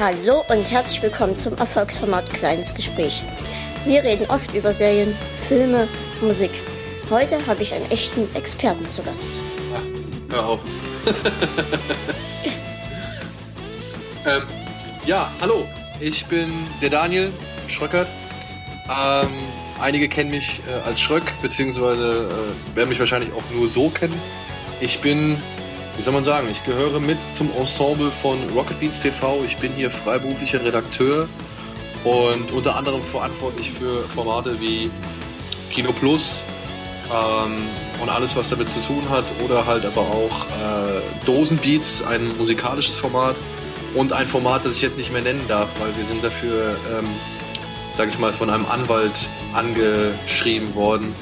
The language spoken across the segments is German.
Hallo und herzlich willkommen zum Erfolgsformat Kleines Gespräch. Wir reden oft über Serien, Filme, Musik. Heute habe ich einen echten Experten zu Gast. Ach, hör auf. ähm, ja, hallo. Ich bin der Daniel Schröckert. Ähm, einige kennen mich äh, als Schröck, beziehungsweise äh, werden mich wahrscheinlich auch nur so kennen. Ich bin wie soll man sagen, ich gehöre mit zum Ensemble von Rocket Beans TV. Ich bin hier freiberuflicher Redakteur und unter anderem verantwortlich für Formate wie Kino Plus ähm, und alles, was damit zu tun hat. Oder halt aber auch äh, Dosenbeats, ein musikalisches Format und ein Format, das ich jetzt nicht mehr nennen darf, weil wir sind dafür, ähm, sage ich mal, von einem Anwalt angeschrieben worden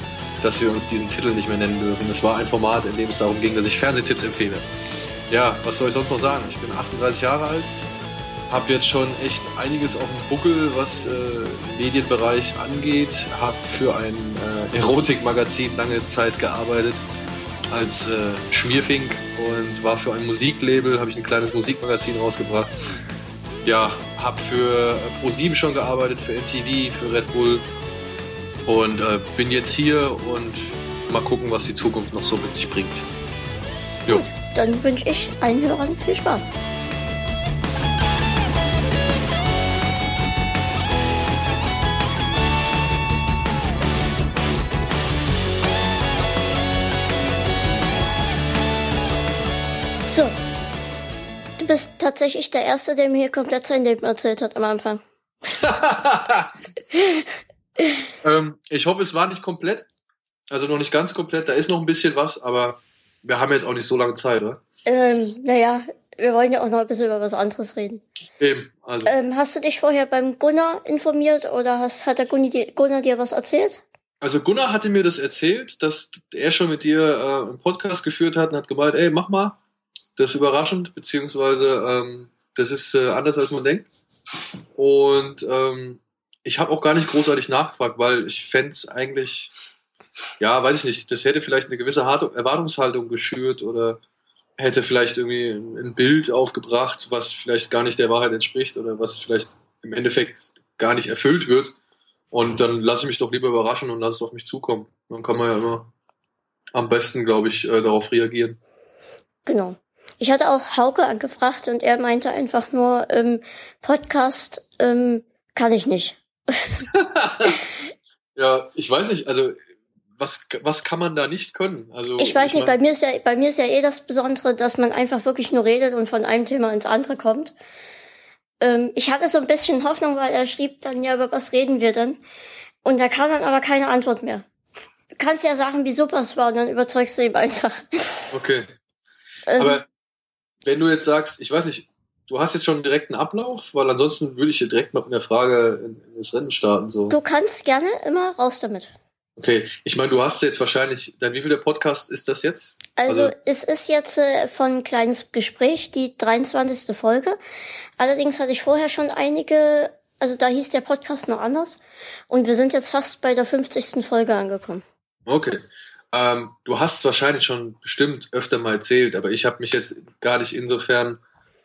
dass wir uns diesen Titel nicht mehr nennen dürfen. Es war ein Format, in dem es darum ging, dass ich Fernsehtipps empfehle. Ja, was soll ich sonst noch sagen? Ich bin 38 Jahre alt, habe jetzt schon echt einiges auf dem Buckel, was äh, Medienbereich angeht, habe für ein äh, Erotikmagazin lange Zeit gearbeitet als äh, Schmierfink und war für ein Musiklabel, habe ich ein kleines Musikmagazin rausgebracht. Ja, habe für Pro7 schon gearbeitet, für MTV, für Red Bull und äh, bin jetzt hier und mal gucken, was die Zukunft noch so mit sich bringt. Jo. Gut, dann wünsche ich allen Hörern viel Spaß. So. Du bist tatsächlich der Erste, der mir hier komplett sein Leben erzählt hat am Anfang. ähm, ich hoffe, es war nicht komplett. Also noch nicht ganz komplett. Da ist noch ein bisschen was, aber wir haben jetzt auch nicht so lange Zeit, oder? Ähm, naja, wir wollen ja auch noch ein bisschen über was anderes reden. Eben, also. Ähm, hast du dich vorher beim Gunnar informiert oder hast, hat der Gunnar dir, Gunnar dir was erzählt? Also Gunnar hatte mir das erzählt, dass er schon mit dir äh, einen Podcast geführt hat und hat gemeint, ey, mach mal. Das ist überraschend, beziehungsweise ähm, das ist äh, anders, als man denkt. Und ähm, ich habe auch gar nicht großartig nachgefragt, weil ich fände es eigentlich, ja, weiß ich nicht, das hätte vielleicht eine gewisse Erwartungshaltung geschürt oder hätte vielleicht irgendwie ein Bild aufgebracht, was vielleicht gar nicht der Wahrheit entspricht oder was vielleicht im Endeffekt gar nicht erfüllt wird. Und dann lasse ich mich doch lieber überraschen und lasse es auf mich zukommen. Dann kann man ja immer am besten, glaube ich, äh, darauf reagieren. Genau. Ich hatte auch Hauke angefragt und er meinte einfach nur, ähm, Podcast ähm, kann ich nicht. ja, ich weiß nicht, also was, was kann man da nicht können? Also ich weiß ich nicht, bei mir ist ja bei mir ist ja eh das Besondere, dass man einfach wirklich nur redet und von einem Thema ins andere kommt. Ähm, ich hatte so ein bisschen Hoffnung, weil er schrieb dann ja über was reden wir denn und da kam dann aber keine Antwort mehr. Du kannst ja sagen, wie super es war, und dann überzeugst du ihm einfach. Okay. Ähm, aber wenn du jetzt sagst, ich weiß nicht, du hast jetzt schon direkt einen Ablauf, weil ansonsten würde ich hier direkt mit einer Frage in, in das Rennen starten. So. Du kannst gerne immer raus damit. Okay, ich meine, du hast jetzt wahrscheinlich, dann wie viel der Podcast ist das jetzt? Also, also es ist jetzt äh, von Kleines Gespräch die 23. Folge. Allerdings hatte ich vorher schon einige, also da hieß der Podcast noch anders. Und wir sind jetzt fast bei der 50. Folge angekommen. Okay. Ähm, du hast es wahrscheinlich schon bestimmt öfter mal erzählt, aber ich habe mich jetzt gar nicht insofern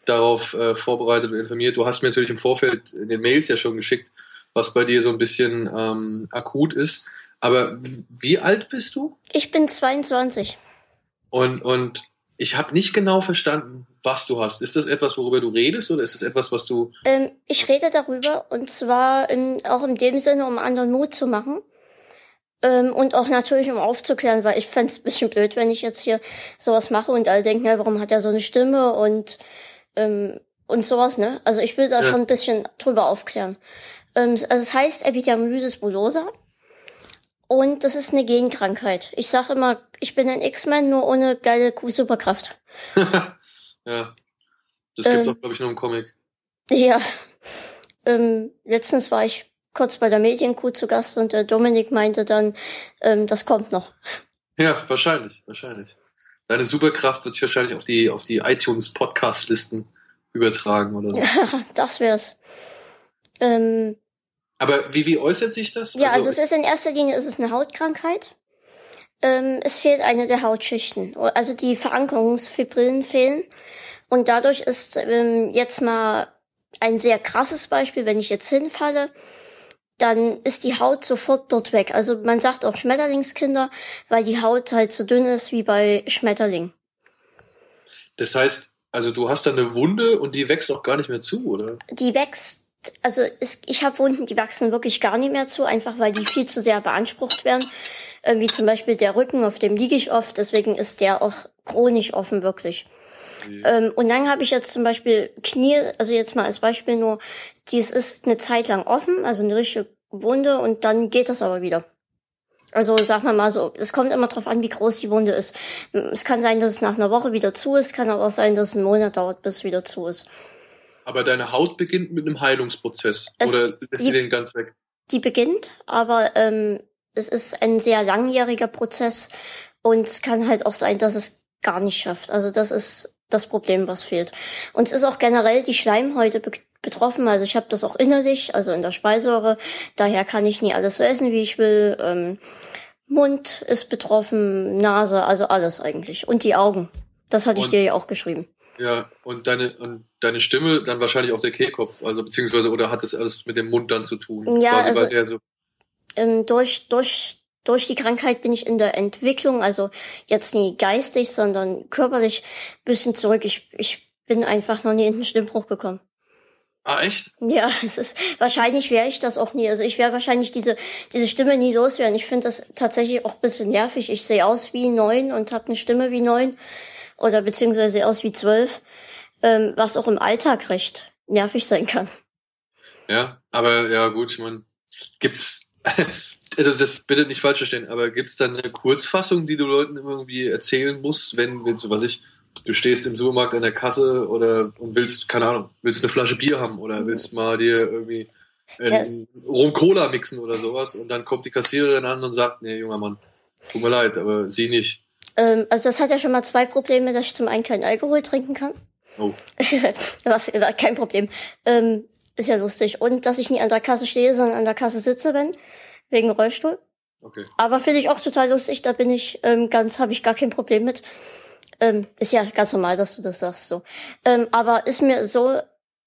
darauf äh, vorbereitet und informiert. Du hast mir natürlich im Vorfeld in den Mails ja schon geschickt, was bei dir so ein bisschen ähm, akut ist. Aber wie alt bist du? Ich bin 22. Und, und ich habe nicht genau verstanden, was du hast. Ist das etwas, worüber du redest oder ist das etwas, was du... Ähm, ich rede darüber und zwar in, auch in dem Sinne, um anderen Mut zu machen. Ähm, und auch natürlich, um aufzuklären, weil ich fände es ein bisschen blöd, wenn ich jetzt hier sowas mache und alle denken, ja, warum hat er so eine Stimme und ähm, und sowas, ne? Also ich will da ja. schon ein bisschen drüber aufklären. Ähm, also es heißt Epidermolysis bullosa und das ist eine Genkrankheit. Ich sage immer, ich bin ein X-Men, nur ohne geile Superkraft. ja, das gibt's ähm, auch, glaube ich, nur im Comic. Ja, ähm, letztens war ich kurz bei der Medienkuh zu Gast und der Dominik meinte dann, ähm, das kommt noch. Ja, wahrscheinlich, wahrscheinlich. Deine Superkraft wird sich wahrscheinlich auf die, auf die iTunes Podcast-Listen übertragen oder so. Ja, das wär's. Ähm, Aber wie, wie äußert sich das? Ja, also, also es ist in erster Linie ist es eine Hautkrankheit. Ähm, es fehlt eine der Hautschichten. Also die Verankerungsfibrillen fehlen. Und dadurch ist ähm, jetzt mal ein sehr krasses Beispiel, wenn ich jetzt hinfalle, dann ist die Haut sofort dort weg. Also man sagt auch Schmetterlingskinder, weil die Haut halt so dünn ist wie bei Schmetterling. Das heißt, also du hast da eine Wunde und die wächst auch gar nicht mehr zu, oder? Die wächst, also ist, ich habe Wunden, die wachsen wirklich gar nicht mehr zu, einfach weil die viel zu sehr beansprucht werden. Äh, wie zum Beispiel der Rücken, auf dem liege ich oft, deswegen ist der auch chronisch offen wirklich. Ähm, und dann habe ich jetzt zum Beispiel Knie, also jetzt mal als Beispiel nur, dies ist eine Zeit lang offen, also eine richtige Wunde und dann geht das aber wieder. Also sag mal mal so, es kommt immer drauf an, wie groß die Wunde ist. Es kann sein, dass es nach einer Woche wieder zu ist, kann aber auch sein, dass es einen Monat dauert, bis es wieder zu ist. Aber deine Haut beginnt mit einem Heilungsprozess es, oder lässt die, den ganz weg? Die beginnt, aber ähm, es ist ein sehr langjähriger Prozess und es kann halt auch sein, dass es gar nicht schafft. Also das ist das Problem, was fehlt. Und es ist auch generell die Schleimhäute be betroffen. Also ich habe das auch innerlich, also in der Speisäure. Daher kann ich nie alles so essen, wie ich will. Ähm, Mund ist betroffen, Nase, also alles eigentlich. Und die Augen. Das hatte und, ich dir ja auch geschrieben. Ja, und deine, und deine Stimme, dann wahrscheinlich auch der Kehlkopf, also beziehungsweise, oder hat das alles mit dem Mund dann zu tun? Ja, Quasi, also, so ähm, durch, durch durch die Krankheit bin ich in der Entwicklung, also jetzt nie geistig, sondern körperlich bisschen zurück. Ich, ich bin einfach noch nie in den Stimmbruch gekommen. Ah, echt? Ja, es ist, wahrscheinlich wäre ich das auch nie. Also ich wäre wahrscheinlich diese, diese Stimme nie loswerden. Ich finde das tatsächlich auch ein bisschen nervig. Ich sehe aus wie neun und habe eine Stimme wie neun oder beziehungsweise aus wie zwölf, ähm, was auch im Alltag recht nervig sein kann. Ja, aber ja gut, ich meine, gibt's also das bitte nicht falsch verstehen, aber gibt es dann eine Kurzfassung, die du Leuten irgendwie erzählen musst, wenn, wenn so was ich, du stehst im Supermarkt an der Kasse oder und willst, keine Ahnung, willst eine Flasche Bier haben oder willst mal dir irgendwie einen Rum Cola mixen oder sowas und dann kommt die Kassiererin an und sagt, nee, junger Mann, tut mir leid, aber sie nicht. Ähm, also das hat ja schon mal zwei Probleme, dass ich zum einen keinen Alkohol trinken kann. Oh. Was, kein Problem. Ähm, ist ja lustig. Und dass ich nie an der Kasse stehe, sondern an der Kasse sitze, wenn wegen Rollstuhl. Okay. Aber finde ich auch total lustig, da bin ich ähm, ganz, habe ich gar kein Problem mit. Ähm, ist ja ganz normal, dass du das sagst so. Ähm, aber ist mir so,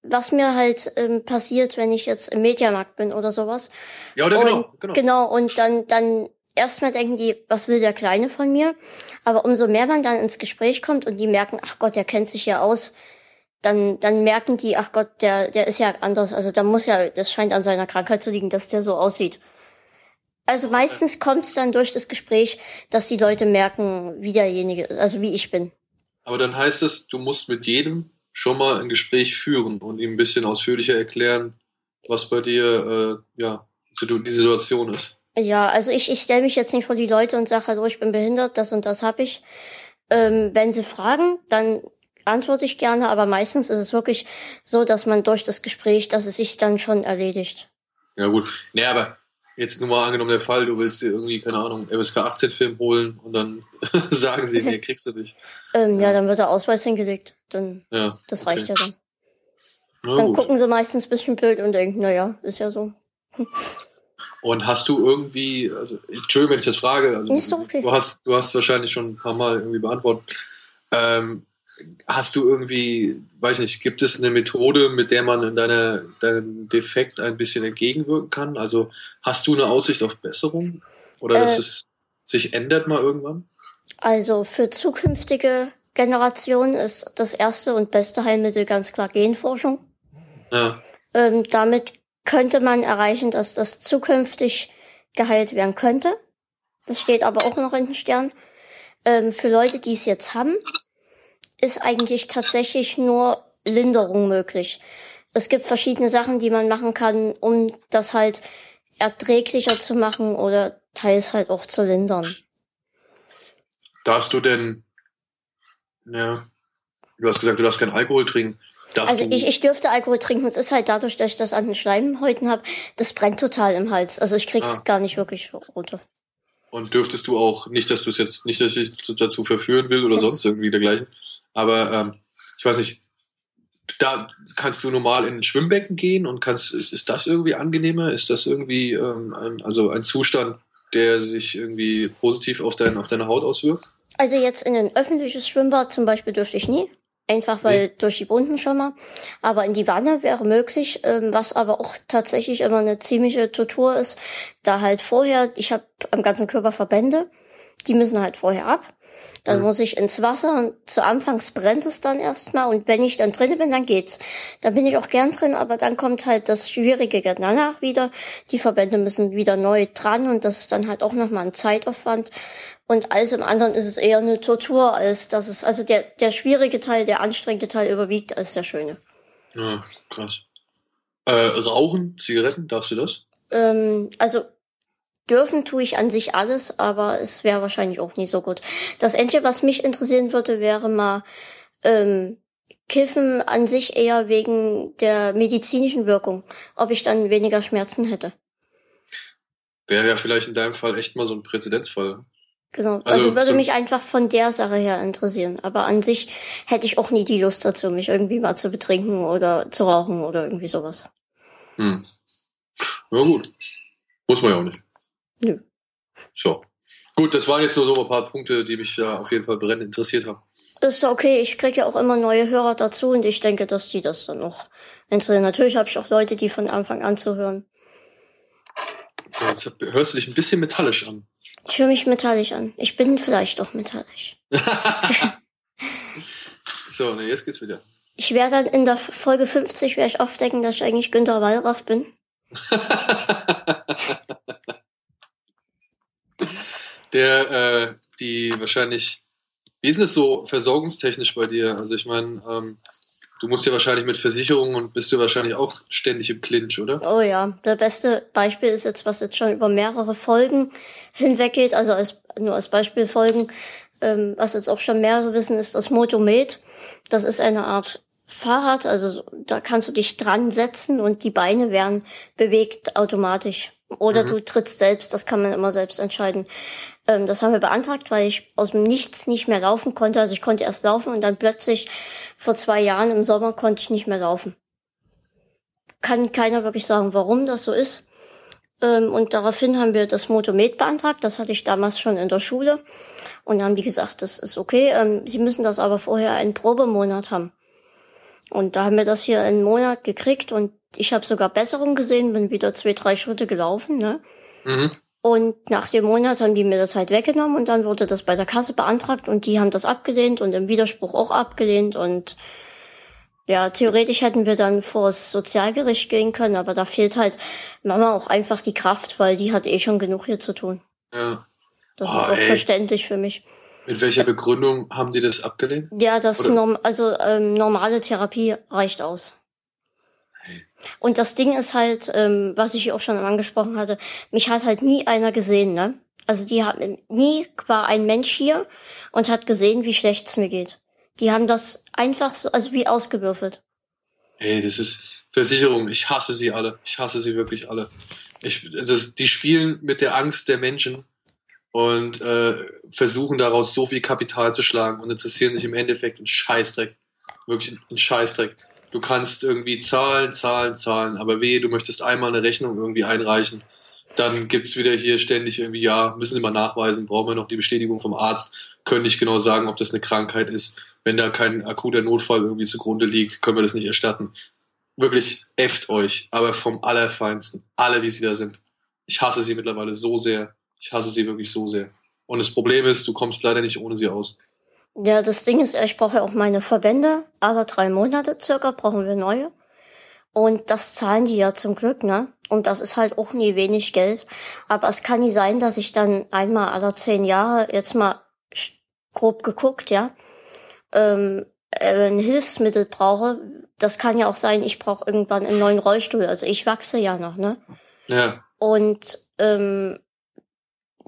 was mir halt ähm, passiert, wenn ich jetzt im Mediamarkt bin oder sowas. Ja, oder genau, und, genau, genau. Genau, und dann, dann erstmal denken die, was will der Kleine von mir? Aber umso mehr man dann ins Gespräch kommt und die merken, ach Gott, der kennt sich ja aus, dann, dann merken die, ach Gott, der, der ist ja anders. Also da muss ja, das scheint an seiner Krankheit zu liegen, dass der so aussieht. Also meistens kommt es dann durch das Gespräch, dass die Leute merken, wie derjenige, also wie ich bin. Aber dann heißt es, du musst mit jedem schon mal ein Gespräch führen und ihm ein bisschen ausführlicher erklären, was bei dir äh, ja die Situation ist. Ja, also ich, ich stelle mich jetzt nicht vor die Leute und sage, hallo, ich bin behindert, das und das habe ich. Ähm, wenn sie fragen, dann antworte ich gerne, aber meistens ist es wirklich so, dass man durch das Gespräch, dass es sich dann schon erledigt. Ja gut, nee, aber jetzt nur mal angenommen der Fall, du willst dir irgendwie, keine Ahnung, MSK 18 Film holen und dann sagen sie, nee, kriegst du nicht. Ähm, ja, dann wird der Ausweis hingelegt. Dann, ja, das reicht okay. ja dann. Na, dann gut. gucken sie meistens ein bisschen blöd und denken, naja, ist ja so. Und hast du irgendwie, also Entschuldigung, wenn ich das frage, also okay. du hast, du hast wahrscheinlich schon ein paar Mal irgendwie beantwortet. Ähm, hast du irgendwie, weiß ich nicht, gibt es eine Methode, mit der man in deiner, deinem Defekt ein bisschen entgegenwirken kann? Also hast du eine Aussicht auf Besserung? Oder äh, dass es sich ändert mal irgendwann? Also für zukünftige Generationen ist das erste und beste Heilmittel ganz klar Genforschung. Ja. Ähm, damit könnte man erreichen, dass das zukünftig geheilt werden könnte. Das steht aber auch noch in den Sternen. Ähm, für Leute, die es jetzt haben, ist eigentlich tatsächlich nur Linderung möglich. Es gibt verschiedene Sachen, die man machen kann, um das halt erträglicher zu machen oder teils halt auch zu lindern. Darfst du denn, ja, du hast gesagt, du darfst keinen Alkohol trinken. Darfst also ich, ich dürfte Alkohol trinken. Es ist halt dadurch, dass ich das an den Schleimhäuten habe, das brennt total im Hals. Also ich krieg's ah. gar nicht wirklich runter. Und dürftest du auch, nicht, dass du es jetzt, nicht, dass ich dazu verführen will oder sonst irgendwie dergleichen, aber ähm, ich weiß nicht, da kannst du normal in ein Schwimmbecken gehen und kannst, ist, ist das irgendwie angenehmer? Ist das irgendwie ähm, ein, also ein Zustand, der sich irgendwie positiv auf, dein, auf deine Haut auswirkt? Also jetzt in ein öffentliches Schwimmbad zum Beispiel dürfte ich nie. Einfach weil nee. durch die Wunden schon mal. Aber in die Wanne wäre möglich, ähm, was aber auch tatsächlich immer eine ziemliche Tortur ist, da halt vorher, ich habe am ganzen Körper Verbände, die müssen halt vorher ab. Dann mhm. muss ich ins Wasser und zu Anfangs brennt es dann erstmal und wenn ich dann drin bin, dann geht's. Dann bin ich auch gern drin, aber dann kommt halt das Schwierige danach wieder. Die Verbände müssen wieder neu dran und das ist dann halt auch nochmal ein Zeitaufwand. Und alles im anderen ist es eher eine Tortur, als dass es, also der, der schwierige Teil, der anstrengende Teil überwiegt als der schöne. Ja, krass. Äh, rauchen, Zigaretten, darfst du das? Ähm, also dürfen tue ich an sich alles, aber es wäre wahrscheinlich auch nicht so gut. Das Einzige, was mich interessieren würde, wäre mal ähm, Kiffen an sich eher wegen der medizinischen Wirkung, ob ich dann weniger Schmerzen hätte. Wäre ja vielleicht in deinem Fall echt mal so ein Präzedenzfall. Genau, also, also würde so mich einfach von der Sache her interessieren. Aber an sich hätte ich auch nie die Lust dazu, mich irgendwie mal zu betrinken oder zu rauchen oder irgendwie sowas. Hm. Ja gut. Muss man ja auch nicht. Nö. So. Gut, das waren jetzt nur so ein paar Punkte, die mich ja auf jeden Fall brennend interessiert haben. Ist okay, ich kriege ja auch immer neue Hörer dazu und ich denke, dass die das dann noch interessieren. Natürlich habe ich auch Leute, die von Anfang an zuhören. So, jetzt hörst du dich ein bisschen metallisch an. Ich höre mich metallisch an. Ich bin vielleicht auch metallisch. so, ne, jetzt geht's wieder. Ich werde dann in der Folge 50 werde ich aufdecken, dass ich eigentlich Günter Wallraff bin. der, äh, die wahrscheinlich, wie ist es so versorgungstechnisch bei dir? Also ich meine, ähm, du musst ja wahrscheinlich mit Versicherungen und bist du wahrscheinlich auch ständig im Clinch, oder? Oh ja, der beste Beispiel ist jetzt, was jetzt schon über mehrere Folgen hinweggeht, also als, nur als Beispiel Folgen, ähm, was jetzt auch schon mehrere wissen, ist das Motomed. Das ist eine Art Fahrrad, also da kannst du dich dran setzen und die Beine werden bewegt automatisch. Oder mhm. du trittst selbst, das kann man immer selbst entscheiden. Ähm, das haben wir beantragt, weil ich aus dem Nichts nicht mehr laufen konnte. Also ich konnte erst laufen und dann plötzlich vor zwei Jahren im Sommer konnte ich nicht mehr laufen. Kann keiner wirklich sagen, warum das so ist. Ähm, und daraufhin haben wir das Motomed beantragt. Das hatte ich damals schon in der Schule. Und dann haben die gesagt, das ist okay. Ähm, sie müssen das aber vorher einen Probemonat haben. Und da haben wir das hier einen Monat gekriegt und ich habe sogar Besserung gesehen, bin wieder zwei, drei Schritte gelaufen, ne? Mhm. Und nach dem Monat haben die mir das halt weggenommen und dann wurde das bei der Kasse beantragt und die haben das abgelehnt und im Widerspruch auch abgelehnt und ja, theoretisch hätten wir dann vor das Sozialgericht gehen können, aber da fehlt halt Mama auch einfach die Kraft, weil die hat eh schon genug hier zu tun. Ja. Das oh, ist auch ey. verständlich für mich. Mit welcher Begründung haben die das abgelehnt? Ja, das norm also ähm, normale Therapie reicht aus. Und das Ding ist halt, ähm, was ich auch schon angesprochen hatte, mich hat halt nie einer gesehen, ne? Also die hat nie war ein Mensch hier und hat gesehen, wie schlecht es mir geht. Die haben das einfach so, also wie ausgewürfelt. Ey, das ist Versicherung. Ich hasse sie alle. Ich hasse sie wirklich alle. Ich, das, die spielen mit der Angst der Menschen und äh, versuchen daraus so viel Kapital zu schlagen und interessieren sich im Endeffekt einen Scheißdreck. Wirklich einen Scheißdreck. Du kannst irgendwie zahlen, zahlen, zahlen, aber weh, du möchtest einmal eine Rechnung irgendwie einreichen. Dann gibt's wieder hier ständig irgendwie, ja, müssen Sie mal nachweisen, brauchen wir noch die Bestätigung vom Arzt, können nicht genau sagen, ob das eine Krankheit ist. Wenn da kein akuter Notfall irgendwie zugrunde liegt, können wir das nicht erstatten. Wirklich äfft euch, aber vom Allerfeinsten. Alle, wie sie da sind. Ich hasse sie mittlerweile so sehr. Ich hasse sie wirklich so sehr. Und das Problem ist, du kommst leider nicht ohne sie aus. Ja, das Ding ist, ich brauche ja auch meine Verbände. Alle drei Monate circa brauchen wir neue. Und das zahlen die ja zum Glück, ne? Und das ist halt auch nie wenig Geld. Aber es kann nie sein, dass ich dann einmal alle zehn Jahre, jetzt mal grob geguckt, ja, ähm, ein Hilfsmittel brauche. Das kann ja auch sein, ich brauche irgendwann einen neuen Rollstuhl. Also ich wachse ja noch, ne? Ja. Und ähm,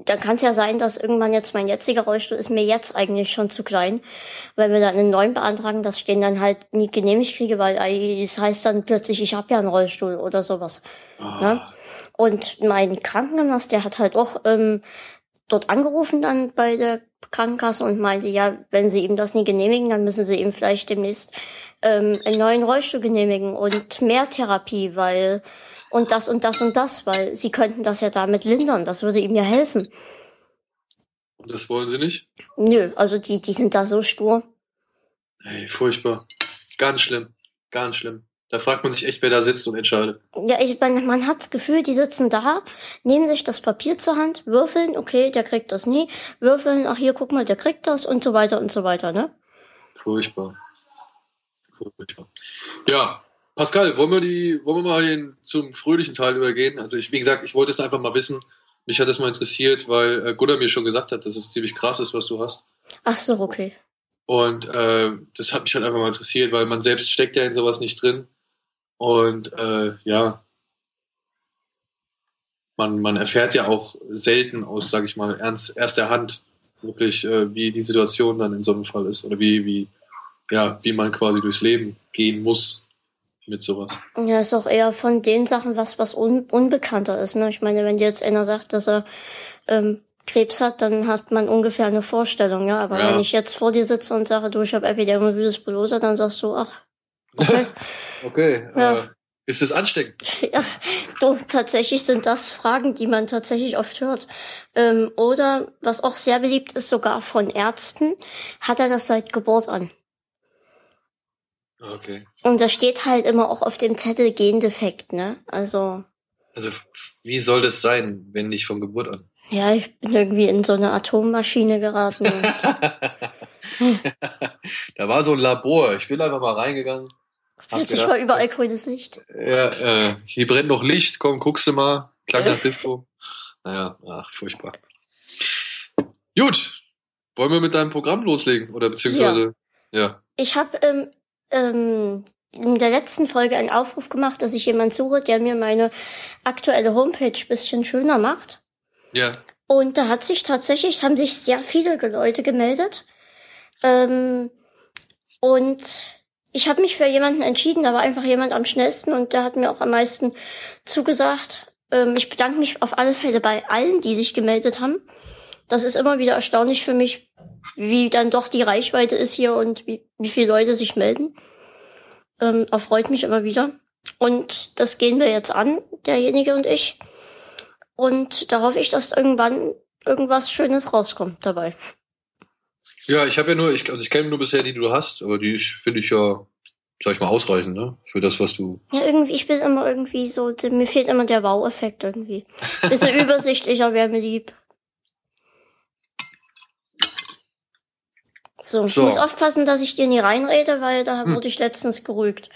dann kann es ja sein, dass irgendwann jetzt mein jetziger Rollstuhl ist mir jetzt eigentlich schon zu klein, weil wir dann einen neuen beantragen, dass ich den dann halt nie genehmigt kriege, weil das heißt dann plötzlich, ich habe ja einen Rollstuhl oder sowas. Oh. Ne? Und mein Krankengymnast, der hat halt auch ähm, dort angerufen dann bei der Krankenkasse und meinte, ja, wenn sie ihm das nie genehmigen, dann müssen sie ihm vielleicht demnächst ähm, einen neuen Rollstuhl genehmigen und mehr Therapie, weil und das und das und das, weil sie könnten das ja damit lindern. Das würde ihm ja helfen. Und das wollen sie nicht? Nö, also die, die sind da so stur. Ey, furchtbar. Ganz schlimm. Ganz schlimm. Da fragt man sich echt, wer da sitzt und entscheidet. Ja, ich man, man hat das Gefühl, die sitzen da, nehmen sich das Papier zur Hand, würfeln, okay, der kriegt das nie, würfeln, ach hier, guck mal, der kriegt das und so weiter und so weiter, ne? Furchtbar. Furchtbar. Ja, Pascal, wollen wir die, wollen wir mal den, zum fröhlichen Teil übergehen? Also ich, wie gesagt, ich wollte es einfach mal wissen. Mich hat das mal interessiert, weil äh, Gunnar mir schon gesagt hat, dass es ziemlich krass ist, was du hast. Ach so, okay. Und äh, das hat mich halt einfach mal interessiert, weil man selbst steckt ja in sowas nicht drin. Und äh, ja, man, man erfährt ja auch selten aus, sage ich mal, ernst, erster Hand wirklich, äh, wie die Situation dann in so einem Fall ist oder wie, wie, ja, wie man quasi durchs Leben gehen muss mit sowas. Ja, ist auch eher von den Sachen was, was un unbekannter ist. Ne? Ich meine, wenn dir jetzt einer sagt, dass er ähm, Krebs hat, dann hat man ungefähr eine Vorstellung, ja. Aber ja. wenn ich jetzt vor dir sitze und sage, du, ich habe Epidermolysis bullosa, dann sagst du, ach, Okay. okay. Ja. Äh, ist es ansteckend? Ja, doch, tatsächlich sind das Fragen, die man tatsächlich oft hört. Ähm, oder, was auch sehr beliebt ist, sogar von Ärzten, hat er das seit Geburt an. Okay. Und da steht halt immer auch auf dem Zettel Gendefekt, ne? Also. Also, wie soll das sein, wenn nicht von Geburt an? Ja, ich bin irgendwie in so eine Atommmaschine geraten. da war so ein Labor. Ich bin einfach mal reingegangen Plötzlich war überall grünes Licht. Ja, äh, hier brennt noch Licht, komm, guckst du mal. Klang nach Disco. Naja, ach, furchtbar. Gut, wollen wir mit deinem Programm loslegen? Oder beziehungsweise, ja. ja. Ich habe ähm, ähm, in der letzten Folge einen Aufruf gemacht, dass ich jemanden suche, der mir meine aktuelle Homepage bisschen schöner macht. Ja. Und da hat sich tatsächlich, haben sich sehr viele Leute gemeldet. Ähm, und ich habe mich für jemanden entschieden, da war einfach jemand am schnellsten und der hat mir auch am meisten zugesagt. Ähm, ich bedanke mich auf alle Fälle bei allen, die sich gemeldet haben. Das ist immer wieder erstaunlich für mich, wie dann doch die Reichweite ist hier und wie, wie viele Leute sich melden. Ähm, erfreut mich immer wieder. Und das gehen wir jetzt an, derjenige und ich. Und da hoffe ich, dass irgendwann irgendwas Schönes rauskommt dabei. Ja, ich habe ja nur, ich, also ich kenne nur bisher die, die du hast, aber die finde ich ja, sag ich mal, ausreichend, ne? Für das, was du. Ja, irgendwie, ich bin immer irgendwie so, mir fehlt immer der Wow-Effekt irgendwie. Bisschen übersichtlicher wäre mir lieb. So, ich so. muss aufpassen, dass ich dir nie reinrede, weil da hm. wurde ich letztens gerügt.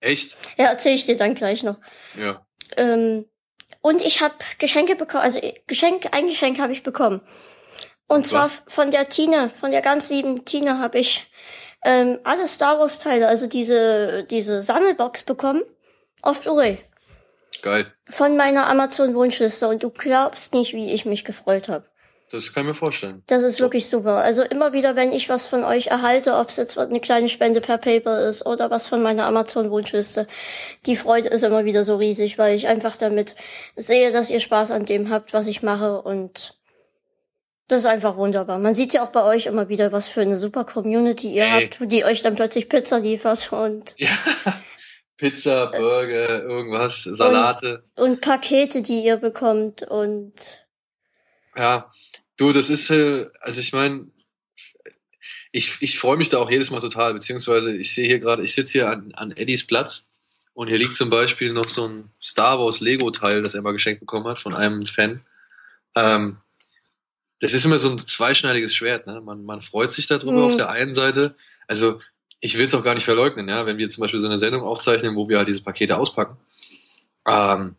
Echt? ja, erzähle ich dir dann gleich noch. Ja. Ähm, und ich habe Geschenke bekommen, also Geschenk, ein Geschenk habe ich bekommen. Und zwar von der Tine, von der ganz lieben Tine habe ich ähm, alle Star Wars Teile, also diese diese Sammelbox bekommen auf Blu-ray. Geil. Von meiner Amazon Wunschliste und du glaubst nicht, wie ich mich gefreut habe. Das kann ich mir vorstellen. Das ist wirklich super. Also immer wieder, wenn ich was von euch erhalte, ob es jetzt eine kleine Spende per Paper ist oder was von meiner Amazon-Wunschliste, die Freude ist immer wieder so riesig, weil ich einfach damit sehe, dass ihr Spaß an dem habt, was ich mache und das ist einfach wunderbar. Man sieht ja auch bei euch immer wieder, was für eine super Community ihr Ey. habt, die euch dann plötzlich Pizza liefert und. Ja. Pizza, Burger, irgendwas, Salate. Und, und, Pakete, die ihr bekommt und. Ja, du, das ist, äh, also ich meine, ich, ich freue mich da auch jedes Mal total, beziehungsweise ich sehe hier gerade, ich sitze hier an, an Eddies Platz und hier liegt zum Beispiel noch so ein Star Wars Lego-Teil, das er mal geschenkt bekommen hat von einem Fan. Ähm, das ist immer so ein zweischneidiges Schwert. Ne? Man, man freut sich darüber mhm. auf der einen Seite. Also ich will es auch gar nicht verleugnen, ja, wenn wir zum Beispiel so eine Sendung aufzeichnen, wo wir halt diese Pakete auspacken. Ähm,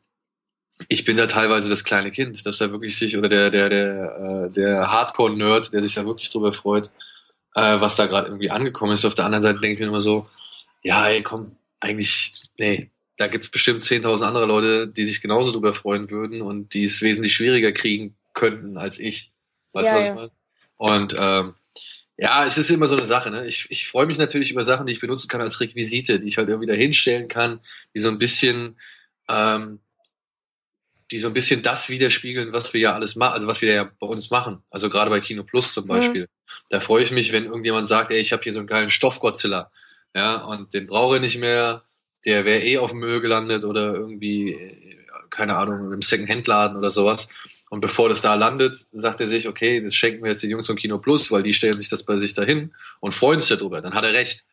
ich bin da teilweise das kleine Kind, dass da wirklich sich, oder der, der, der, äh, der Hardcore-Nerd, der sich da wirklich drüber freut, äh, was da gerade irgendwie angekommen ist. Auf der anderen Seite denke ich mir immer so, ja, ey, komm, eigentlich, nee, da gibt's bestimmt 10.000 andere Leute, die sich genauso drüber freuen würden und die es wesentlich schwieriger kriegen könnten als ich. Weißt du, ja, was ich meine? Und ähm, ja, es ist immer so eine Sache. Ne? Ich, ich freue mich natürlich über Sachen, die ich benutzen kann als Requisite, die ich halt irgendwie da hinstellen kann, die so ein bisschen, ähm, die so ein bisschen das widerspiegeln, was wir ja alles machen, also was wir ja bei uns machen. Also gerade bei Kino Plus zum Beispiel. Mhm. Da freue ich mich, wenn irgendjemand sagt, ey, ich habe hier so einen geilen Stoff Godzilla, ja, und den brauche ich nicht mehr, der wäre eh auf dem Müll gelandet oder irgendwie, keine Ahnung, im Second-Hand-Laden oder sowas. Und bevor das da landet, sagt er sich, okay, das schenken wir jetzt den Jungs vom Kino Plus, weil die stellen sich das bei sich dahin und freuen sich darüber. Dann hat er recht.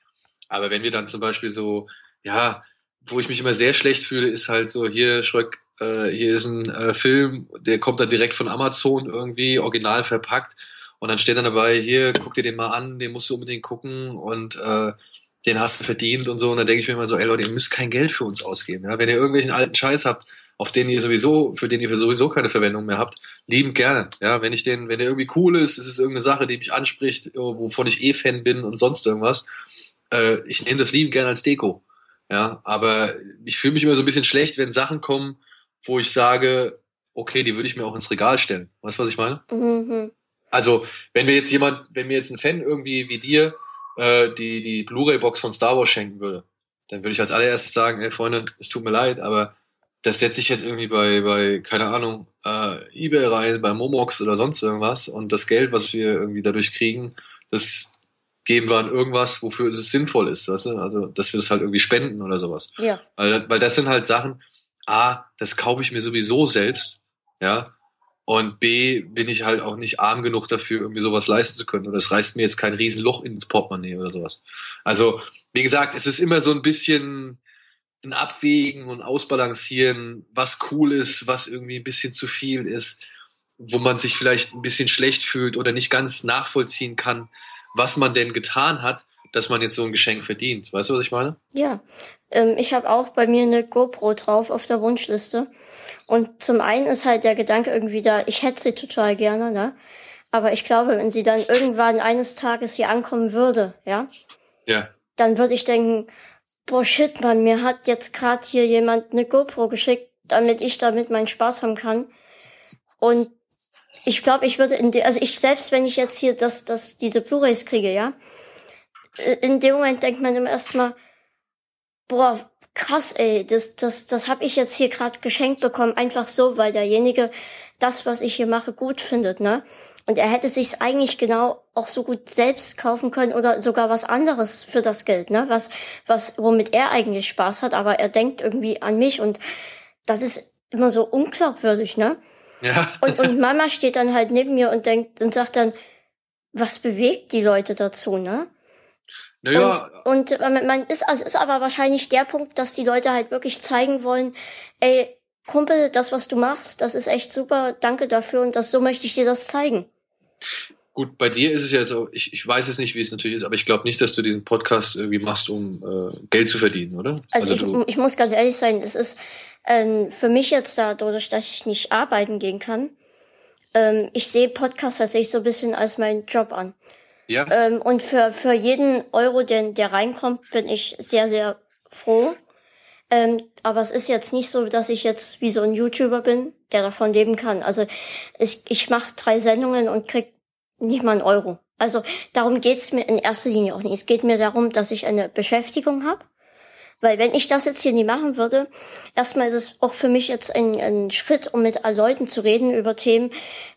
Aber wenn wir dann zum Beispiel so, ja, wo ich mich immer sehr schlecht fühle, ist halt so, hier, Schröck, äh, hier ist ein äh, Film, der kommt dann direkt von Amazon irgendwie, original verpackt. Und dann steht dann dabei, hier, guck dir den mal an, den musst du unbedingt gucken und äh, den hast du verdient und so. Und dann denke ich mir immer so, ey Leute, ihr müsst kein Geld für uns ausgeben. Ja? Wenn ihr irgendwelchen alten Scheiß habt, auf den ihr sowieso, für den ihr sowieso keine Verwendung mehr habt, lieben gerne. Ja, wenn ich den, wenn der irgendwie cool ist, ist es irgendeine Sache, die mich anspricht, wovon ich eh Fan bin und sonst irgendwas. Äh, ich nehme das lieben gerne als Deko. Ja, aber ich fühle mich immer so ein bisschen schlecht, wenn Sachen kommen, wo ich sage, okay, die würde ich mir auch ins Regal stellen. Weißt du, was ich meine? Mhm. Also, wenn mir jetzt jemand, wenn mir jetzt ein Fan irgendwie wie dir äh, die, die Blu-ray-Box von Star Wars schenken würde, dann würde ich als allererstes sagen, ey Freunde, es tut mir leid, aber das setze ich jetzt irgendwie bei, bei keine Ahnung, äh, Ebay rein, bei Momox oder sonst irgendwas und das Geld, was wir irgendwie dadurch kriegen, das geben wir an irgendwas, wofür es sinnvoll ist, weißt du? Also, dass wir das halt irgendwie spenden oder sowas. Ja. Weil, weil das sind halt Sachen, A, das kaufe ich mir sowieso selbst, ja. Und B, bin ich halt auch nicht arm genug dafür, irgendwie sowas leisten zu können. Und das reißt mir jetzt kein Riesenloch ins Portemonnaie oder sowas. Also, wie gesagt, es ist immer so ein bisschen ein Abwägen und Ausbalancieren, was cool ist, was irgendwie ein bisschen zu viel ist, wo man sich vielleicht ein bisschen schlecht fühlt oder nicht ganz nachvollziehen kann, was man denn getan hat, dass man jetzt so ein Geschenk verdient. Weißt du, was ich meine? Ja, ähm, ich habe auch bei mir eine GoPro drauf auf der Wunschliste. Und zum einen ist halt der Gedanke irgendwie da, ich hätte sie total gerne, ne? Aber ich glaube, wenn sie dann irgendwann eines Tages hier ankommen würde, ja, ja. dann würde ich denken, boah shit, man, mir hat jetzt gerade hier jemand eine GoPro geschickt, damit ich damit meinen Spaß haben kann. Und ich glaube, ich würde in de also ich selbst, wenn ich jetzt hier das, das, diese Blu-rays kriege, ja, in dem Moment denkt man immer erstmal, boah, krass, ey, das, das, das habe ich jetzt hier gerade geschenkt bekommen, einfach so, weil derjenige das, was ich hier mache, gut findet, ne? Und er hätte sich's eigentlich genau auch so gut selbst kaufen können oder sogar was anderes für das Geld, ne? Was, was, womit er eigentlich Spaß hat, aber er denkt irgendwie an mich und das ist immer so unglaubwürdig, ne? Ja. Und, und Mama steht dann halt neben mir und denkt und sagt dann, was bewegt die Leute dazu, ne? Naja. Und, und man ist, also ist aber wahrscheinlich der Punkt, dass die Leute halt wirklich zeigen wollen, ey, Kumpel, das, was du machst, das ist echt super, danke dafür und das, so möchte ich dir das zeigen. Gut, bei dir ist es ja auch, ich, ich weiß es nicht, wie es natürlich ist, aber ich glaube nicht, dass du diesen Podcast irgendwie machst, um äh, Geld zu verdienen, oder? Also, also ich, ich muss ganz ehrlich sein, es ist ähm, für mich jetzt dadurch, dass ich nicht arbeiten gehen kann, ähm, ich sehe Podcasts tatsächlich so ein bisschen als meinen Job an. Ja. Ähm, und für, für jeden Euro, der, der reinkommt, bin ich sehr, sehr froh. Ähm, aber es ist jetzt nicht so, dass ich jetzt wie so ein YouTuber bin, der davon leben kann. Also ich, ich mache drei Sendungen und krieg nicht mal einen Euro. Also darum geht's mir in erster Linie auch nicht. Es geht mir darum, dass ich eine Beschäftigung habe. Weil wenn ich das jetzt hier nie machen würde, erstmal ist es auch für mich jetzt ein, ein Schritt, um mit Leuten zu reden über Themen,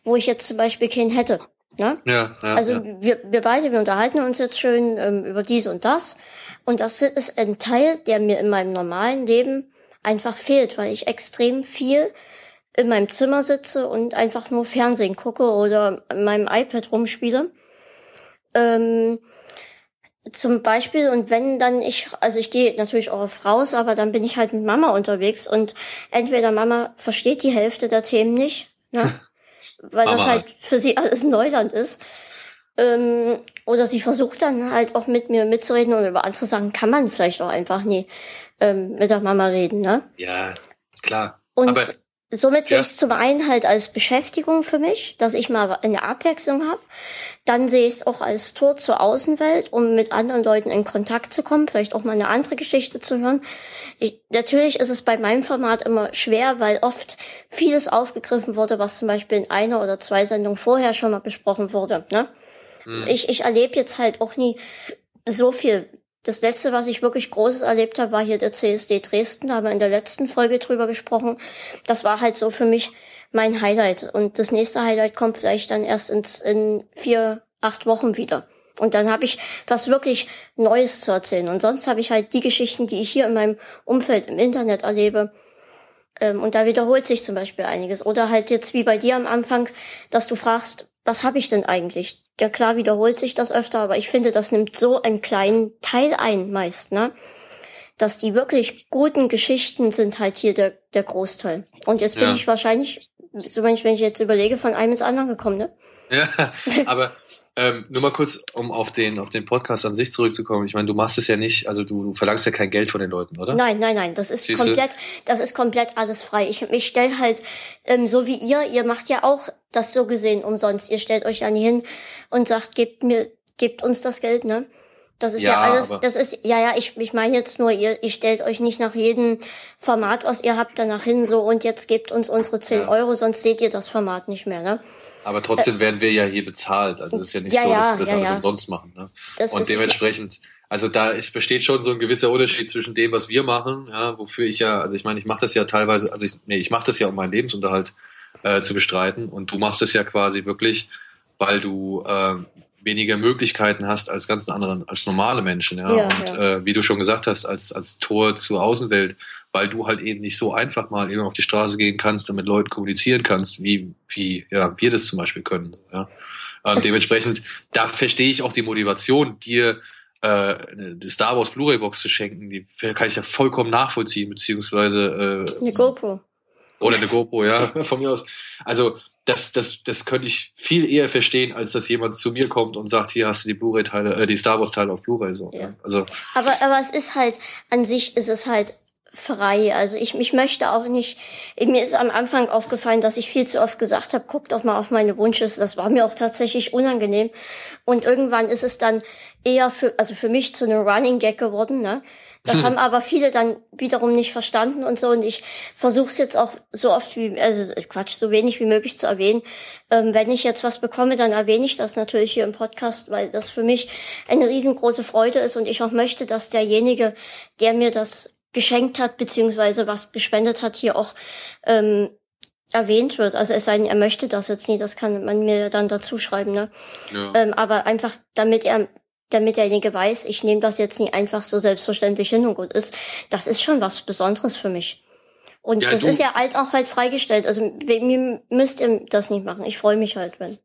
wo ich jetzt zum Beispiel keinen hätte. Ne? Ja, ja, also ja. Wir, wir beide, wir unterhalten uns jetzt schön ähm, über dies und das. Und das ist ein Teil, der mir in meinem normalen Leben einfach fehlt, weil ich extrem viel in meinem Zimmer sitze und einfach nur Fernsehen gucke oder in meinem iPad rumspiele. Ähm, zum Beispiel, und wenn dann ich, also ich gehe natürlich auch oft raus, aber dann bin ich halt mit Mama unterwegs und entweder Mama versteht die Hälfte der Themen nicht, ne? weil Mama. das halt für sie alles Neuland ist. Ähm, oder sie versucht dann halt auch mit mir mitzureden und über andere Sachen kann man vielleicht auch einfach nie ähm, mit der Mama reden, ne? Ja, klar. Und aber Somit sehe ich es zum einen halt als Beschäftigung für mich, dass ich mal eine Abwechslung habe. Dann sehe ich es auch als Tor zur Außenwelt, um mit anderen Leuten in Kontakt zu kommen, vielleicht auch mal eine andere Geschichte zu hören. Ich, natürlich ist es bei meinem Format immer schwer, weil oft vieles aufgegriffen wurde, was zum Beispiel in einer oder zwei Sendungen vorher schon mal besprochen wurde. Ne? Mhm. Ich, ich erlebe jetzt halt auch nie so viel das letzte, was ich wirklich Großes erlebt habe, war hier der CSD Dresden. Da haben wir in der letzten Folge drüber gesprochen. Das war halt so für mich mein Highlight. Und das nächste Highlight kommt vielleicht dann erst ins, in vier, acht Wochen wieder. Und dann habe ich was wirklich Neues zu erzählen. Und sonst habe ich halt die Geschichten, die ich hier in meinem Umfeld im Internet erlebe, Ähm, und da wiederholt sich zum Beispiel einiges. Oder halt jetzt wie bei dir am Anfang, dass du fragst, was habe ich denn eigentlich? Ja klar wiederholt sich das öfter, aber ich finde, das nimmt so einen kleinen Teil ein meist, ne? Dass die wirklich guten Geschichten sind halt hier der, der Großteil. Und jetzt bin ja. ich wahrscheinlich, so wenn ich, wenn ich jetzt überlege, von einem ins andere gekommen, ne? Ja, aber ähm, nur mal kurz, um auf den, auf den Podcast an sich zurückzukommen. Ich meine, du machst es ja nicht, also du, du verlangst ja kein Geld von den Leuten, oder? Nein, nein, nein. Das ist Siehste? komplett, das ist komplett alles frei. Ich, ich stelle halt, ähm, so wie ihr, ihr macht ja auch das so gesehen umsonst. Ihr stellt euch ja nie hin und sagt, gebt mir, gebt uns das Geld, ne? Das ist ja, ja alles, das ist, ja, ja, ich, ich meine jetzt nur, ihr, ihr stellt euch nicht nach jedem Format, was ihr habt, danach hin, so, und jetzt gebt uns unsere 10 ja. Euro, sonst seht ihr das Format nicht mehr, ne? Aber trotzdem äh, werden wir ja hier bezahlt. Also es ist ja nicht ja, so, dass wir das alles umsonst machen. Ne? Das und dementsprechend, also da es besteht schon so ein gewisser Unterschied zwischen dem, was wir machen, ja, wofür ich ja, also ich meine, ich mache das ja teilweise, also ich, nee, ich mache das ja, um meinen Lebensunterhalt äh, zu bestreiten. Und du machst es ja quasi wirklich, weil du äh, weniger Möglichkeiten hast als ganz anderen, als normale Menschen, ja. ja und ja. Äh, wie du schon gesagt hast, als, als Tor zur Außenwelt weil du halt eben nicht so einfach mal eben auf die Straße gehen kannst und mit Leuten kommunizieren kannst, wie, wie ja, wir das zum Beispiel können. Ja. Und dementsprechend, da verstehe ich auch die Motivation, dir äh, eine Star Wars Blu-ray Box zu schenken, die kann ich ja vollkommen nachvollziehen, beziehungsweise äh, eine GoPro. Oder eine GoPro, ja, von mir aus. Also das, das, das könnte ich viel eher verstehen, als dass jemand zu mir kommt und sagt, hier hast du die Blu-ray-Teile, äh, die Star Wars-Teile auf Blu-ray so. Ja. Also, aber, aber es ist halt, an sich ist es halt frei. Also ich, ich möchte auch nicht, mir ist am Anfang aufgefallen, dass ich viel zu oft gesagt habe, guckt doch mal auf meine Wunschliste. Das war mir auch tatsächlich unangenehm. Und irgendwann ist es dann eher für, also für mich zu einem Running Gag geworden, ne? Das haben aber viele dann wiederum nicht verstanden und so. Und ich versuche es jetzt auch so oft wie, also Quatsch, so wenig wie möglich zu erwähnen. Ähm, wenn ich jetzt was bekomme, dann erwähne ich das natürlich hier im Podcast, weil das für mich eine riesengroße Freude ist und ich auch möchte, dass derjenige, der mir das geschenkt hat, beziehungsweise was gespendet hat, hier auch ähm, erwähnt wird. Also es sei denn, er möchte das jetzt nie, das kann man mir dann dazu schreiben, ne? Ja. Ähm, aber einfach, damit er damit derjenige weiß, ich nehme das jetzt nie einfach so selbstverständlich hin und gut ist, das ist schon was Besonderes für mich. Und ja, das du, ist ja halt auch halt freigestellt. Also mir müsst ihr das nicht machen. Ich freue mich halt, wenn.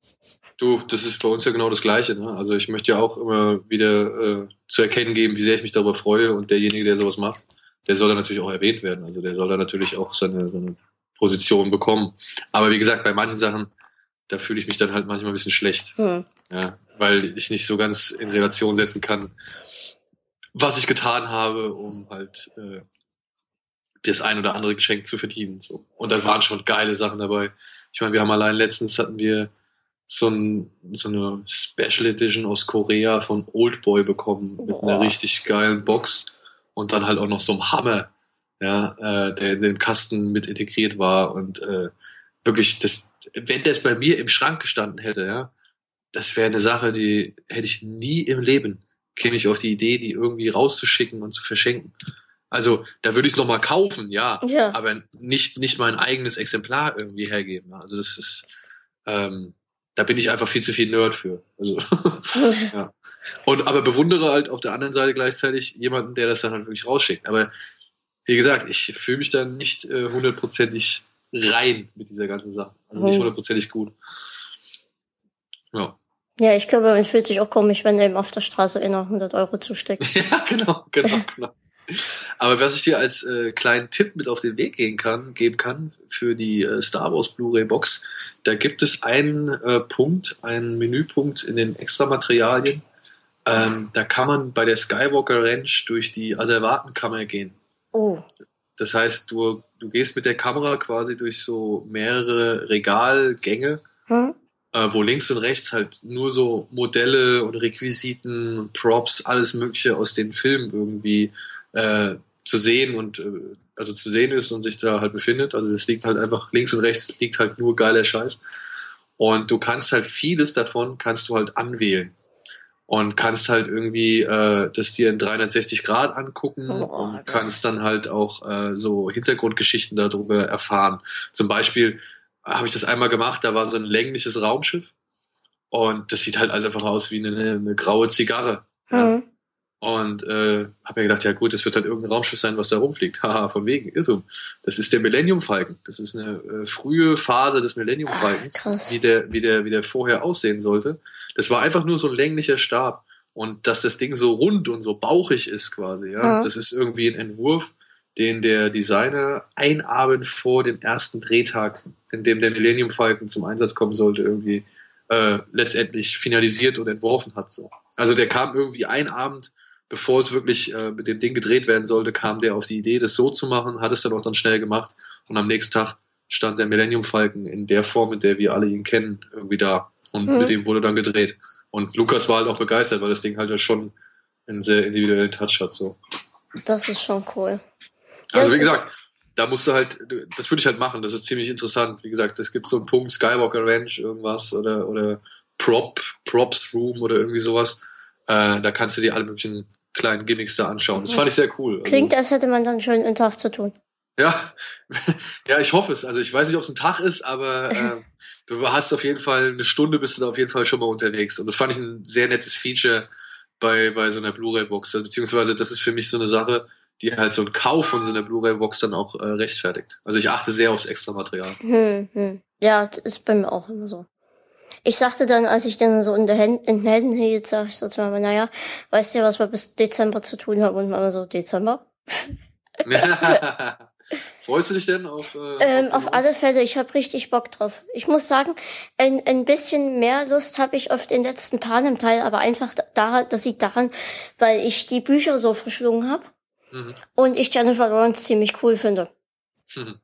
Du, das ist bei uns ja genau das Gleiche. Ne? Also ich möchte ja auch immer wieder äh, zu erkennen geben, wie sehr ich mich darüber freue und derjenige, der sowas macht, der soll da natürlich auch erwähnt werden. Also der soll da natürlich auch seine, seine Position bekommen. Aber wie gesagt, bei manchen Sachen, da fühle ich mich dann halt manchmal ein bisschen schlecht. Hm. Ja, weil ich nicht so ganz in Relation setzen kann, was ich getan habe, um halt äh, das ein oder andere Geschenk zu verdienen. So. Und da waren schon geile Sachen dabei. Ich meine, wir haben allein letztens hatten wir so, ein, so eine Special Edition aus Korea von Oldboy bekommen mit Boah. einer richtig geilen Box und dann halt auch noch so ein Hammer, ja, äh, der in den Kasten mit integriert war und äh, wirklich, das, wenn das bei mir im Schrank gestanden hätte, ja, das wäre eine Sache, die hätte ich nie im Leben käme ich auf die Idee, die irgendwie rauszuschicken und zu verschenken. Also da würde ich es nochmal kaufen, ja, ja, aber nicht nicht mein eigenes Exemplar irgendwie hergeben. Also das ist, ähm, da bin ich einfach viel zu viel Nerd für. Also, ja. Und aber bewundere halt auf der anderen Seite gleichzeitig jemanden, der das dann halt wirklich rausschickt. Aber wie gesagt, ich fühle mich dann nicht äh, hundertprozentig rein mit dieser ganzen Sache. Also nicht mhm. hundertprozentig gut. Ja. Ja, ich glaube, man fühlt sich auch komisch, wenn er ihm auf der Straße inner 100 Euro zusteckt. ja, genau, genau, genau. Aber was ich dir als äh, kleinen Tipp mit auf den Weg gehen kann, geben kann für die äh, Star Wars Blu-ray Box, da gibt es einen äh, Punkt, einen Menüpunkt in den Extramaterialien. Ähm, da kann man bei der Skywalker Ranch durch die Asservatenkammer gehen. Oh. Das heißt, du, du gehst mit der Kamera quasi durch so mehrere Regalgänge, hm? Äh, wo links und rechts halt nur so Modelle und Requisiten, Props, alles Mögliche aus den Filmen irgendwie äh, zu sehen und äh, also zu sehen ist und sich da halt befindet. Also es liegt halt einfach links und rechts liegt halt nur geiler Scheiß. Und du kannst halt vieles davon kannst du halt anwählen und kannst halt irgendwie äh, das dir in 360 Grad angucken oh, und kannst dann halt auch äh, so Hintergrundgeschichten darüber erfahren. Zum Beispiel habe ich das einmal gemacht, da war so ein längliches Raumschiff und das sieht halt also einfach aus wie eine, eine graue Zigarre. Mhm. Ja. Und äh, habe mir gedacht, ja gut, das wird halt irgendein Raumschiff sein, was da rumfliegt. Haha, von wegen, Irrtum. Das ist der Millennium Falcon. Das ist eine äh, frühe Phase des Millennium Falcons, Ach, wie der, wie der, wie der vorher aussehen sollte. Das war einfach nur so ein länglicher Stab. Und dass das Ding so rund und so bauchig ist quasi, ja, Ja. das ist irgendwie ein Entwurf, den der Designer ein Abend vor dem ersten Drehtag, in dem der Millennium Falcon zum Einsatz kommen sollte, irgendwie äh, letztendlich finalisiert und entworfen hat. So. Also der kam irgendwie ein Abend, bevor es wirklich äh, mit dem Ding gedreht werden sollte, kam der auf die Idee, das so zu machen, hat es dann auch dann schnell gemacht und am nächsten Tag stand der Millennium Falcon in der Form, in der wir alle ihn kennen, irgendwie da. Und Mhm. mit dem wurde dann gedreht. Und Lukas war halt auch begeistert, weil das Ding halt ja schon einen sehr individuellen Touch hat. So. Das ist schon cool. Also wie gesagt, da musst du halt, das würde ich halt machen, das ist ziemlich interessant. Wie gesagt, es gibt so einen Punkt Skywalker Ranch, irgendwas oder, oder Prop, Props Room oder irgendwie sowas. Äh, da kannst du dir alle möglichen kleinen Gimmicks da anschauen. Das fand ich sehr cool. Also, Klingt, als hätte man dann schon einen Tag zu tun. ja, ja, ich hoffe es. Also ich weiß nicht, ob es ein Tag ist, aber äh, du hast auf jeden Fall eine Stunde bist du da auf jeden Fall schon mal unterwegs. Und das fand ich ein sehr nettes Feature bei, bei so einer Blu-ray-Box. Also, beziehungsweise das ist für mich so eine Sache, die halt so ein Kauf von so einer Blu-ray-Box dann auch äh, rechtfertigt. Also ich achte sehr aufs Extra-Material. Hm, hm. Ja, das ist bei mir auch immer so. Ich sagte dann, als ich den so in, der Händen, in den Händen hielt, sag ich so zu Mama, naja, weißt du ja, was wir bis Dezember zu tun haben? Und Mama so, Dezember? Freust du dich denn auf? Äh, Ähm, auf neuen? alle Fälle, ich habe richtig Bock drauf. Ich muss sagen, ein, ein bisschen mehr Lust habe ich auf den letzten Panem-Teil, aber einfach daran, das liegt daran, weil ich die Bücher so verschlungen habe Mhm. und ich Jennifer Lawrence ziemlich cool finde. Mhm.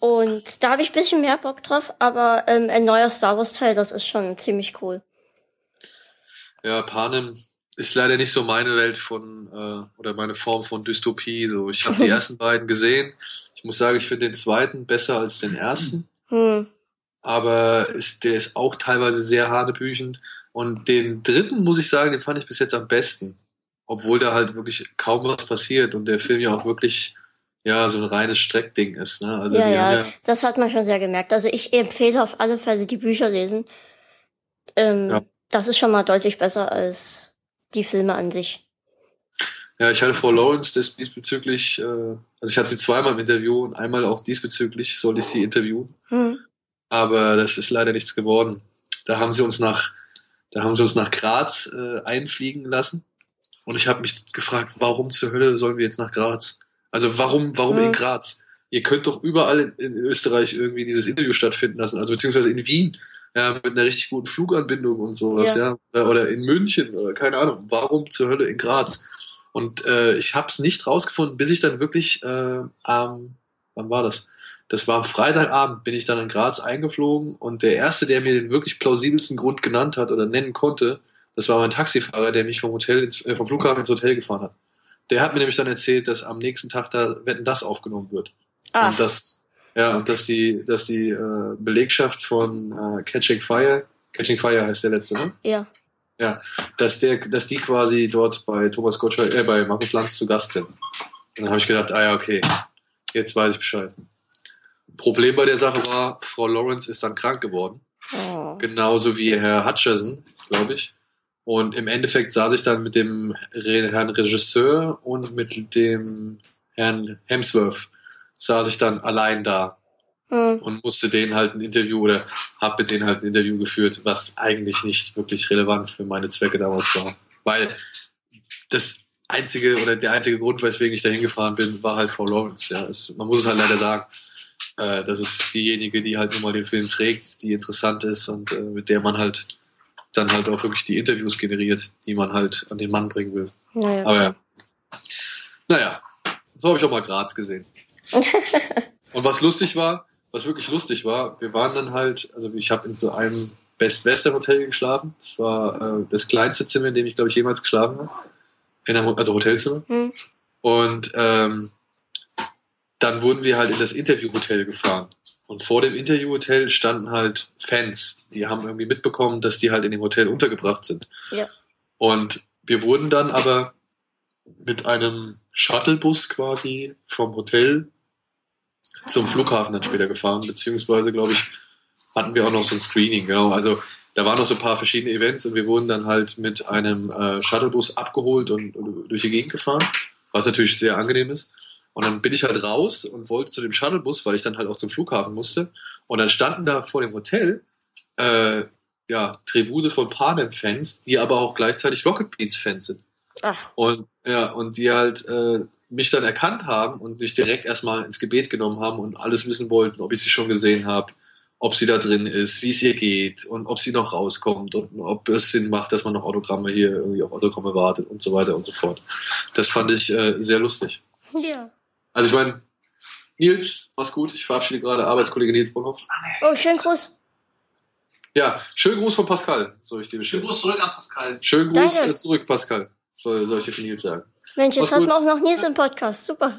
Und da habe ich ein bisschen mehr Bock drauf, aber ähm, ein neuer Star Wars-Teil, das ist schon ziemlich cool. Ja, Panem ist leider nicht so meine Welt von äh, oder meine Form von Dystopie. So, ich habe die ersten beiden gesehen. Ich muss sagen, ich finde den zweiten besser als den ersten, Hm. aber ist, der ist auch teilweise sehr hanebüchend. Und den dritten muss ich sagen, den fand ich bis jetzt am besten, obwohl da halt wirklich kaum was passiert und der Film ja auch wirklich ja so ein reines Streckding ist. Ne? Also ja, haben ja, das hat man schon sehr gemerkt. Also ich empfehle auf alle Fälle die Bücher lesen. Ähm, Ja. Das ist schon mal deutlich besser als die Filme an sich. Ja, ich hatte Frau Lawrence das diesbezüglich, äh, also ich hatte sie zweimal im Interview und einmal auch diesbezüglich sollte ich sie interviewen, Hm. aber das ist leider nichts geworden. Da haben sie uns nach, da haben sie uns nach Graz äh, einfliegen lassen und ich habe mich gefragt, warum zur Hölle sollen wir jetzt nach Graz? Also warum, warum Hm. in Graz? Ihr könnt doch überall in, in Österreich irgendwie dieses Interview stattfinden lassen, also beziehungsweise in Wien, ja, mit einer richtig guten Fluganbindung und sowas, ja, Ja. oder in München oder keine Ahnung. Warum zur Hölle in Graz? Und äh, ich habe es nicht rausgefunden, bis ich dann wirklich äh, am, wann war das? Das war am Freitagabend, bin ich dann in Graz eingeflogen und der erste, der mir den wirklich plausibelsten Grund genannt hat oder nennen konnte, das war mein Taxifahrer, der mich vom Hotel ins, äh, vom Flughafen ins Hotel gefahren hat. Der hat mir nämlich dann erzählt, dass am nächsten Tag da Wetten das aufgenommen wird. Ach, Und dass, ja, und dass die, dass die äh, Belegschaft von äh, Catching Fire, Catching Fire heißt der letzte, ne? ja. dass der, dass die quasi dort bei Thomas Gottschalk, äh, bei Markus Lanz zu Gast sind. Und dann habe ich gedacht, ah ja, okay, jetzt weiß ich Bescheid. Problem bei der Sache war, Frau Lawrence ist dann krank geworden, Oh. genauso wie Herr Hutcherson, glaube ich. Und im Endeffekt saß ich dann mit dem Herrn Regisseur und mit dem Herrn Hemsworth saß ich dann allein da Hm. und musste denen halt ein Interview oder habe mit denen halt ein Interview geführt, was eigentlich nicht wirklich relevant für meine Zwecke damals war. Weil das einzige oder der einzige Grund, weswegen ich da hingefahren bin, war halt Frau Lawrence. Ja. Es, man muss es halt leider sagen. Äh, das ist diejenige, die halt nun mal den Film trägt, die interessant ist und äh, mit der man halt dann halt auch wirklich die Interviews generiert, die man halt an den Mann bringen will. Naja, Aber ja. Naja, so habe ich auch mal Graz gesehen. Und was lustig war, was wirklich lustig war, wir waren dann halt, also ich habe in so einem Best Western Hotel geschlafen. Das war äh, das kleinste Zimmer, in dem ich, glaube ich, jemals geschlafen habe. In einem, also Hotelzimmer. Hm. Und ähm, dann wurden wir halt in das Interviewhotel gefahren. Und vor dem Interviewhotel standen halt Fans, die haben irgendwie mitbekommen, dass die halt in dem Hotel untergebracht sind. Ja. Und wir wurden dann aber mit einem Shuttlebus quasi vom Hotel zum Flughafen dann später gefahren, beziehungsweise, glaube ich, hatten wir auch noch so ein Screening, genau. Also da waren noch so ein paar verschiedene Events und wir wurden dann halt mit einem äh, Shuttlebus abgeholt und, und durch die Gegend gefahren, was natürlich sehr angenehm ist. Und dann bin ich halt raus und wollte zu dem Shuttlebus, weil ich dann halt auch zum Flughafen musste. Und dann standen da vor dem Hotel äh, ja, Tribute von Panem-Fans, die aber auch gleichzeitig Rocket Beans-Fans sind. Ach. Und ja, und die halt äh, mich dann erkannt haben und mich direkt erstmal ins Gebet genommen haben und alles wissen wollten, ob ich sie schon gesehen habe, ob sie da drin ist, wie es ihr geht und ob sie noch rauskommt und ob es Sinn macht, dass man noch Autogramme hier irgendwie auf Autogramme wartet und so weiter und so fort. Das fand ich äh, sehr lustig. Ja. Also ich meine, Nils, mach's gut. Ich verabschiede gerade Arbeitskollege Nils Bonhoff. Oh, schönen Gruß. Ja, schönen Gruß von Pascal, soll ich dir bestimmen. Schönen Gruß zurück an Pascal. Schönen Gruß Danke. zurück, Pascal, soll, soll ich dir von Nils sagen. Mensch, jetzt hatten wir auch noch Nils im Podcast. Super.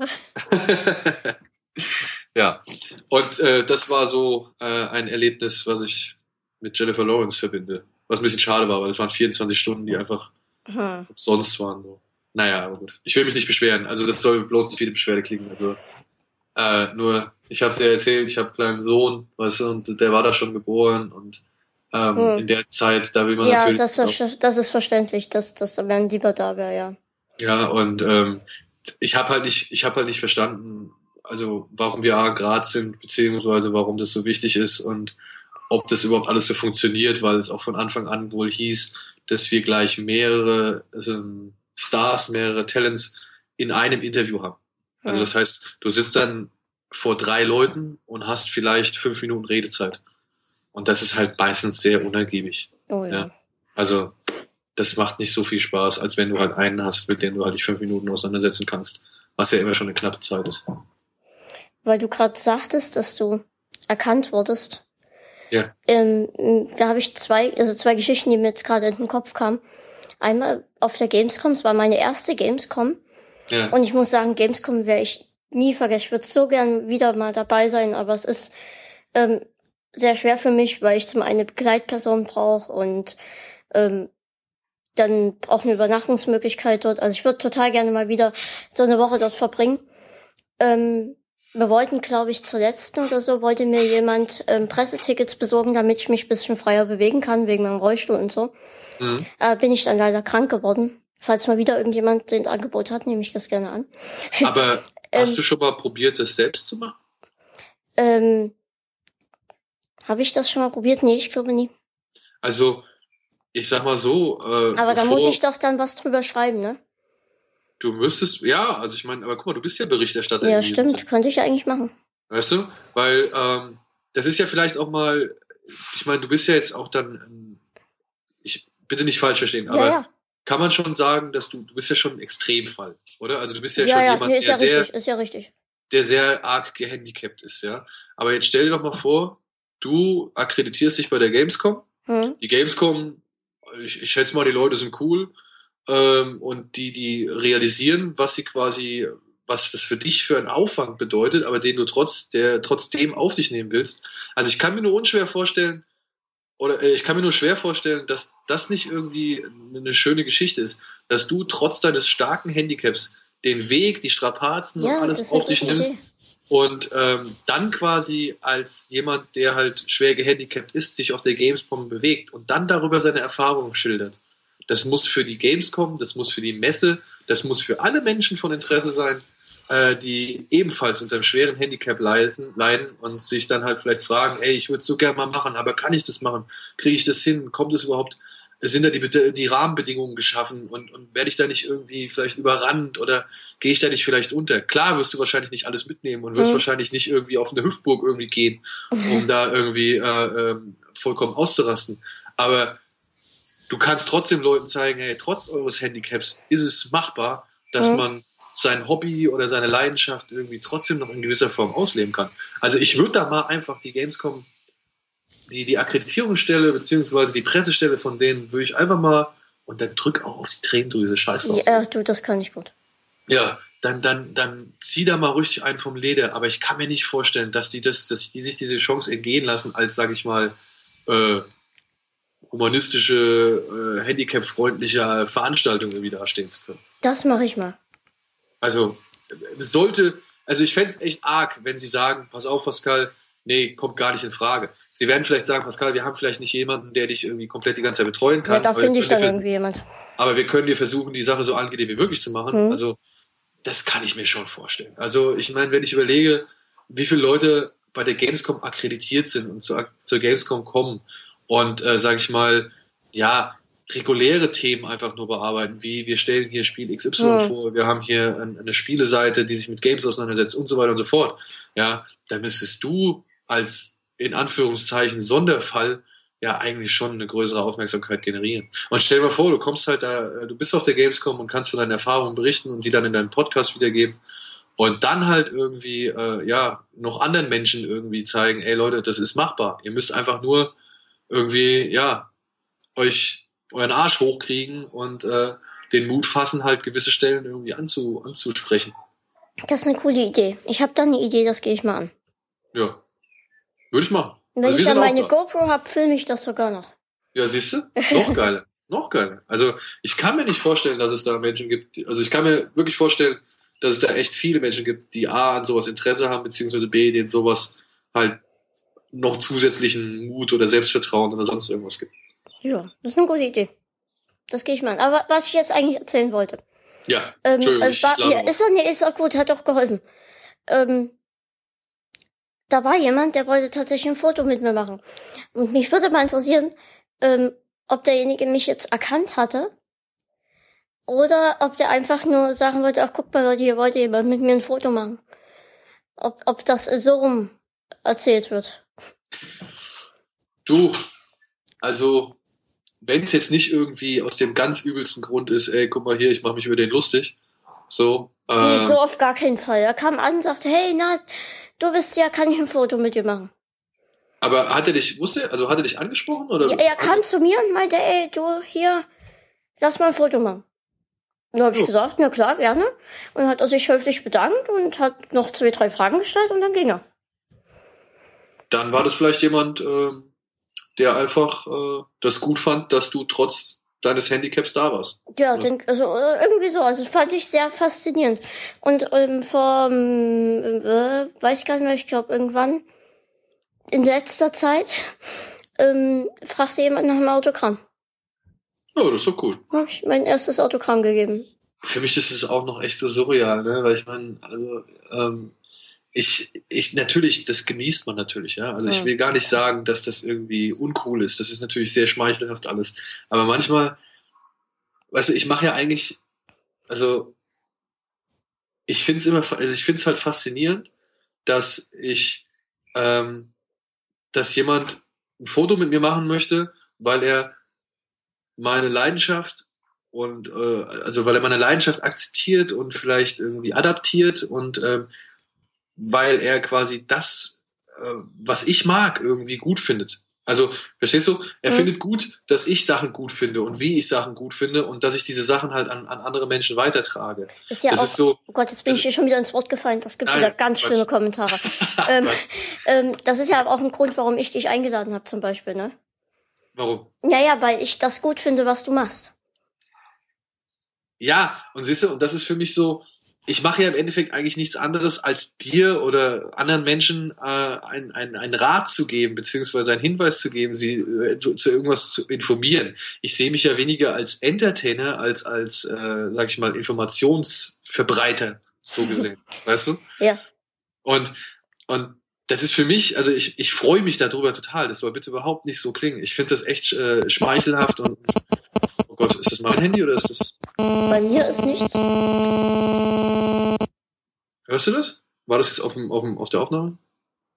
ja, und äh, das war so äh, ein Erlebnis, was ich mit Jennifer Lawrence verbinde. Was ein bisschen schade war, weil es waren 24 Stunden, die einfach hm. sonst waren. So. Naja, aber gut. Ich will mich nicht beschweren. Also das soll bloß nicht eine Beschwerde klingen. Also äh, nur, ich habe dir erzählt, ich habe einen kleinen Sohn, weißt du, und der war da schon geboren und ähm, hm. in der Zeit, da will man ja, natürlich. Ja, das, ist, das ist verständlich, dass, dass man lieber da wäre, ja. Ja, und ähm, ich habe halt nicht, ich habe halt nicht verstanden, also warum wir A grad sind, beziehungsweise warum das so wichtig ist und ob das überhaupt alles so funktioniert, weil es auch von Anfang an wohl hieß, dass wir gleich mehrere ähm, Stars, mehrere Talents in einem Interview haben. Also das heißt, du sitzt dann vor drei Leuten und hast vielleicht fünf Minuten Redezeit. Und das ist halt meistens sehr unergiebig. Oh ja. ja. Also das macht nicht so viel Spaß, als wenn du halt einen hast, mit dem du halt dich fünf Minuten auseinandersetzen kannst, was ja immer schon eine knappe Zeit ist. Weil du gerade sagtest, dass du erkannt wurdest. Ja. Ähm, da habe ich zwei, also zwei Geschichten, die mir jetzt gerade in den Kopf kamen. Einmal auf der Gamescom, es war meine erste Gamescom. Ja. Und ich muss sagen, Gamescom werde ich nie vergessen. Ich würde so gern wieder mal dabei sein, aber es ist ähm, sehr schwer für mich, weil ich zum einen eine Begleitperson brauche und ähm, dann auch eine Übernachtungsmöglichkeit dort. Also ich würde total gerne mal wieder so eine Woche dort verbringen. Ähm, wir wollten, glaube ich, zur letzten oder so, wollte mir jemand ähm, Pressetickets besorgen, damit ich mich bisschen freier bewegen kann, wegen meinem Rollstuhl und so. Mhm. Äh, bin ich dann leider krank geworden. Falls mal wieder irgendjemand den Angebot hat, nehme ich das gerne an. Aber hast ähm, du schon mal probiert, das selbst zu machen? Ähm, Habe ich das schon mal probiert? Nee, ich glaube nie. Also, ich sag mal so. Äh, aber da muss ich doch dann was drüber schreiben, ne? Du müsstest, ja, also ich meine, aber guck mal, du bist ja Berichterstatter. Ja, stimmt, Zeit. könnte ich ja eigentlich machen. Weißt du? Weil ähm, das ist ja vielleicht auch mal, ich meine, du bist ja jetzt auch dann, ich bitte nicht falsch verstehen, aber ja, kann man schon sagen, dass du, du bist ja schon ein Extremfall, oder? Also du bist ja, ja schon ja, jemand, nee, ist der ja sehr, richtig, ist ja richtig. der sehr arg gehandicapt ist, ja. Aber jetzt stell dir doch mal vor, du akkreditierst dich bei der Gamescom. Hm. Die Gamescom ich, ich schätze mal, die Leute sind cool ähm, und die, die realisieren, was sie quasi, was das für dich für einen Aufwand bedeutet, aber den du trotz der, trotzdem auf dich nehmen willst. Also ich kann mir nur unschwer vorstellen, oder äh, ich kann mir nur schwer vorstellen, dass das nicht irgendwie eine schöne Geschichte ist, dass du trotz deines starken Handicaps den Weg, die Strapazen ja, und alles auf dich nimmst. Idee. Und ähm, dann quasi als jemand, der halt schwer gehandicapt ist, sich auf der Gamescom bewegt und dann darüber seine Erfahrungen schildert. Das muss für die Gamescom, das muss für die Messe, das muss für alle Menschen von Interesse sein, äh, die ebenfalls unter einem schweren Handicap leiden, leiden und sich dann halt vielleicht fragen, ey, ich würde es so gerne mal machen, aber kann ich das machen? Kriege ich das hin? Kommt es überhaupt sind da die, die Rahmenbedingungen geschaffen und, und werde ich da nicht irgendwie vielleicht überrannt oder gehe ich da nicht vielleicht unter? Klar wirst du wahrscheinlich nicht alles mitnehmen und wirst mhm. wahrscheinlich nicht irgendwie auf eine Hüftburg irgendwie gehen, um da irgendwie äh, äh, vollkommen auszurasten. Aber du kannst trotzdem Leuten zeigen, hey, trotz eures Handicaps ist es machbar, dass mhm. man sein Hobby oder seine Leidenschaft irgendwie trotzdem noch in gewisser Form ausleben kann. Also ich würde da mal einfach die Gamescom die, die Akkreditierungsstelle beziehungsweise die Pressestelle von denen würde ich einfach mal und dann drück auch auf die Tränendrüse, scheiß drauf. Ja, du, das kann ich gut. Ja, dann, dann, dann zieh da mal richtig einen vom Leder. Aber ich kann mir nicht vorstellen, dass die das, dass die sich diese Chance entgehen lassen, als, sag ich mal, äh, humanistische, äh, handicap-freundliche Veranstaltung irgendwie dastehen zu können. Das mache ich mal. Also, sollte, also ich fände es echt arg, wenn sie sagen, pass auf, Pascal, nee, kommt gar nicht in Frage sie werden vielleicht sagen, Pascal, wir haben vielleicht nicht jemanden, der dich irgendwie komplett die ganze Zeit betreuen kann. Ja, da finde ich dann irgendwie jemand. Aber wir können dir versuchen, die Sache so angenehm wie möglich zu machen. Mhm. Also, das kann ich mir schon vorstellen. Also, ich meine, wenn ich überlege, wie viele Leute bei der Gamescom akkreditiert sind und zur, zur Gamescom kommen und, äh, sage ich mal, ja, reguläre Themen einfach nur bearbeiten, wie wir stellen hier Spiel XY ja. vor, wir haben hier eine Spieleseite, die sich mit Games auseinandersetzt und so weiter und so fort. Ja, da müsstest du als in Anführungszeichen Sonderfall ja eigentlich schon eine größere Aufmerksamkeit generieren. Und stell dir mal vor, du kommst halt da, äh, du bist auf der Gamescom und kannst von deinen Erfahrungen berichten und die dann in deinem Podcast wiedergeben und dann halt irgendwie äh, ja noch anderen Menschen irgendwie zeigen, ey Leute, das ist machbar. Ihr müsst einfach nur irgendwie ja euch euren Arsch hochkriegen und äh, den Mut fassen, halt gewisse Stellen irgendwie anzu, anzusprechen. Das ist eine coole Idee. Ich habe da eine Idee, das gehe ich mal an. Ja. Würde ich machen. Wenn also ich dann meine GoPro habe, filme ich das sogar noch. Ja, siehst du? Noch geiler. noch geiler. Also ich kann mir nicht vorstellen, dass es da Menschen gibt, also ich kann mir wirklich vorstellen, dass es da echt viele Menschen gibt, die A an sowas Interesse haben, beziehungsweise B, denen sowas halt noch zusätzlichen Mut oder Selbstvertrauen oder sonst irgendwas gibt. Ja, das ist eine gute Idee. Das gehe ich mal an. Aber was ich jetzt eigentlich erzählen wollte. Ja, ähm, es war, ja, ist doch, nee, ist doch gut, hat doch geholfen. Ähm, da war jemand, der wollte tatsächlich ein Foto mit mir machen. Und mich würde mal interessieren, ähm, ob derjenige mich jetzt erkannt hatte. Oder ob der einfach nur sagen wollte, ach guck mal Leute, hier wollte jemand mit mir ein Foto machen. Ob, ob das so rum erzählt wird. Du, also wenn es jetzt nicht irgendwie aus dem ganz übelsten Grund ist, ey, guck mal hier, ich mache mich über den lustig. So. Äh, nee, so auf gar keinen Fall. Er kam an und sagte, hey, na, du bist ja, kann ich ein Foto mit dir machen. Aber hat er dich, wusste also hat er dich angesprochen oder? Ja, er kam zu mir und meinte, ey, du hier, lass mal ein Foto machen. Und dann habe ich oh. gesagt, na klar, gerne. Und hat er sich höflich bedankt und hat noch zwei, drei Fragen gestellt und dann ging er. Dann war das vielleicht jemand, ähm, der einfach äh, das gut fand, dass du trotz deines Handicaps da warst. Ja, denk, also äh, irgendwie so. Also fand ich sehr faszinierend. Und ähm, vor, ähm, äh, weiß ich gar nicht mehr, ich glaube irgendwann in letzter Zeit ähm, fragte jemand nach einem Autogramm. Oh, das ist doch cool. Hab ich mein erstes Autogramm gegeben. Für mich ist es auch noch echt so surreal, ne? Weil ich meine, also ähm, ich, ich, natürlich, das genießt man natürlich, ja. Also ich will gar nicht sagen, dass das irgendwie uncool ist. Das ist natürlich sehr schmeichelhaft alles. Aber manchmal, weißt du, ich mache ja eigentlich, also ich finde es immer, also ich finde es halt faszinierend, dass ich, ähm, dass jemand ein Foto mit mir machen möchte, weil er meine Leidenschaft und äh, also weil er meine Leidenschaft akzeptiert und vielleicht irgendwie adaptiert und ähm, weil er quasi das, äh, was ich mag, irgendwie gut findet. Also, verstehst du? Er mhm. findet gut, dass ich Sachen gut finde und wie ich Sachen gut finde und dass ich diese Sachen halt an, an andere Menschen weitertrage. Ist ja das auch, ist so, oh Gott, jetzt bin ich hier schon wieder ins Wort gefallen. Das gibt nein, wieder ganz Quatsch. schlimme Kommentare. ähm, ähm, das ist ja auch ein Grund, warum ich dich eingeladen habe, zum Beispiel, ne? Warum? Naja, weil ich das gut finde, was du machst. Ja, und siehst du, und das ist für mich so, ich mache ja im Endeffekt eigentlich nichts anderes, als dir oder anderen Menschen äh, ein, ein, ein Rat zu geben, beziehungsweise einen Hinweis zu geben, sie äh, zu irgendwas zu informieren. Ich sehe mich ja weniger als Entertainer, als als, äh, sag ich mal, Informationsverbreiter, so gesehen. weißt du? Ja. Und, und das ist für mich, also ich, ich freue mich darüber total. Das soll bitte überhaupt nicht so klingen. Ich finde das echt äh, schmeichelhaft und oh Gott, ist das mein Handy oder ist das. Bei mir ist nichts. Hörst du das? War das jetzt auf, dem, auf, dem, auf der Aufnahme?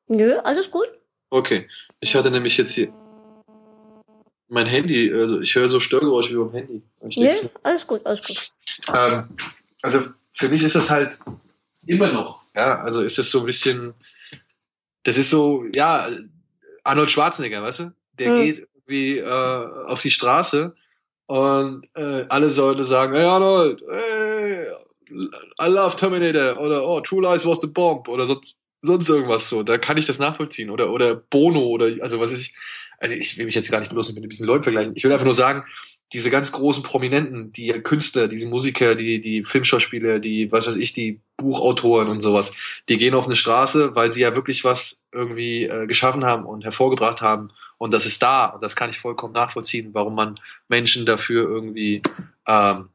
Nö, alles gut. Okay. Ich hatte nämlich jetzt hier mein Handy, also ich höre so Störgeräusche wie beim Handy. Nö, alles gut, alles gut. Ähm, also für mich ist das halt immer noch, ja, also ist das so ein bisschen, das ist so, ja, Arnold Schwarzenegger, weißt du? Der hm. geht irgendwie äh, auf die Straße und äh, alle Leute sagen, hey Arnold, hey, I love Terminator oder oh, True Lies was the bomb oder sonst, sonst irgendwas so. Da kann ich das nachvollziehen. Oder, oder Bono oder also was ich. Also ich will mich jetzt gar nicht bloß mit ein bisschen Leuten vergleichen. Ich will einfach nur sagen, diese ganz großen Prominenten, die Künstler, diese Musiker, die, die Filmschauspieler, die, was weiß ich, die Buchautoren und sowas, die gehen auf eine Straße, weil sie ja wirklich was irgendwie äh, geschaffen haben und hervorgebracht haben. Und das ist da. Und das kann ich vollkommen nachvollziehen, warum man Menschen dafür irgendwie ähm,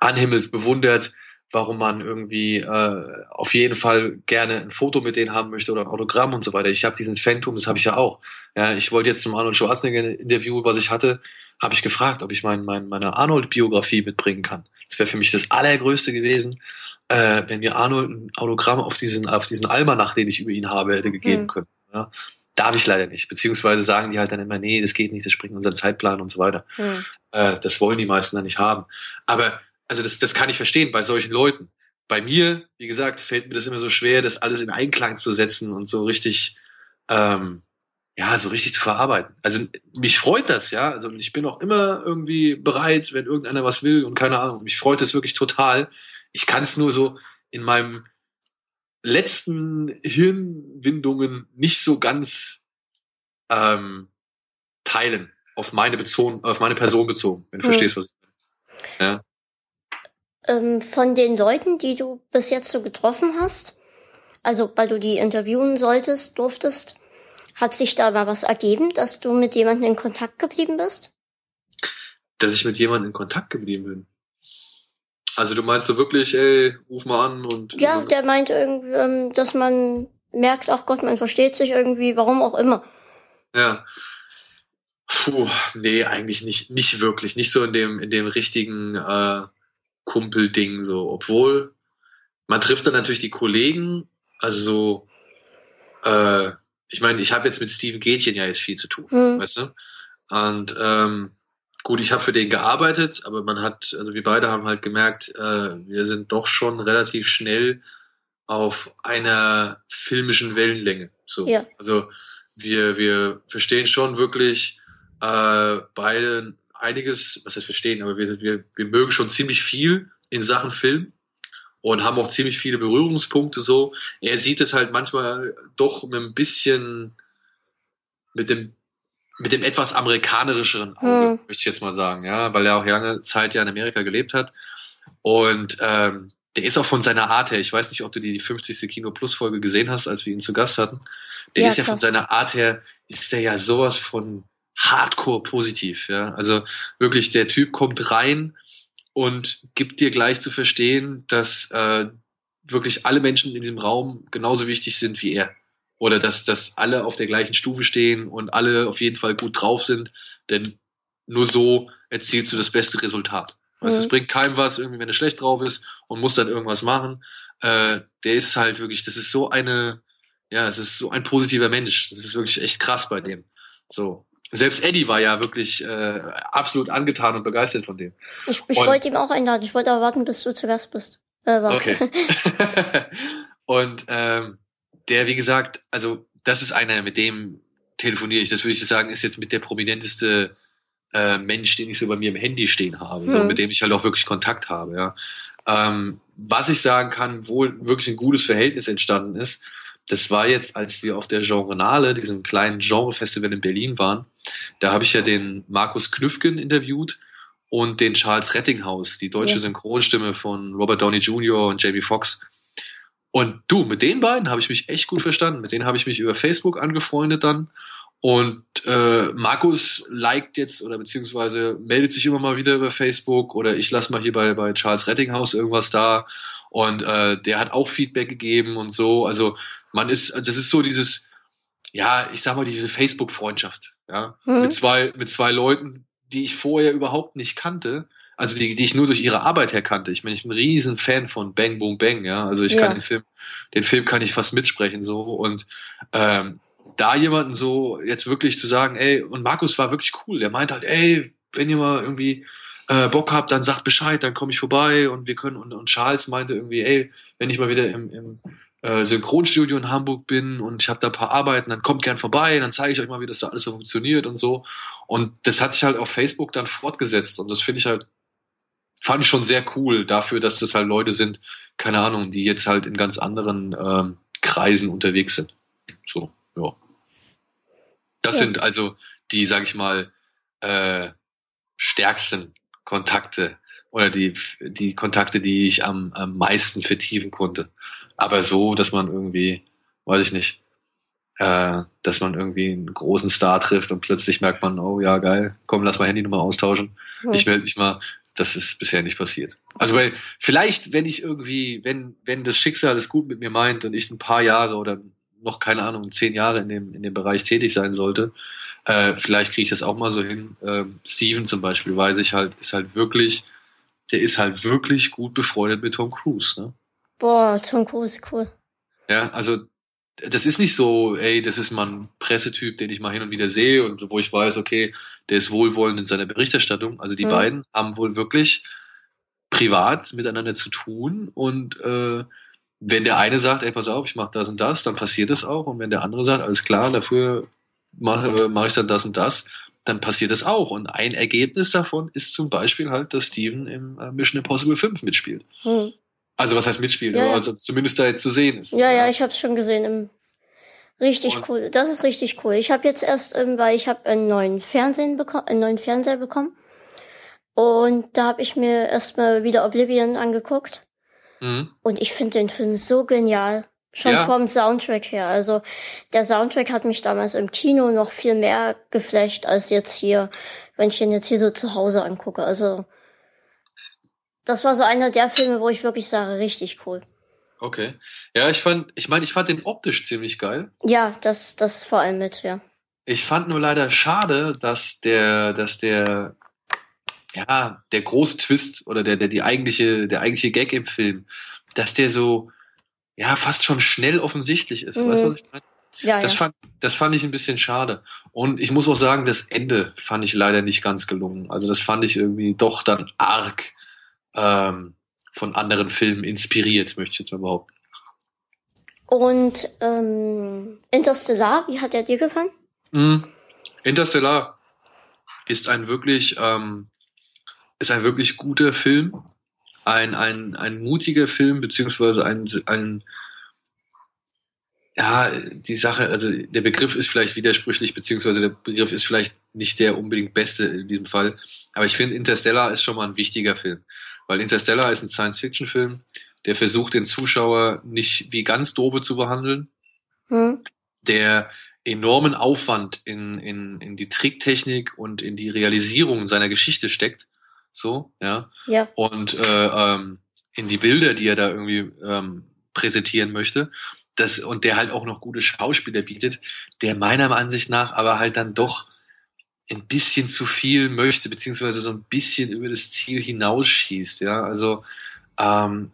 anhimmelt, bewundert, warum man irgendwie äh, auf jeden Fall gerne ein Foto mit denen haben möchte oder ein Autogramm und so weiter. Ich habe diesen Phantom, das habe ich ja auch. Ja, ich wollte jetzt zum Arnold Schwarzenegger Interview, was ich hatte, habe ich gefragt, ob ich mein, mein, meine Arnold-Biografie mitbringen kann. Das wäre für mich das Allergrößte gewesen, äh, wenn mir Arnold ein Autogramm auf diesen, auf diesen Almanach, den ich über ihn habe, hätte gegeben mhm. können. Ja. Darf ich leider nicht. Beziehungsweise sagen die halt dann immer, nee, das geht nicht, das springt unseren Zeitplan und so weiter. Mhm. Äh, das wollen die meisten dann nicht haben. Aber also das, das kann ich verstehen bei solchen Leuten. Bei mir, wie gesagt, fällt mir das immer so schwer, das alles in Einklang zu setzen und so richtig ähm, ja, so richtig zu verarbeiten. Also mich freut das, ja. Also ich bin auch immer irgendwie bereit, wenn irgendeiner was will und keine Ahnung. Mich freut das wirklich total. Ich kann es nur so in meinem letzten Hirnwindungen nicht so ganz ähm, teilen auf meine bezogen, auf meine Person bezogen, wenn du hm. verstehst, was ich meine. Ja. Ähm, von den Leuten, die du bis jetzt so getroffen hast, also weil du die interviewen solltest, durftest, hat sich da mal was ergeben, dass du mit jemandem in Kontakt geblieben bist? Dass ich mit jemandem in Kontakt geblieben bin. Also du meinst so wirklich, ey, ruf mal an und. Ja, der meint irgendwie, ähm, dass man merkt, ach Gott, man versteht sich irgendwie, warum auch immer. Ja. Puh, nee, eigentlich nicht, nicht wirklich. Nicht so in dem, in dem richtigen äh, Kumpelding so. Obwohl, man trifft dann natürlich die Kollegen, also so, äh, ich meine, ich habe jetzt mit Steven Gätchen ja jetzt viel zu tun, mhm. weißt du? Und ähm, gut, ich habe für den gearbeitet, aber man hat, also wir beide haben halt gemerkt, äh, wir sind doch schon relativ schnell auf einer filmischen Wellenlänge. So. Ja. Also wir, wir verstehen schon wirklich äh, beide einiges, was heißt verstehen, aber wir, wir, wir mögen schon ziemlich viel in Sachen Film und haben auch ziemlich viele Berührungspunkte so. Er sieht es halt manchmal doch mit ein bisschen mit dem mit dem etwas amerikanischeren Auge, hm. möchte ich jetzt mal sagen, ja, weil er auch lange Zeit ja in Amerika gelebt hat. Und ähm, der ist auch von seiner Art her, ich weiß nicht, ob du die 50. Kino Plus Folge gesehen hast, als wir ihn zu Gast hatten. Der ja, ist ja klar. von seiner Art her, ist der ja sowas von hardcore positiv, ja. Also wirklich, der Typ kommt rein und gibt dir gleich zu verstehen, dass äh, wirklich alle Menschen in diesem Raum genauso wichtig sind wie er. Oder dass, dass alle auf der gleichen Stufe stehen und alle auf jeden Fall gut drauf sind, denn nur so erzielst du das beste Resultat. Mhm. Also es bringt keinem was, irgendwie, wenn er schlecht drauf ist und muss dann irgendwas machen. Äh, der ist halt wirklich, das ist so eine, ja, es ist so ein positiver Mensch. Das ist wirklich echt krass bei dem. So selbst Eddie war ja wirklich äh, absolut angetan und begeistert von dem. Ich, ich wollte ihm auch einladen. Ich wollte aber warten, bis du zu Gast bist. Äh, okay. und ähm, der, wie gesagt, also das ist einer, mit dem telefoniere ich. Das würde ich sagen, ist jetzt mit der prominenteste äh, Mensch, den ich so bei mir im Handy stehen habe, mhm. so, mit dem ich halt auch wirklich Kontakt habe. Ja. Ähm, was ich sagen kann, wo wirklich ein gutes Verhältnis entstanden ist, das war jetzt, als wir auf der Genrenale, diesem kleinen Genrefestival in Berlin waren, da habe ich ja den Markus Knüffgen interviewt und den Charles Rettinghaus, die deutsche ja. Synchronstimme von Robert Downey Jr. und Jamie Foxx. Und du, mit den beiden habe ich mich echt gut verstanden. Mit denen habe ich mich über Facebook angefreundet dann. Und äh, Markus liked jetzt oder beziehungsweise meldet sich immer mal wieder über Facebook oder ich lasse mal hier bei, bei Charles Rettinghaus irgendwas da. Und äh, der hat auch Feedback gegeben und so. Also man ist, also das ist so dieses, ja, ich sag mal, diese Facebook-Freundschaft, ja, mhm. mit zwei, mit zwei Leuten, die ich vorher überhaupt nicht kannte, also die, die ich nur durch ihre Arbeit her kannte. Ich meine, ich bin ein riesen Fan von Bang Boom Bang, ja, also ich ja. kann den Film, den Film kann ich fast mitsprechen so und ähm, da jemanden so jetzt wirklich zu sagen, ey, und Markus war wirklich cool, der meint halt, ey, wenn ihr mal irgendwie äh, Bock habt, dann sagt Bescheid, dann komme ich vorbei und wir können und, und Charles meinte irgendwie, ey, wenn ich mal wieder im, im äh, Synchronstudio in Hamburg bin und ich habe da ein paar Arbeiten, dann kommt gern vorbei, dann zeige ich euch mal, wie das da alles so funktioniert und so. Und das hat sich halt auf Facebook dann fortgesetzt und das finde ich halt, fand ich schon sehr cool dafür, dass das halt Leute sind, keine Ahnung, die jetzt halt in ganz anderen ähm, Kreisen unterwegs sind. So, ja. Das ja. sind also die, sag ich mal, äh, stärksten Kontakte oder die, die Kontakte, die ich am, am meisten vertiefen konnte. Aber so, dass man irgendwie, weiß ich nicht, äh, dass man irgendwie einen großen Star trifft und plötzlich merkt man, oh ja, geil, komm, lass mal Handynummer austauschen. Hm. Ich melde mich mal. Das ist bisher nicht passiert. Also weil vielleicht, wenn ich irgendwie, wenn, wenn das Schicksal es gut mit mir meint und ich ein paar Jahre oder noch keine Ahnung, zehn Jahre in dem, in dem Bereich tätig sein sollte, äh, vielleicht kriege ich das auch mal so hin. Ähm, Steven zum Beispiel, weiß ich halt, ist halt wirklich, der ist halt wirklich gut befreundet mit Tom Cruise. Ne? Boah, Tom Cruise, cool. Ja, also das ist nicht so, ey, das ist mal ein Pressetyp, den ich mal hin und wieder sehe und wo ich weiß, okay, der ist wohlwollend in seiner Berichterstattung. Also die mhm. beiden haben wohl wirklich privat miteinander zu tun und äh, wenn der eine sagt, ey, pass auf, ich mache das und das, dann passiert das auch. Und wenn der andere sagt, alles klar, dafür mache mach ich dann das und das, dann passiert das auch. Und ein Ergebnis davon ist zum Beispiel halt, dass Steven im äh, Mission Impossible 5 mitspielt. Hm. Also was heißt mitspielt? Ja, also zumindest da jetzt zu sehen ist. Ja, ja, ich habe es schon gesehen. Im richtig und cool. Das ist richtig cool. Ich habe jetzt erst, ähm, weil ich habe einen neuen Fernsehen bekommen, einen neuen Fernseher bekommen. Und da habe ich mir erstmal wieder Oblivion angeguckt. Mhm. Und ich finde den Film so genial. Schon ja. vom Soundtrack her. Also der Soundtrack hat mich damals im Kino noch viel mehr geflecht als jetzt hier, wenn ich den jetzt hier so zu Hause angucke. Also das war so einer der Filme, wo ich wirklich sage, richtig cool. Okay. Ja, ich fand, ich meine, ich fand den optisch ziemlich geil. Ja, das, das vor allem mit, ja. Ich fand nur leider schade, dass der, dass der, ja, der große Twist oder der, der, die eigentliche, der eigentliche Gag im Film, dass der so, ja, fast schon schnell offensichtlich ist. Mhm. Weißt du, was ich meine? Ja, das, ja. Fand, das fand ich ein bisschen schade. Und ich muss auch sagen, das Ende fand ich leider nicht ganz gelungen. Also das fand ich irgendwie doch dann arg ähm, von anderen Filmen inspiriert, möchte ich jetzt mal behaupten. Und ähm, Interstellar, wie hat er dir gefallen? Mm, Interstellar ist ein wirklich ähm, ist ein wirklich guter Film, ein ein ein mutiger Film beziehungsweise ein ein ja, die Sache, also der Begriff ist vielleicht widersprüchlich, beziehungsweise der Begriff ist vielleicht nicht der unbedingt beste in diesem Fall. Aber ich finde, Interstellar ist schon mal ein wichtiger Film. Weil Interstellar ist ein Science-Fiction-Film, der versucht, den Zuschauer nicht wie ganz dobe zu behandeln, hm. der enormen Aufwand in, in, in die Tricktechnik und in die Realisierung seiner Geschichte steckt. So, ja. Ja. Und äh, ähm, in die Bilder, die er da irgendwie ähm, präsentieren möchte. Das, und der halt auch noch gute Schauspieler bietet, der meiner Ansicht nach aber halt dann doch ein bisschen zu viel möchte, beziehungsweise so ein bisschen über das Ziel hinausschießt. Ja, also ähm,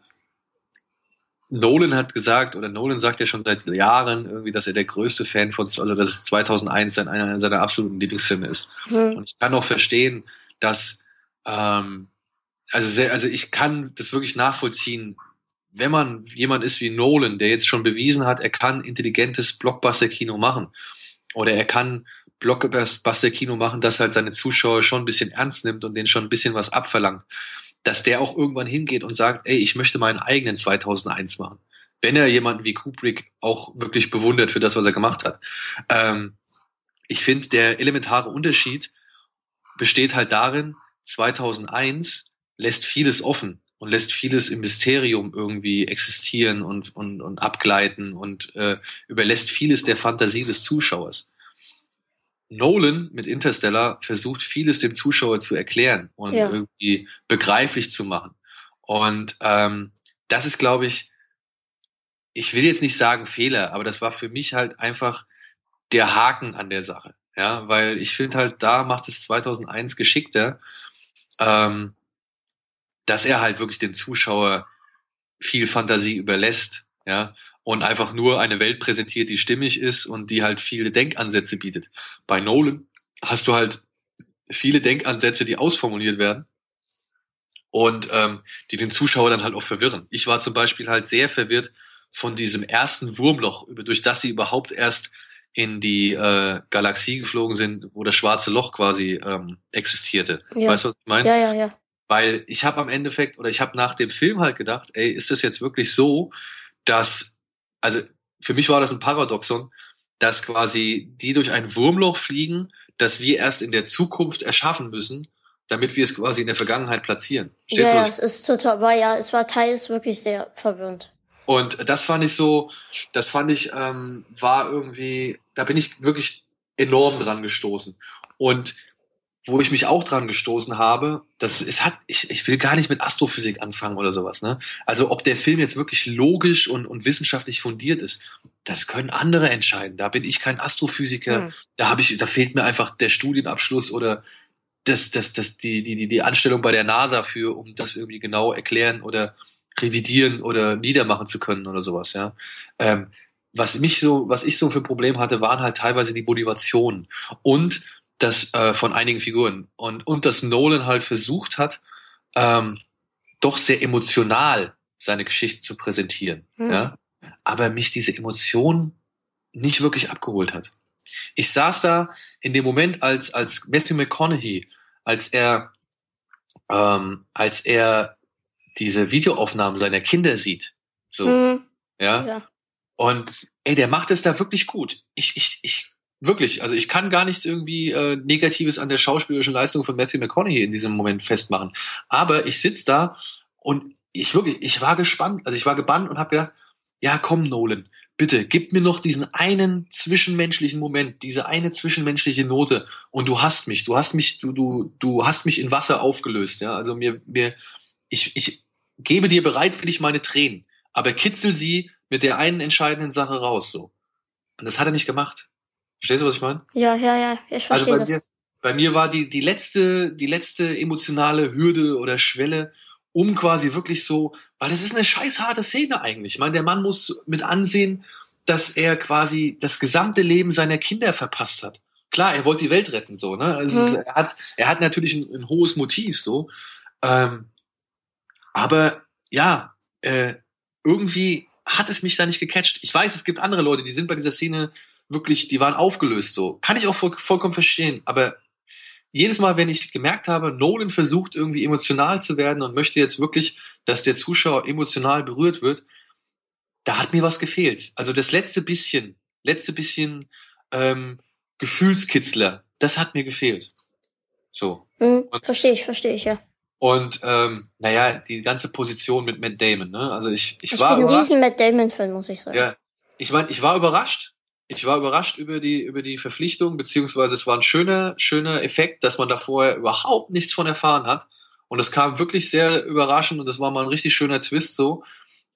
Nolan hat gesagt, oder Nolan sagt ja schon seit Jahren irgendwie, dass er der größte Fan von, also dass es 2001 sein, einer seiner absoluten Lieblingsfilme ist. Mhm. Und ich kann auch verstehen, dass, ähm, also, sehr, also ich kann das wirklich nachvollziehen, wenn man jemand ist wie Nolan, der jetzt schon bewiesen hat, er kann intelligentes Blockbuster-Kino machen. Oder er kann Blockbuster-Kino machen, das halt seine Zuschauer schon ein bisschen ernst nimmt und denen schon ein bisschen was abverlangt, dass der auch irgendwann hingeht und sagt, ey, ich möchte meinen eigenen 2001 machen. Wenn er jemanden wie Kubrick auch wirklich bewundert für das, was er gemacht hat. Ähm, ich finde, der elementare Unterschied besteht halt darin, 2001 lässt vieles offen und lässt vieles im Mysterium irgendwie existieren und, und, und abgleiten und äh, überlässt vieles der Fantasie des Zuschauers. Nolan mit Interstellar versucht vieles dem Zuschauer zu erklären und ja. irgendwie begreiflich zu machen. Und ähm, das ist, glaube ich, ich will jetzt nicht sagen Fehler, aber das war für mich halt einfach der Haken an der Sache. Ja, weil ich finde halt, da macht es 2001 geschickter, ähm, dass er halt wirklich dem Zuschauer viel Fantasie überlässt. Ja, und einfach nur eine Welt präsentiert, die stimmig ist und die halt viele Denkansätze bietet. Bei Nolan hast du halt viele Denkansätze, die ausformuliert werden und ähm, die den Zuschauer dann halt auch verwirren. Ich war zum Beispiel halt sehr verwirrt von diesem ersten Wurmloch, durch das sie überhaupt erst in die äh, Galaxie geflogen sind, wo das schwarze Loch quasi ähm, existierte. Ja. Weißt du, was ich meine? Ja, ja, ja. Weil ich habe am Endeffekt oder ich habe nach dem Film halt gedacht, ey, ist das jetzt wirklich so, dass also für mich war das ein Paradoxon, dass quasi die durch ein Wurmloch fliegen, das wir erst in der Zukunft erschaffen müssen, damit wir es quasi in der Vergangenheit platzieren. Ja, ja es ist total, war ja, es war teils wirklich sehr verwirrend. Und das fand ich so, das fand ich, ähm, war irgendwie, da bin ich wirklich enorm dran gestoßen. Und wo ich mich auch dran gestoßen habe, das es hat, ich, ich will gar nicht mit Astrophysik anfangen oder sowas, ne? Also ob der Film jetzt wirklich logisch und, und wissenschaftlich fundiert ist, das können andere entscheiden. Da bin ich kein Astrophysiker. Hm. Da habe ich, da fehlt mir einfach der Studienabschluss oder das, das, das, die, die, die Anstellung bei der NASA für, um das irgendwie genau erklären oder revidieren oder niedermachen zu können oder sowas, ja. Ähm, was mich so, was ich so für ein Problem hatte, waren halt teilweise die Motivationen und das äh, von einigen Figuren und und dass Nolan halt versucht hat, ähm, doch sehr emotional seine Geschichte zu präsentieren, hm. ja, aber mich diese Emotionen nicht wirklich abgeholt hat. Ich saß da in dem Moment, als als Matthew McConaughey, als er ähm, als er diese Videoaufnahmen seiner Kinder sieht, so, hm. ja? ja, und ey, der macht es da wirklich gut. Ich ich ich wirklich, also ich kann gar nichts irgendwie äh, Negatives an der schauspielerischen Leistung von Matthew McConaughey in diesem Moment festmachen. Aber ich sitz da und ich wirklich, ich war gespannt, also ich war gebannt und habe gedacht, ja komm Nolan, bitte gib mir noch diesen einen zwischenmenschlichen Moment, diese eine zwischenmenschliche Note und du hast mich, du hast mich, du du du hast mich in Wasser aufgelöst, ja, also mir mir ich ich gebe dir bereitwillig meine Tränen, aber kitzel sie mit der einen entscheidenden Sache raus so. Und das hat er nicht gemacht. Verstehst du, was ich meine? Ja, ja, ja, ich verstehe also bei das. Mir, bei mir war die, die letzte, die letzte emotionale Hürde oder Schwelle, um quasi wirklich so, weil es ist eine scheißharte Szene eigentlich. Ich meine, der Mann muss mit ansehen, dass er quasi das gesamte Leben seiner Kinder verpasst hat. Klar, er wollte die Welt retten, so, ne? Also hm. er hat, er hat natürlich ein, ein hohes Motiv, so. Ähm, aber ja, äh, irgendwie hat es mich da nicht gecatcht. Ich weiß, es gibt andere Leute, die sind bei dieser Szene wirklich, die waren aufgelöst so. Kann ich auch voll, vollkommen verstehen, aber jedes Mal, wenn ich gemerkt habe, Nolan versucht irgendwie emotional zu werden und möchte jetzt wirklich, dass der Zuschauer emotional berührt wird, da hat mir was gefehlt. Also das letzte bisschen, letzte bisschen ähm, Gefühlskitzler, das hat mir gefehlt. So. Mhm, verstehe ich, verstehe ich, ja. Und ähm, naja, die ganze Position mit Matt Damon, ne? Also ich, ich, ich war. Ich bin ein riesen Matt Damon-Fan, muss ich sagen. Ja. Ich meine, ich war überrascht, ich war überrascht über die, über die Verpflichtung, beziehungsweise es war ein schöner, schöner Effekt, dass man da vorher überhaupt nichts von erfahren hat. Und es kam wirklich sehr überraschend und das war mal ein richtig schöner Twist so.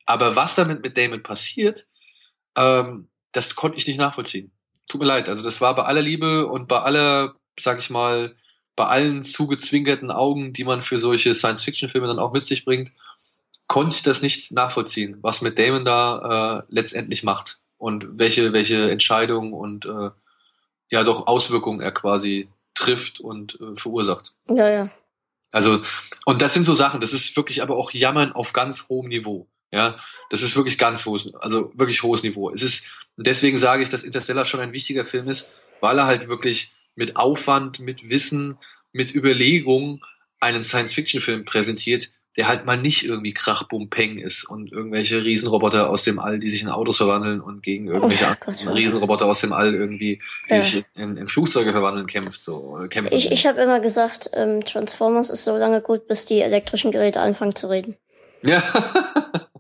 Aber was damit mit Damon passiert, ähm, das konnte ich nicht nachvollziehen. Tut mir leid. Also das war bei aller Liebe und bei aller, sag ich mal, bei allen zugezwinkerten Augen, die man für solche Science-Fiction-Filme dann auch mit sich bringt, konnte ich das nicht nachvollziehen, was mit Damon da äh, letztendlich macht und welche, welche Entscheidungen und äh, ja doch Auswirkungen er quasi trifft und äh, verursacht. Ja, ja. Also, und das sind so Sachen, das ist wirklich aber auch Jammern auf ganz hohem Niveau. Ja, das ist wirklich ganz hohes, also wirklich hohes Niveau. Es ist, und deswegen sage ich, dass Interstellar schon ein wichtiger Film ist, weil er halt wirklich mit Aufwand, mit Wissen, mit Überlegung einen Science-Fiction-Film präsentiert, der halt mal nicht irgendwie Krachbumpeng ist und irgendwelche Riesenroboter aus dem All, die sich in Autos verwandeln und gegen irgendwelche oh, Gott, Riesenroboter aus dem All irgendwie, die ja. sich in, in, Flugzeuge verwandeln, kämpft so. Kämpfen. Ich, ich habe immer gesagt, ähm, Transformers ist so lange gut, bis die elektrischen Geräte anfangen zu reden. Ja.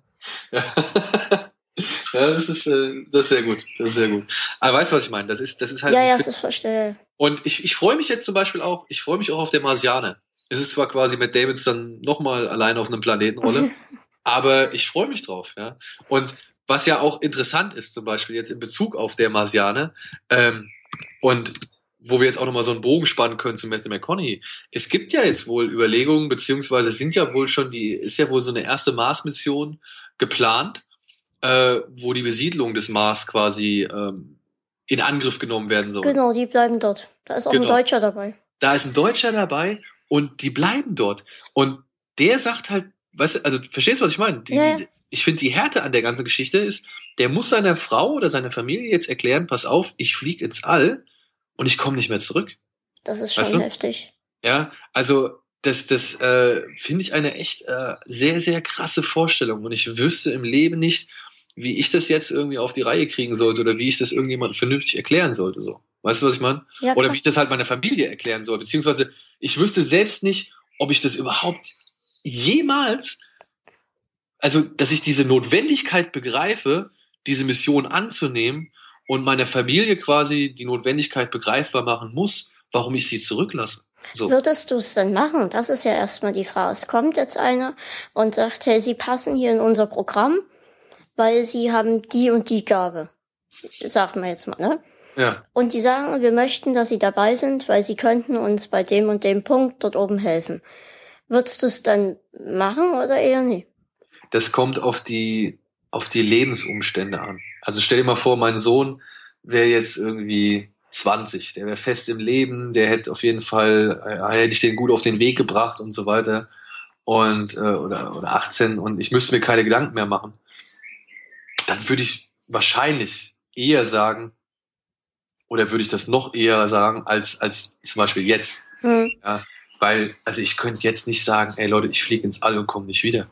ja. ja, das ist, äh, das ist sehr gut. Das ist sehr gut. Aber weißt du, was ich meine? Das ist, das ist halt. Ja, ja, das ist verstehe. Und ich, ich freue mich jetzt zum Beispiel auch, ich freue mich auch auf der Marsianer. Es ist zwar quasi mit Davids dann nochmal allein auf einem Planetenrolle, aber ich freue mich drauf, ja. Und was ja auch interessant ist, zum Beispiel jetzt in Bezug auf der Marsianer, ähm, und wo wir jetzt auch nochmal so einen Bogen spannen können zu Matthew McConaughey. Es gibt ja jetzt wohl Überlegungen, beziehungsweise sind ja wohl schon die, ist ja wohl so eine erste Mars-Mission geplant, äh, wo die Besiedlung des Mars quasi ähm, in Angriff genommen werden soll. Genau, die bleiben dort. Da ist auch genau. ein Deutscher dabei. Da ist ein Deutscher dabei und die bleiben dort. Und der sagt halt, weißt du, also verstehst du, was ich meine? Die, ja. die, ich finde, die Härte an der ganzen Geschichte ist, der muss seiner Frau oder seiner Familie jetzt erklären, pass auf, ich fliege ins All und ich komme nicht mehr zurück. Das ist schon weißt du? heftig. Ja, also das, das äh, finde ich eine echt äh, sehr, sehr krasse Vorstellung. Und ich wüsste im Leben nicht, wie ich das jetzt irgendwie auf die Reihe kriegen sollte oder wie ich das irgendjemand vernünftig erklären sollte. So. Weißt du, was ich meine? Ja, Oder wie ich das halt meiner Familie erklären soll. Beziehungsweise ich wüsste selbst nicht, ob ich das überhaupt jemals, also dass ich diese Notwendigkeit begreife, diese Mission anzunehmen und meiner Familie quasi die Notwendigkeit begreifbar machen muss, warum ich sie zurücklasse. So. Würdest du es denn machen? Das ist ja erstmal die Frage. Es kommt jetzt einer und sagt, hey, Sie passen hier in unser Programm, weil Sie haben die und die Gabe. Sagen wir jetzt mal, ne? Ja. Und die sagen, wir möchten, dass Sie dabei sind, weil Sie könnten uns bei dem und dem Punkt dort oben helfen. Würdest du es dann machen oder eher nicht? Das kommt auf die, auf die Lebensumstände an. Also stell dir mal vor, mein Sohn wäre jetzt irgendwie 20, der wäre fest im Leben, der hätte auf jeden Fall, äh, hätte ich den gut auf den Weg gebracht und so weiter. Und, äh, oder, oder 18 und ich müsste mir keine Gedanken mehr machen. Dann würde ich wahrscheinlich eher sagen, oder würde ich das noch eher sagen, als, als zum Beispiel jetzt. Mhm. Ja, weil, also ich könnte jetzt nicht sagen, ey Leute, ich fliege ins All und komme nicht wieder.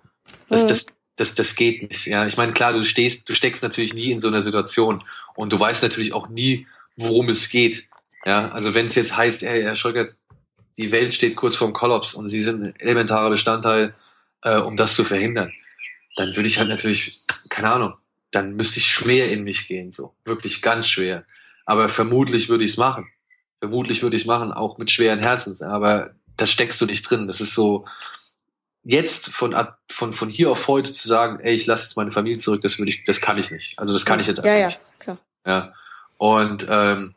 Das, mhm. das, das, das geht nicht. Ja, ich meine, klar, du stehst, du steckst natürlich nie in so einer Situation und du weißt natürlich auch nie, worum es geht. Ja, also wenn es jetzt heißt, ey, Herr Schröckert, die Welt steht kurz vorm Kollaps und Sie sind ein elementarer Bestandteil, äh, um das zu verhindern, dann würde ich halt natürlich, keine Ahnung, dann müsste ich schwer in mich gehen, so wirklich ganz schwer. Aber vermutlich würde ich es machen. Vermutlich würde ich es machen, auch mit schweren Herzens. Aber da steckst du nicht drin. Das ist so, jetzt von, von, von hier auf heute zu sagen, ey, ich lasse jetzt meine Familie zurück, das würde ich, das kann ich nicht. Also das kann ich jetzt einfach ja, nicht. Ja, klar. Ja. Und ähm,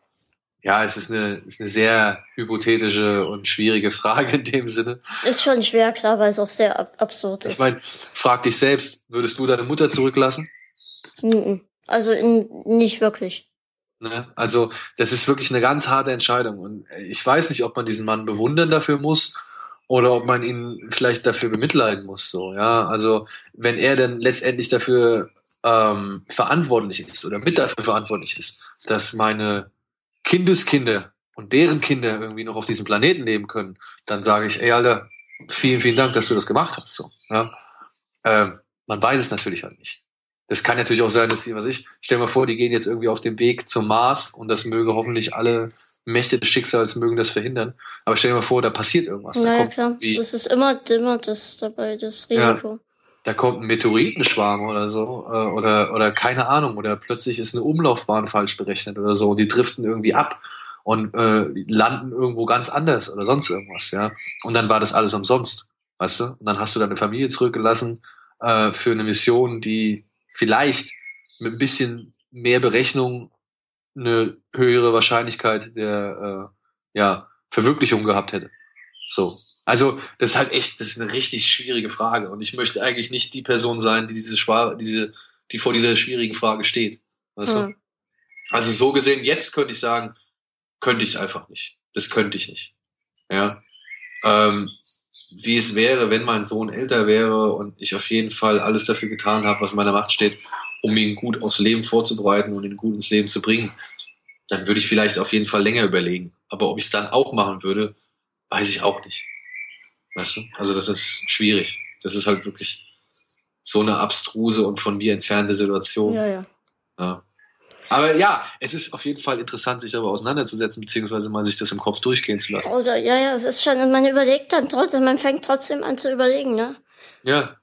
ja, es ist eine, ist eine sehr hypothetische und schwierige Frage in dem Sinne. Ist schon schwer, klar, weil es auch sehr ab absurd ist. Ich meine, frag dich selbst, würdest du deine Mutter zurücklassen? Also in, nicht wirklich. Ne? Also das ist wirklich eine ganz harte Entscheidung. Und ich weiß nicht, ob man diesen Mann bewundern dafür muss oder ob man ihn vielleicht dafür bemitleiden muss. So, ja, also wenn er dann letztendlich dafür ähm, verantwortlich ist oder mit dafür verantwortlich ist, dass meine Kindeskinder und deren Kinder irgendwie noch auf diesem Planeten leben können, dann sage ich, ey Alter, vielen, vielen Dank, dass du das gemacht hast. So, ja? ähm, man weiß es natürlich halt nicht. Das kann natürlich auch sein, dass sie, was ich, stell mir vor, die gehen jetzt irgendwie auf dem Weg zum Mars und das möge hoffentlich alle Mächte des Schicksals mögen das verhindern. Aber stell dir mal vor, da passiert irgendwas. Naja, da klar. Das ist immer, immer das dabei, das Risiko. Ja, da kommt ein Meteoritenschwarm oder so, äh, oder, oder keine Ahnung, oder plötzlich ist eine Umlaufbahn falsch berechnet oder so und die driften irgendwie ab und äh, landen irgendwo ganz anders oder sonst irgendwas, ja. Und dann war das alles umsonst, weißt du? Und dann hast du deine Familie zurückgelassen äh, für eine Mission, die vielleicht mit ein bisschen mehr Berechnung eine höhere Wahrscheinlichkeit der äh, ja, Verwirklichung gehabt hätte. So. Also, das ist halt echt, das ist eine richtig schwierige Frage. Und ich möchte eigentlich nicht die Person sein, die diese, diese die vor dieser schwierigen Frage steht. Weißt hm. du? Also so gesehen, jetzt könnte ich sagen, könnte ich es einfach nicht. Das könnte ich nicht. Ja. Ähm, wie es wäre, wenn mein Sohn älter wäre und ich auf jeden Fall alles dafür getan habe, was in meiner Macht steht, um ihn gut aufs Leben vorzubereiten und ihn gut ins Leben zu bringen, dann würde ich vielleicht auf jeden Fall länger überlegen. Aber ob ich es dann auch machen würde, weiß ich auch nicht. Weißt du? Also das ist schwierig. Das ist halt wirklich so eine abstruse und von mir entfernte Situation. Ja, ja. ja. Aber ja, es ist auf jeden Fall interessant, sich darüber auseinanderzusetzen, beziehungsweise mal sich das im Kopf durchgehen zu lassen. Oder, ja, ja, es ist schon, man überlegt dann trotzdem, man fängt trotzdem an zu überlegen, ne? Ja.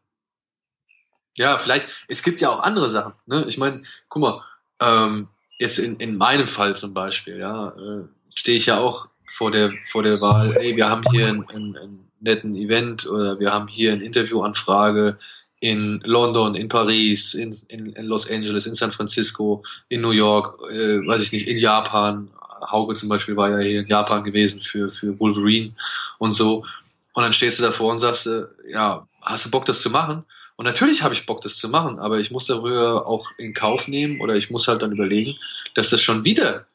Ja, vielleicht, es gibt ja auch andere Sachen, ne? Ich meine, guck mal, ähm, jetzt in, in meinem Fall zum Beispiel, ja, äh, stehe ich ja auch vor der, vor der Wahl, ey, wir haben hier einen, einen, einen netten Event oder wir haben hier eine Interviewanfrage, in London, in Paris, in, in, in Los Angeles, in San Francisco, in New York, äh, weiß ich nicht, in Japan. Hauke zum Beispiel war ja hier in Japan gewesen für, für Wolverine und so. Und dann stehst du davor und sagst, äh, ja, hast du Bock, das zu machen? Und natürlich habe ich Bock, das zu machen, aber ich muss darüber auch in Kauf nehmen oder ich muss halt dann überlegen, dass das schon wieder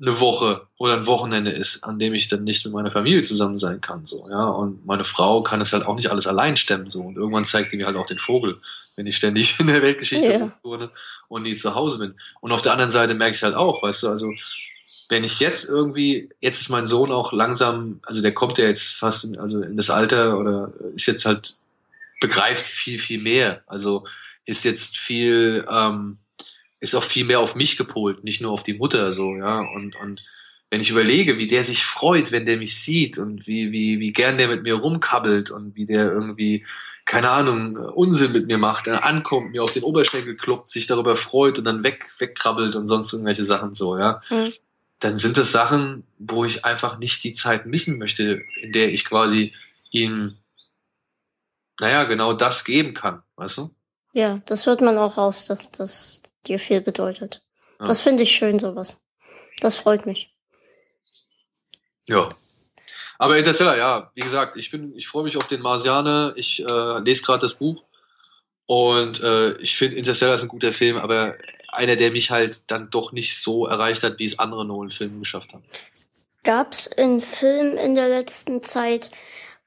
eine Woche oder ein Wochenende ist, an dem ich dann nicht mit meiner Familie zusammen sein kann, so, ja. Und meine Frau kann es halt auch nicht alles allein stemmen, so. Und irgendwann zeigt die mir halt auch den Vogel, wenn ich ständig in der Weltgeschichte wurde und nie zu Hause bin. Und auf der anderen Seite merke ich halt auch, weißt du, also, wenn ich jetzt irgendwie, jetzt ist mein Sohn auch langsam, also der kommt ja jetzt fast in, also in das Alter oder ist jetzt halt, begreift viel, viel mehr. Also ist jetzt viel, ähm, ist auch viel mehr auf mich gepolt, nicht nur auf die Mutter so, ja. Und, und wenn ich überlege, wie der sich freut, wenn der mich sieht und wie, wie, wie gern der mit mir rumkabbelt und wie der irgendwie, keine Ahnung, Unsinn mit mir macht, er ankommt, mir auf den Oberschenkel kloppt, sich darüber freut und dann weg, wegkrabbelt und sonst irgendwelche Sachen so, ja. Mhm. Dann sind das Sachen, wo ich einfach nicht die Zeit missen möchte, in der ich quasi ihm, naja, genau das geben kann, weißt du? Ja, das hört man auch raus, dass das dir viel bedeutet. Ja. Das finde ich schön, sowas. Das freut mich. Ja. Aber Interstellar, ja, wie gesagt, ich bin, ich freue mich auf den Marsianer. Ich äh, lese gerade das Buch und äh, ich finde Interstellar ist ein guter Film, aber einer, der mich halt dann doch nicht so erreicht hat, wie es andere Nolan-Filme geschafft haben. Gab's einen Film in der letzten Zeit,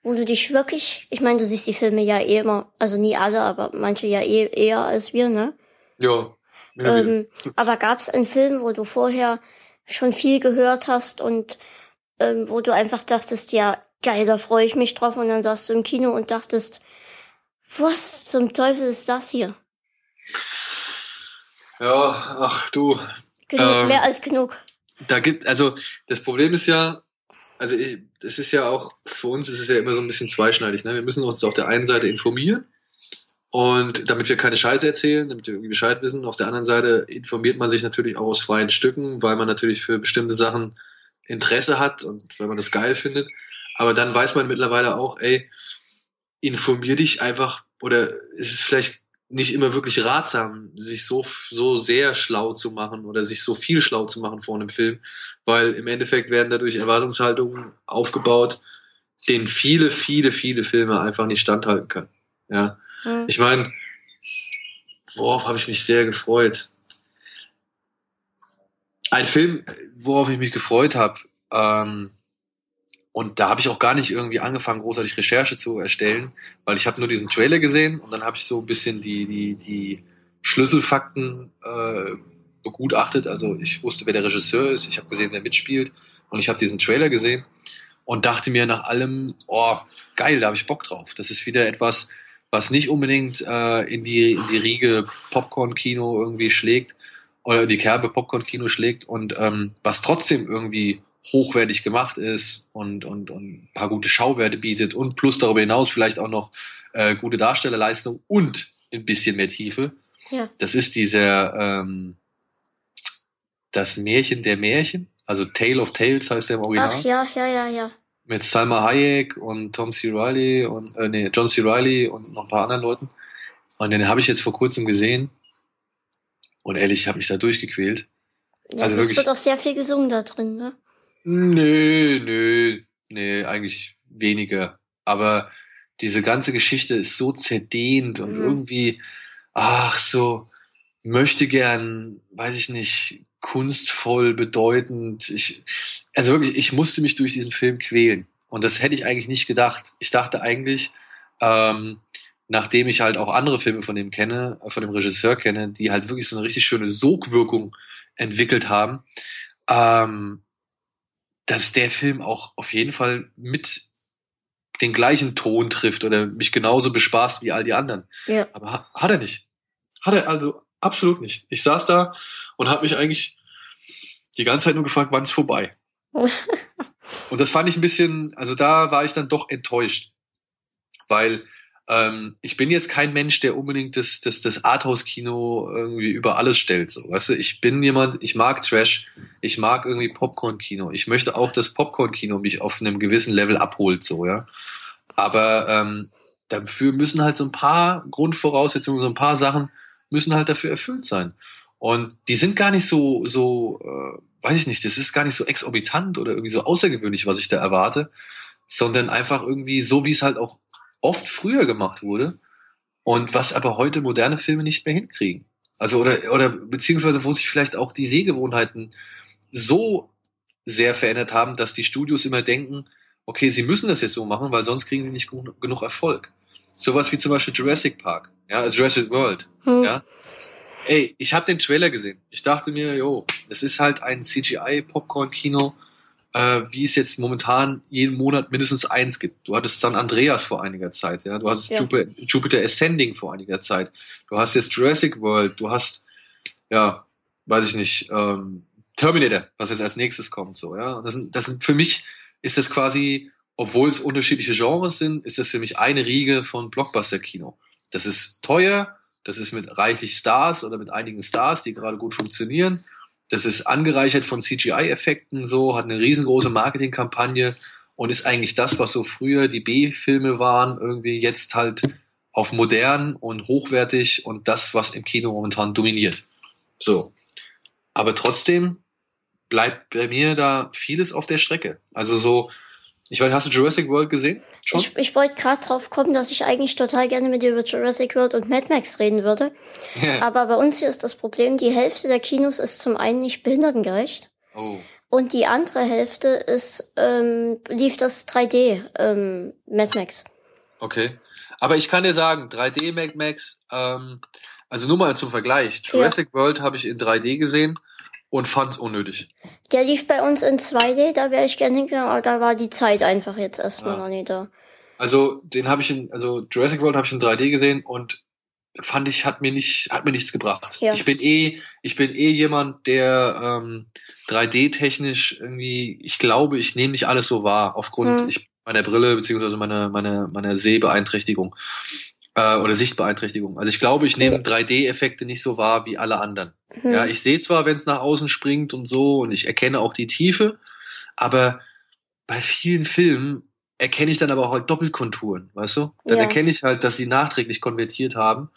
wo du dich wirklich, ich meine, du siehst die Filme ja eh immer, also nie alle, aber manche ja eh eher als wir, ne? Ja. Ähm, aber gab's einen Film, wo du vorher schon viel gehört hast und ähm, wo du einfach dachtest, ja, geil, da freue ich mich drauf und dann saßt du im Kino und dachtest, was zum Teufel ist das hier? Ja, ach du. Genug, ähm, mehr als genug. Da gibt, also das Problem ist ja, also das ist ja auch, für uns ist es ja immer so ein bisschen zweischneidig. Ne? Wir müssen uns auf der einen Seite informieren und damit wir keine Scheiße erzählen, damit wir irgendwie Bescheid wissen. Auf der anderen Seite informiert man sich natürlich auch aus freien Stücken, weil man natürlich für bestimmte Sachen Interesse hat und wenn man das geil findet. Aber dann weiß man mittlerweile auch, ey, informier dich einfach oder ist es vielleicht nicht immer wirklich ratsam, sich so, so sehr schlau zu machen oder sich so viel schlau zu machen vor einem Film, weil im Endeffekt werden dadurch Erwartungshaltungen aufgebaut, denen viele, viele, viele Filme einfach nicht standhalten können. Ja. Mhm. Ich meine, worauf habe ich mich sehr gefreut? Ein Film, worauf ich mich gefreut habe, ähm, und da habe ich auch gar nicht irgendwie angefangen, großartig Recherche zu erstellen, weil ich habe nur diesen Trailer gesehen und dann habe ich so ein bisschen die, die, die Schlüsselfakten äh, begutachtet. Also ich wusste, wer der Regisseur ist, ich habe gesehen, wer mitspielt und ich habe diesen Trailer gesehen und dachte mir nach allem, oh, geil, da habe ich Bock drauf. Das ist wieder etwas, was nicht unbedingt äh, in, die, in die Riege Popcorn-Kino irgendwie schlägt, oder die Kerbe Popcorn-Kino schlägt und ähm, was trotzdem irgendwie hochwertig gemacht ist und, und, und ein paar gute Schauwerte bietet und plus darüber hinaus vielleicht auch noch äh, gute Darstellerleistung und ein bisschen mehr Tiefe. Ja. Das ist dieser ähm, das Märchen der Märchen, also Tale of Tales heißt der im Original. Ach ja, ja, ja, ja. Mit Salma Hayek und Tom C. Riley und äh, nee, John C. Riley und noch ein paar anderen Leuten. Und den habe ich jetzt vor kurzem gesehen und ehrlich, ich habe mich da durchgequält. Ja, also es wirklich, wird auch sehr viel gesungen da drin, ne? Nö, nö, nee, eigentlich weniger. Aber diese ganze Geschichte ist so zerdehnt und mhm. irgendwie, ach, so möchte gern, weiß ich nicht, kunstvoll, bedeutend. Ich, also wirklich, ich musste mich durch diesen Film quälen. Und das hätte ich eigentlich nicht gedacht. Ich dachte eigentlich, ähm, nachdem ich halt auch andere Filme von dem kenne, äh, von dem Regisseur kenne, die halt wirklich so eine richtig schöne Sogwirkung entwickelt haben, ähm, dass der Film auch auf jeden Fall mit den gleichen Ton trifft oder mich genauso bespaßt wie all die anderen. Ja. Aber ha hat er nicht. Hat er also absolut nicht. Ich saß da und habe mich eigentlich die ganze Zeit nur gefragt, wann ist vorbei. und das fand ich ein bisschen, also da war ich dann doch enttäuscht, weil ähm, ich bin jetzt kein Mensch, der unbedingt das, das, das Arthouse-Kino irgendwie über alles stellt. So, weißt du, ich bin jemand, ich mag Trash, ich mag irgendwie Popcorn-Kino. Ich möchte auch, dass Popcorn-Kino mich auf einem gewissen Level abholt, so, ja. Aber ähm, dafür müssen halt so ein paar Grundvoraussetzungen, so ein paar Sachen müssen halt dafür erfüllt sein. Und die sind gar nicht so, so, äh, weiß ich nicht, das ist gar nicht so exorbitant oder irgendwie so außergewöhnlich, was ich da erwarte, sondern einfach irgendwie so, wie es halt auch oft früher gemacht wurde und was aber heute moderne Filme nicht mehr hinkriegen. Also oder, oder beziehungsweise wo sich vielleicht auch die Sehgewohnheiten so sehr verändert haben, dass die Studios immer denken, okay, sie müssen das jetzt so machen, weil sonst kriegen sie nicht genug Erfolg. Sowas wie zum Beispiel Jurassic Park, ja, also Jurassic World, hm. ja. Ey, ich habe den Trailer gesehen. Ich dachte mir, jo, es ist halt ein CGI-Popcorn-Kino äh, wie es jetzt momentan jeden Monat mindestens eins gibt. Du hattest San Andreas vor einiger Zeit, ja. Du hattest ja. Jupiter, Jupiter Ascending vor einiger Zeit. Du hast jetzt Jurassic World. Du hast, ja, weiß ich nicht, ähm, Terminator, was jetzt als nächstes kommt, so, ja. Und das sind, das sind für mich ist das quasi, obwohl es unterschiedliche Genres sind, ist das für mich eine Riege von Blockbuster-Kino. Das ist teuer, das ist mit reichlich Stars oder mit einigen Stars, die gerade gut funktionieren. Das ist angereichert von CGI-Effekten, so, hat eine riesengroße Marketingkampagne und ist eigentlich das, was so früher die B-Filme waren, irgendwie jetzt halt auf modern und hochwertig und das, was im Kino momentan dominiert. So. Aber trotzdem bleibt bei mir da vieles auf der Strecke. Also so, ich weiß, hast du Jurassic World gesehen? Schon? Ich, ich wollte gerade drauf kommen, dass ich eigentlich total gerne mit dir über Jurassic World und Mad Max reden würde. Ja. Aber bei uns hier ist das Problem, die Hälfte der Kinos ist zum einen nicht behindertengerecht. Oh. Und die andere Hälfte ist, ähm, lief das 3D ähm, Mad Max. Okay. Aber ich kann dir sagen, 3D Mad Max, ähm, also nur mal zum Vergleich. Jurassic ja. World habe ich in 3D gesehen und fand unnötig. Der lief bei uns in 2D, da wäre ich gerne hingegangen, aber da war die Zeit einfach jetzt erstmal ja. noch nicht da. Also den habe ich in, also Jurassic World habe ich in 3D gesehen und fand ich, hat mir nicht, hat mir nichts gebracht. Ja. Ich bin eh, ich bin eh jemand, der ähm, 3D-technisch irgendwie, ich glaube, ich nehme nicht alles so wahr, aufgrund hm. ich, meiner Brille beziehungsweise meiner, meiner, meiner Sehbeeinträchtigung äh, oder Sichtbeeinträchtigung. Also ich glaube, ich nehme 3D-Effekte nicht so wahr wie alle anderen. Hm. Ja, ich sehe zwar, wenn es nach außen springt und so, und ich erkenne auch die Tiefe, aber bei vielen Filmen erkenne ich dann aber auch halt Doppelkonturen, weißt du? Dann ja. erkenne ich halt, dass sie nachträglich konvertiert haben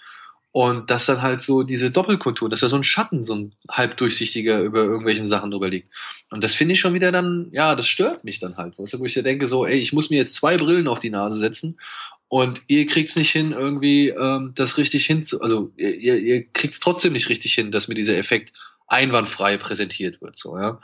und dass dann halt so diese Doppelkonturen, dass da so ein Schatten, so ein halbdurchsichtiger über irgendwelchen Sachen drüber liegt. Und das finde ich schon wieder dann, ja, das stört mich dann halt, weißt du? Wo ich ja denke so, ey, ich muss mir jetzt zwei Brillen auf die Nase setzen und ihr kriegt's nicht hin, irgendwie ähm, das richtig hin zu, also ihr, ihr kriegt's trotzdem nicht richtig hin, dass mir dieser Effekt einwandfrei präsentiert wird, so ja.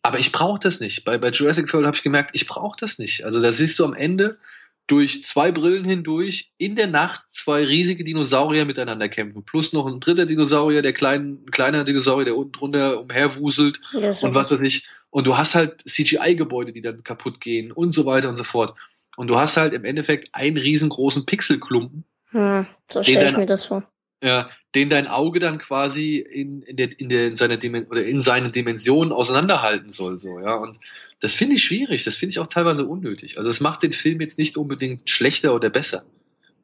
Aber ich brauche das nicht. Bei, bei Jurassic World habe ich gemerkt, ich brauche das nicht. Also da siehst du am Ende durch zwei Brillen hindurch in der Nacht zwei riesige Dinosaurier miteinander kämpfen. Plus noch ein dritter Dinosaurier, der klein, ein kleiner Dinosaurier, der unten drunter umherwuselt und was weiß ich. Und du hast halt CGI-Gebäude, die dann kaputt gehen und so weiter und so fort. Und du hast halt im Endeffekt einen riesengroßen Pixelklumpen. Hm, so stelle ich mir das vor. Ja, den dein Auge dann quasi in, in, der, in, der, in seiner Dimen oder in seine Dimensionen auseinanderhalten soll, so, ja. Und das finde ich schwierig, das finde ich auch teilweise unnötig. Also es macht den Film jetzt nicht unbedingt schlechter oder besser.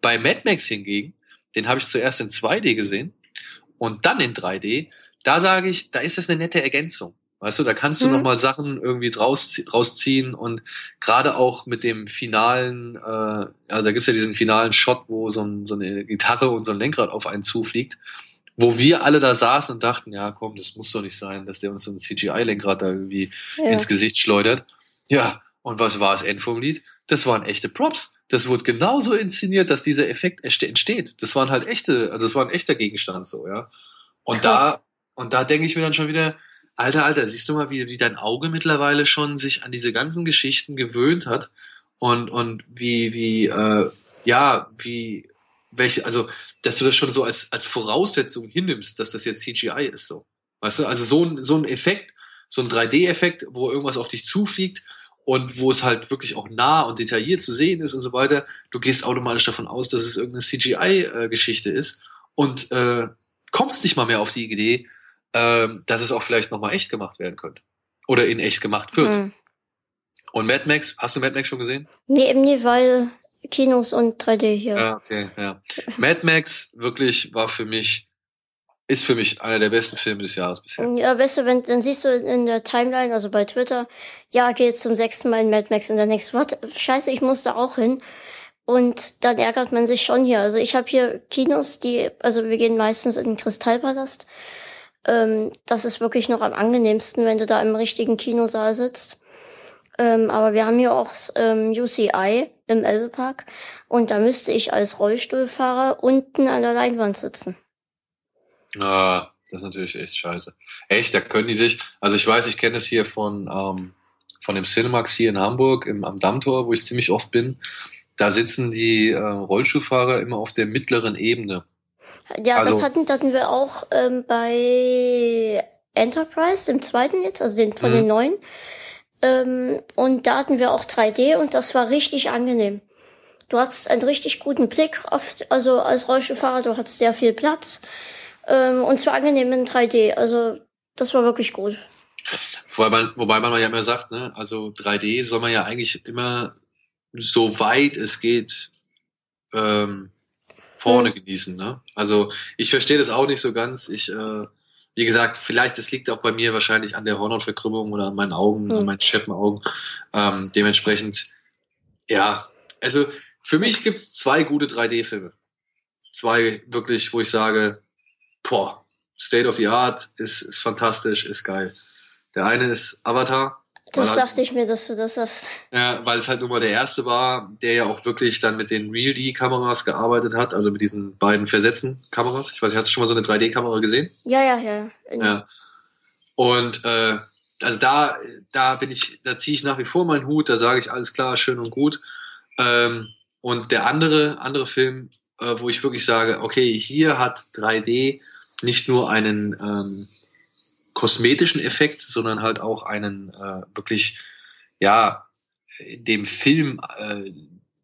Bei Mad Max hingegen, den habe ich zuerst in 2D gesehen und dann in 3D, da sage ich, da ist das eine nette Ergänzung. Weißt du, da kannst du mhm. nochmal Sachen irgendwie draus, rausziehen und gerade auch mit dem finalen, äh, also da gibt's ja diesen finalen Shot, wo so, ein, so eine Gitarre und so ein Lenkrad auf einen zufliegt, wo wir alle da saßen und dachten, ja komm, das muss doch nicht sein, dass der uns so ein CGI-Lenkrad da irgendwie ja. ins Gesicht schleudert. Ja, und was war das End vom Lied? Das waren echte Props. Das wurde genauso inszeniert, dass dieser Effekt entsteht. Das waren halt echte, also es war ein echter Gegenstand so, ja. Und Krass. da, und da denke ich mir dann schon wieder, Alter, Alter, siehst du mal, wie, wie dein Auge mittlerweile schon sich an diese ganzen Geschichten gewöhnt hat und, und wie, wie, äh, ja, wie, welche, also, dass du das schon so als, als Voraussetzung hinnimmst, dass das jetzt CGI ist, so. Weißt du, also so ein, so ein Effekt, so ein 3D-Effekt, wo irgendwas auf dich zufliegt und wo es halt wirklich auch nah und detailliert zu sehen ist und so weiter, du gehst automatisch davon aus, dass es irgendeine CGI-Geschichte äh, ist und äh, kommst nicht mal mehr auf die Idee, ähm, dass es auch vielleicht nochmal echt gemacht werden könnte. Oder in echt gemacht wird. Hm. Und Mad Max, hast du Mad Max schon gesehen? Nee, eben nicht, weil Kinos und 3D hier. Ja, okay, ja. Mad Max wirklich war für mich, ist für mich einer der besten Filme des Jahres bisher. Ja, weißt du, wenn, dann siehst du in der Timeline, also bei Twitter, ja, geht zum sechsten Mal in Mad Max und dann denkst du, was, scheiße, ich muss da auch hin. Und dann ärgert man sich schon hier. Also ich habe hier Kinos, die, also wir gehen meistens in den Kristallpalast. Ähm, das ist wirklich noch am angenehmsten, wenn du da im richtigen Kinosaal sitzt. Ähm, aber wir haben hier auch ähm, UCI im Elbepark und da müsste ich als Rollstuhlfahrer unten an der Leinwand sitzen. Ah, das ist natürlich echt scheiße. Echt, da können die sich, also ich weiß, ich kenne es hier von, ähm, von dem Cinemax hier in Hamburg im, am Dammtor, wo ich ziemlich oft bin. Da sitzen die äh, Rollstuhlfahrer immer auf der mittleren Ebene. Ja, also, das hatten, hatten wir auch ähm, bei Enterprise, dem zweiten jetzt, also den von den mhm. neuen. Ähm, und da hatten wir auch 3D und das war richtig angenehm. Du hattest einen richtig guten Blick auf, also als Rollstuhlfahrer, du hattest sehr viel Platz. Ähm, und zwar angenehm in 3D. Also das war wirklich gut. Wobei man, wobei man ja immer sagt, ne, also 3D soll man ja eigentlich immer so weit es geht ähm, vorne mhm. genießen. Ne? Also ich verstehe das auch nicht so ganz. Ich, äh, wie gesagt, vielleicht das liegt auch bei mir wahrscheinlich an der Hornhautverkrümmung oder an meinen Augen, mhm. an meinen Scheppenaugen. Ähm, dementsprechend, ja, also für mich gibt's zwei gute 3D-Filme. Zwei wirklich, wo ich sage, boah, State of the Art ist, ist fantastisch, ist geil. Der eine ist Avatar. Das dachte halt, ich mir, dass du das sagst. Ja, weil es halt nur mal der erste war, der ja auch wirklich dann mit den Real D-Kameras gearbeitet hat, also mit diesen beiden versetzten Kameras. Ich weiß nicht, hast du schon mal so eine 3D-Kamera gesehen? Ja, ja, ja. Ja. Und äh, also da, da bin ich, da ziehe ich nach wie vor meinen Hut, da sage ich alles klar, schön und gut. Ähm, und der andere, andere Film, äh, wo ich wirklich sage, okay, hier hat 3D nicht nur einen ähm, kosmetischen Effekt, sondern halt auch einen äh, wirklich, ja, dem Film äh,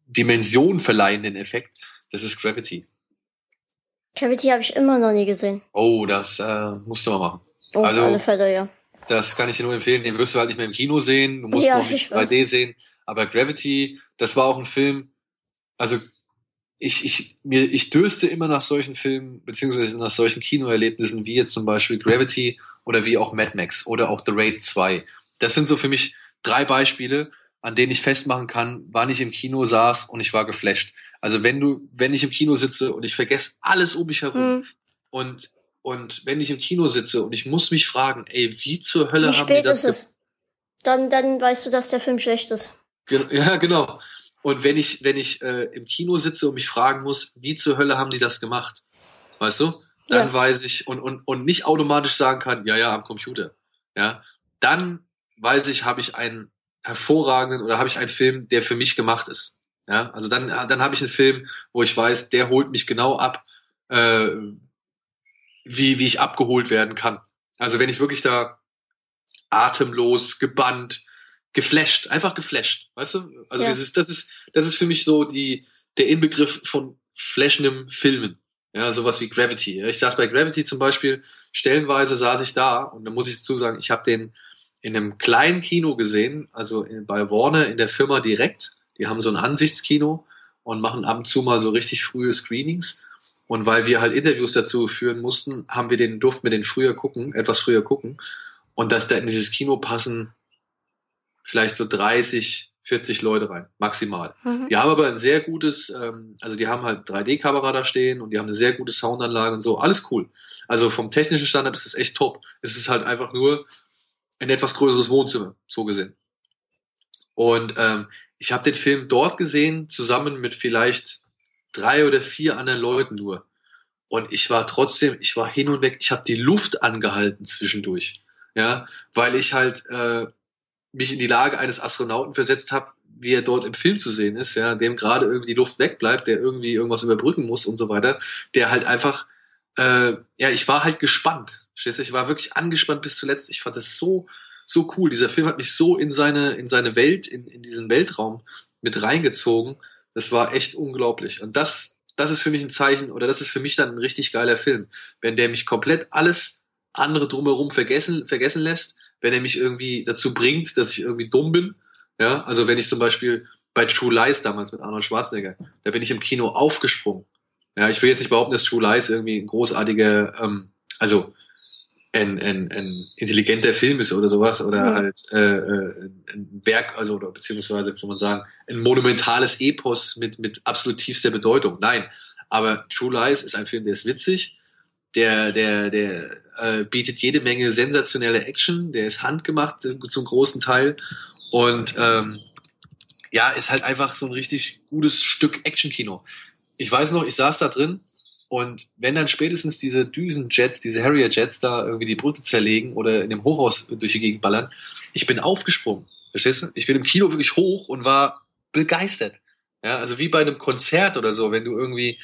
Dimension verleihenden Effekt. Das ist Gravity. Gravity habe ich immer noch nie gesehen. Oh, das äh, musst du mal machen. Oh, also, alle Fälle, ja. Das kann ich dir nur empfehlen. Den wirst du halt nicht mehr im Kino sehen. Du musst ja, noch nicht 3D sehen. Aber Gravity, das war auch ein Film. Also ich, ich, mir, ich dürste immer nach solchen Filmen, beziehungsweise nach solchen Kinoerlebnissen, wie jetzt zum Beispiel Gravity oder wie auch Mad Max oder auch The Raid 2. Das sind so für mich drei Beispiele, an denen ich festmachen kann, wann ich im Kino saß und ich war geflasht. Also wenn du, wenn ich im Kino sitze und ich vergesse alles um mich herum mhm. und, und wenn ich im Kino sitze und ich muss mich fragen, ey, wie zur Hölle wie haben die das? Ist es? Dann, dann weißt du, dass der Film schlecht ist. Ja, genau. Und wenn ich, wenn ich äh, im Kino sitze und mich fragen muss, wie zur Hölle haben die das gemacht? Weißt du? Dann ja. weiß ich und, und, und nicht automatisch sagen kann, ja, ja, am Computer. Ja, dann weiß ich, habe ich einen hervorragenden oder habe ich einen Film, der für mich gemacht ist. Ja, also dann, dann habe ich einen Film, wo ich weiß, der holt mich genau ab, äh, wie, wie ich abgeholt werden kann. Also wenn ich wirklich da atemlos, gebannt, geflasht, einfach geflasht, weißt du? Also ja. das ist, das ist, das ist für mich so die, der Inbegriff von flashendem Filmen. Ja, sowas wie Gravity. Ich saß bei Gravity zum Beispiel, stellenweise saß ich da und da muss ich dazu sagen, ich habe den in einem kleinen Kino gesehen, also in, bei Warner in der Firma direkt. Die haben so ein Ansichtskino und machen ab und zu mal so richtig frühe Screenings. Und weil wir halt Interviews dazu führen mussten, haben wir den, durften wir den früher gucken, etwas früher gucken. Und dass da in dieses Kino passen vielleicht so 30, 40 Leute rein, maximal. Mhm. Die haben aber ein sehr gutes, ähm, also die haben halt 3D-Kamera da stehen und die haben eine sehr gute Soundanlage und so, alles cool. Also vom technischen Standard ist es echt top. Es ist halt einfach nur ein etwas größeres Wohnzimmer, so gesehen. Und ähm, ich habe den Film dort gesehen, zusammen mit vielleicht drei oder vier anderen Leuten nur. Und ich war trotzdem, ich war hin und weg, ich habe die Luft angehalten zwischendurch. Ja, weil ich halt äh, mich in die Lage eines Astronauten versetzt habe, wie er dort im Film zu sehen ist, ja, dem gerade irgendwie die Luft wegbleibt, der irgendwie irgendwas überbrücken muss und so weiter, der halt einfach, äh, ja, ich war halt gespannt. Du? Ich war wirklich angespannt bis zuletzt. Ich fand das so, so cool. Dieser Film hat mich so in seine, in seine Welt, in, in diesen Weltraum mit reingezogen. Das war echt unglaublich. Und das, das ist für mich ein Zeichen, oder das ist für mich dann ein richtig geiler Film. Wenn der mich komplett alles andere drumherum vergessen, vergessen lässt, wenn er mich irgendwie dazu bringt, dass ich irgendwie dumm bin. Ja, also wenn ich zum Beispiel bei True Lies damals mit Arnold Schwarzenegger, da bin ich im Kino aufgesprungen. Ja, ich will jetzt nicht behaupten, dass True Lies irgendwie ein großartiger, ähm, also ein, ein, ein intelligenter Film ist oder sowas oder ja. halt äh, äh, ein Werk, also oder beziehungsweise soll man sagen, ein monumentales Epos mit mit absolut tiefster Bedeutung. Nein, aber True Lies ist ein Film, der ist witzig, der der der äh, bietet jede Menge sensationelle Action, der ist handgemacht äh, zum großen Teil und ähm, ja, ist halt einfach so ein richtig gutes Stück Actionkino. Ich weiß noch, ich saß da drin und wenn dann spätestens diese Düsenjets, diese Harrier-Jets da irgendwie die Brücke zerlegen oder in dem Hochhaus durch die Gegend ballern, ich bin aufgesprungen. Verstehst du? Ich bin im Kino wirklich hoch und war begeistert. Ja, also wie bei einem Konzert oder so, wenn du irgendwie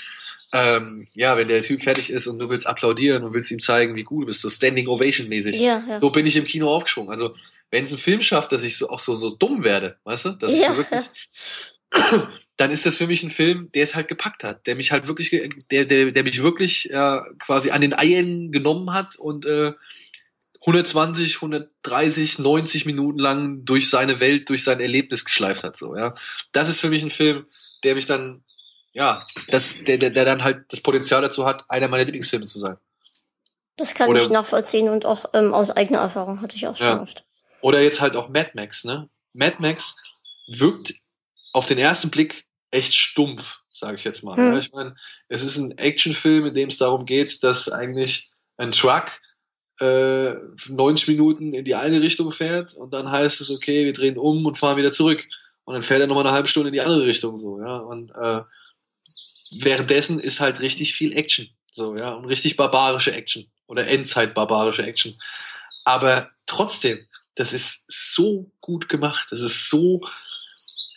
ähm, ja, wenn der Typ fertig ist und du willst applaudieren und willst ihm zeigen, wie gut du bist, so Standing Ovation mäßig. Ja, ja. So bin ich im Kino aufgeschwungen. Also, wenn es ein Film schafft, dass ich so auch so, so dumm werde, weißt du, dass ja. ich so wirklich, dann ist das für mich ein Film, der es halt gepackt hat, der mich halt wirklich, der, der, der mich wirklich äh, quasi an den Eiern genommen hat und, äh, 120, 130, 90 Minuten lang durch seine Welt, durch sein Erlebnis geschleift hat, so, ja. Das ist für mich ein Film, der mich dann, ja, das, der, der, der dann halt das Potenzial dazu hat, einer meiner Lieblingsfilme zu sein. Das kann Oder, ich nachvollziehen und auch ähm, aus eigener Erfahrung hatte ich auch schon ja. oft. Oder jetzt halt auch Mad Max, ne? Mad Max wirkt auf den ersten Blick echt stumpf, sage ich jetzt mal. Hm. Ja, ich meine, es ist ein Actionfilm, in dem es darum geht, dass eigentlich ein Truck äh, 90 Minuten in die eine Richtung fährt und dann heißt es, okay, wir drehen um und fahren wieder zurück. Und dann fährt er nochmal eine halbe Stunde in die andere Richtung so, ja. Und äh, währenddessen ist halt richtig viel Action. So, ja, und richtig barbarische Action. Oder Endzeit-barbarische Action. Aber trotzdem, das ist so gut gemacht. Das ist so,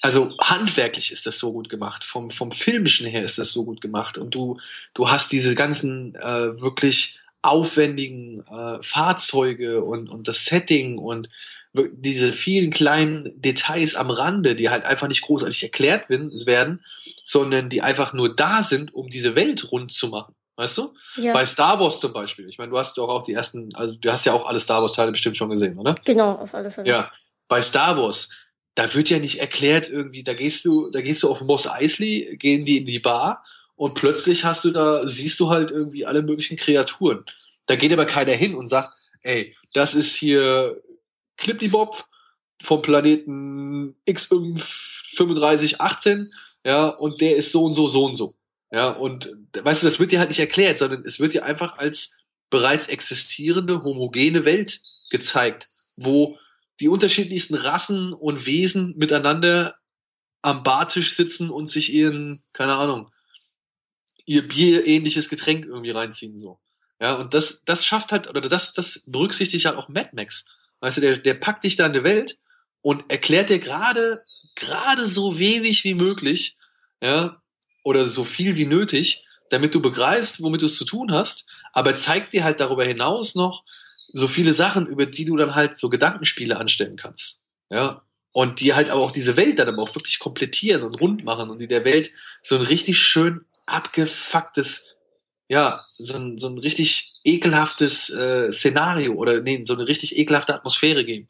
also handwerklich ist das so gut gemacht. Vom, vom filmischen her ist das so gut gemacht. Und du, du hast diese ganzen äh, wirklich aufwendigen äh, Fahrzeuge und, und das Setting und diese vielen kleinen Details am Rande, die halt einfach nicht großartig erklärt werden, sondern die einfach nur da sind, um diese Welt rund zu machen. Weißt du? Ja. Bei Star Wars zum Beispiel. Ich meine, du hast doch auch die ersten, also du hast ja auch alle Star Wars Teile bestimmt schon gesehen, oder? Genau, auf alle Fälle. Ja. Bei Star Wars, da wird ja nicht erklärt irgendwie, da gehst du, da gehst du auf Moss Eisley, gehen die in die Bar und plötzlich hast du da, siehst du halt irgendwie alle möglichen Kreaturen. Da geht aber keiner hin und sagt, ey, das ist hier Clippy-Bob vom Planeten X3518, ja, und der ist so und so, so und so. Ja, und weißt du, das wird dir halt nicht erklärt, sondern es wird dir einfach als bereits existierende, homogene Welt gezeigt, wo die unterschiedlichsten Rassen und Wesen miteinander am Bartisch sitzen und sich ihren, keine Ahnung, ihr bierähnliches Getränk irgendwie reinziehen, so. Ja, und das, das schafft halt, oder das, das berücksichtigt halt auch Mad Max. Weißt du, der, der packt dich da in die Welt und erklärt dir gerade, gerade so wenig wie möglich, ja, oder so viel wie nötig, damit du begreifst, womit du es zu tun hast, aber zeigt dir halt darüber hinaus noch so viele Sachen, über die du dann halt so Gedankenspiele anstellen kannst. Ja. Und die halt aber auch diese Welt dann aber auch wirklich komplettieren und rund machen und die der Welt so ein richtig schön abgefucktes, ja, so ein, so ein richtig ekelhaftes äh, Szenario oder nee, so eine richtig ekelhafte Atmosphäre geben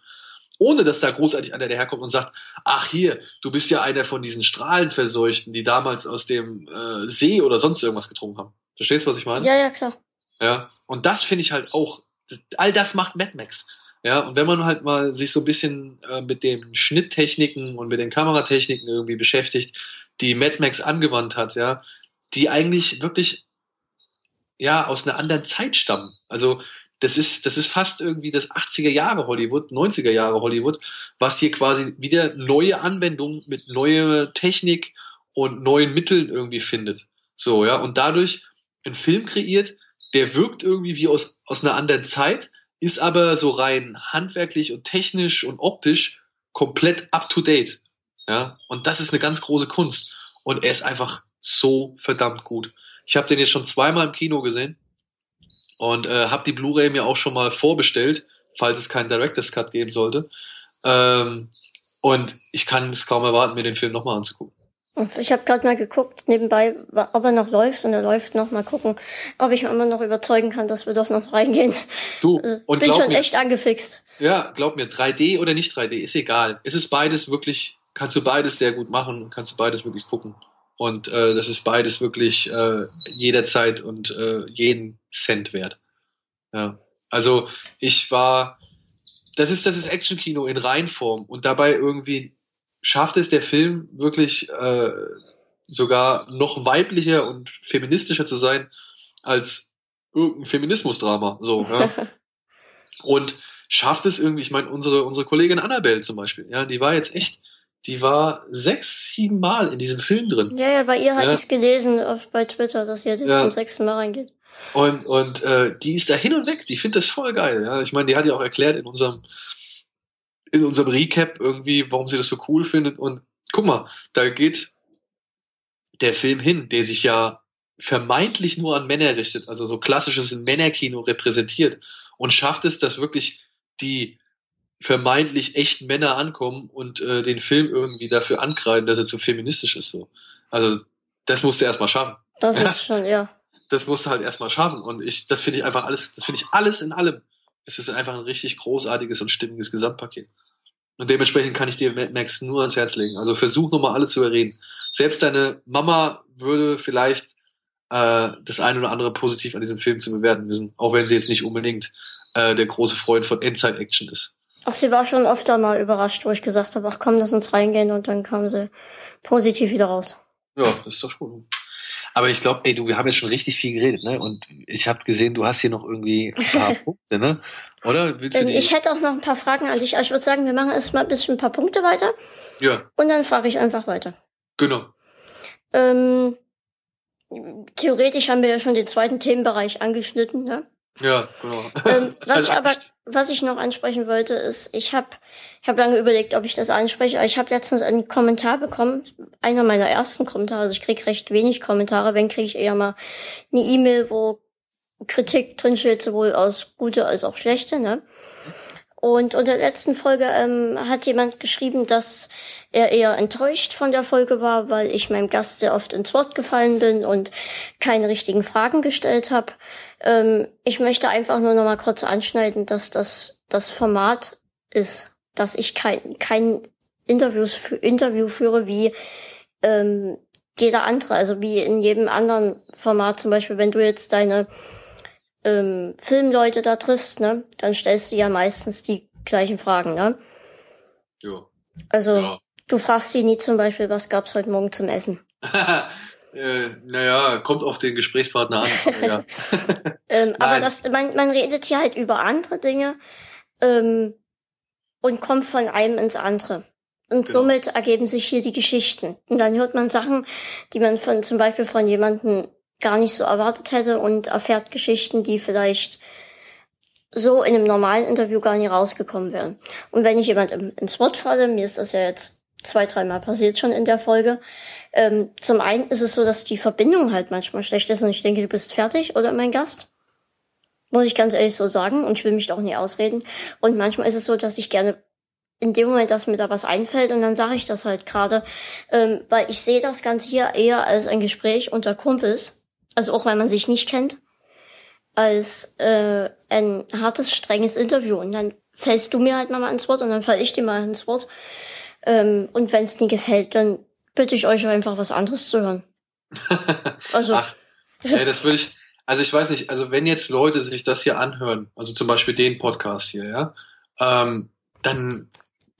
ohne dass da großartig einer daherkommt und sagt, ach hier, du bist ja einer von diesen Strahlenverseuchten, die damals aus dem äh, See oder sonst irgendwas getrunken haben. Verstehst du, was ich meine? Ja, ja, klar. Ja, und das finde ich halt auch, all das macht Mad Max. Ja, und wenn man halt mal sich so ein bisschen äh, mit den Schnitttechniken und mit den Kameratechniken irgendwie beschäftigt, die Mad Max angewandt hat, ja, die eigentlich wirklich ja aus einer anderen Zeit stammen. Also das ist, das ist fast irgendwie das 80er Jahre Hollywood, 90er Jahre Hollywood, was hier quasi wieder neue Anwendungen mit neuer Technik und neuen Mitteln irgendwie findet. So, ja, und dadurch einen Film kreiert, der wirkt irgendwie wie aus, aus einer anderen Zeit, ist aber so rein handwerklich und technisch und optisch komplett up to date. Ja, und das ist eine ganz große Kunst. Und er ist einfach so verdammt gut. Ich habe den jetzt schon zweimal im Kino gesehen und äh, habe die Blu-ray mir auch schon mal vorbestellt, falls es keinen Director's Cut geben sollte. Ähm, und ich kann es kaum erwarten, mir den Film nochmal anzugucken. Ich habe gerade mal geguckt, nebenbei, ob er noch läuft und er läuft noch. Mal gucken, ob ich immer noch überzeugen kann, dass wir doch noch reingehen. Du, also, und bin schon mir, echt angefixt. Ja, glaub mir, 3D oder nicht 3D, ist egal. Es ist beides wirklich, kannst du beides sehr gut machen, kannst du beides wirklich gucken. Und äh, das ist beides wirklich äh, jederzeit und äh, jeden Cent wert. Ja. Also ich war, das ist das ist Actionkino in Reinform und dabei irgendwie schafft es der Film wirklich äh, sogar noch weiblicher und feministischer zu sein als irgendein Feminismusdrama. So. Ja. und schafft es irgendwie, ich meine, unsere, unsere Kollegin Annabelle zum Beispiel, ja, die war jetzt echt die war sechs, sieben Mal in diesem Film drin. Ja, ja, bei ihr hatte ja. ich gelesen auf, bei Twitter, dass sie jetzt ja. zum sechsten Mal reingeht. Und, und äh, die ist da hin und weg, die findet das voll geil. Ja? Ich meine, die hat ja auch erklärt in unserem, in unserem Recap irgendwie, warum sie das so cool findet. Und guck mal, da geht der Film hin, der sich ja vermeintlich nur an Männer richtet, also so klassisches Männerkino repräsentiert und schafft es, dass wirklich die vermeintlich echten Männer ankommen und äh, den Film irgendwie dafür ankreiden, dass er zu feministisch ist. So. Also das musst du erstmal schaffen. Das ist schon, ja. Das musst du halt erstmal schaffen. Und ich, das finde ich einfach alles, das finde ich alles in allem, es ist einfach ein richtig großartiges und stimmiges Gesamtpaket. Und dementsprechend kann ich dir Mad Max nur ans Herz legen. Also versuch nochmal alle zu überreden. Selbst deine Mama würde vielleicht äh, das eine oder andere positiv an diesem Film zu bewerten wissen, auch wenn sie jetzt nicht unbedingt äh, der große Freund von Endzeit-Action ist. Ach, sie war schon öfter mal überrascht, wo ich gesagt habe, ach komm, lass uns reingehen und dann kam sie positiv wieder raus. Ja, das ist doch schon. Aber ich glaube, ey, du, wir haben jetzt schon richtig viel geredet, ne? Und ich habe gesehen, du hast hier noch irgendwie ein paar Punkte, ne? Oder? Willst du die? Ich hätte auch noch ein paar Fragen an dich. Ich würde sagen, wir machen erst mal ein bisschen ein paar Punkte weiter. Ja. Und dann frage ich einfach weiter. Genau. Ähm, theoretisch haben wir ja schon den zweiten Themenbereich angeschnitten, ne? Ja, genau. Ähm, was ich aber, was ich noch ansprechen wollte, ist, ich habe ich hab lange überlegt, ob ich das anspreche, aber ich habe letztens einen Kommentar bekommen, einer meiner ersten Kommentare, also ich krieg recht wenig Kommentare, wenn kriege ich eher mal eine E-Mail, wo Kritik drinsteht, sowohl aus gute als auch schlechte, ne? Und unter der letzten Folge ähm, hat jemand geschrieben, dass er eher enttäuscht von der Folge war, weil ich meinem Gast sehr oft ins Wort gefallen bin und keine richtigen Fragen gestellt habe. Ähm, ich möchte einfach nur noch mal kurz anschneiden, dass das das Format ist, dass ich kein, kein Interviews für, Interview führe wie ähm, jeder andere, also wie in jedem anderen Format. Zum Beispiel, wenn du jetzt deine ähm, Filmleute da triffst, ne, dann stellst du ja meistens die gleichen Fragen, ne? Ja. Also, ja. du fragst sie nie zum Beispiel, was gab's heute Morgen zum Essen? äh, naja, kommt auf den Gesprächspartner an. Aber, ja. ähm, aber das, man, man redet hier halt über andere Dinge ähm, und kommt von einem ins andere. Und genau. somit ergeben sich hier die Geschichten. Und dann hört man Sachen, die man von zum Beispiel von jemandem gar nicht so erwartet hätte und erfährt Geschichten, die vielleicht so in einem normalen Interview gar nicht rausgekommen wären. Und wenn ich jemand ins Wort falle, mir ist das ja jetzt zwei, dreimal passiert schon in der Folge, ähm, zum einen ist es so, dass die Verbindung halt manchmal schlecht ist und ich denke, du bist fertig oder mein Gast. Muss ich ganz ehrlich so sagen und ich will mich doch nie ausreden. Und manchmal ist es so, dass ich gerne in dem Moment, dass mir da was einfällt und dann sage ich das halt gerade, ähm, weil ich sehe das Ganze hier eher als ein Gespräch unter Kumpels also auch wenn man sich nicht kennt, als äh, ein hartes, strenges Interview. Und dann fällst du mir halt mal ins Wort und dann fall ich dir mal ins Wort. Ähm, und wenn es nie gefällt, dann bitte ich euch einfach was anderes zu hören. Also. Ach, ey, das würde ich. Also ich weiß nicht, also wenn jetzt Leute sich das hier anhören, also zum Beispiel den Podcast hier, ja, ähm, dann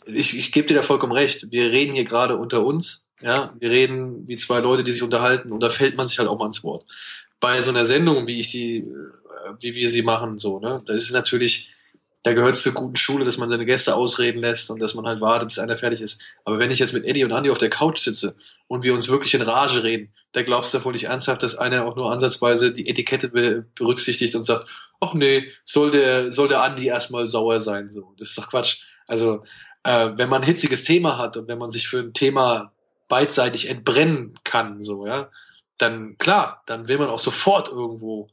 ich, ich gebe dir da vollkommen recht. Wir reden hier gerade unter uns ja, wir reden wie zwei Leute, die sich unterhalten und da fällt man sich halt auch mal ins Wort. Bei so einer Sendung, wie ich die, äh, wie wir sie machen, so, ne, da ist es natürlich, da gehört es zur guten Schule, dass man seine Gäste ausreden lässt und dass man halt wartet, bis einer fertig ist. Aber wenn ich jetzt mit Eddie und Andy auf der Couch sitze und wir uns wirklich in Rage reden, da glaubst du wohl nicht ernsthaft, dass einer auch nur ansatzweise die Etikette be berücksichtigt und sagt, ach nee, soll der, soll der Andi erstmal sauer sein, so. Das ist doch Quatsch. Also, äh, wenn man ein hitziges Thema hat und wenn man sich für ein Thema beidseitig entbrennen kann, so, ja, dann klar, dann will man auch sofort irgendwo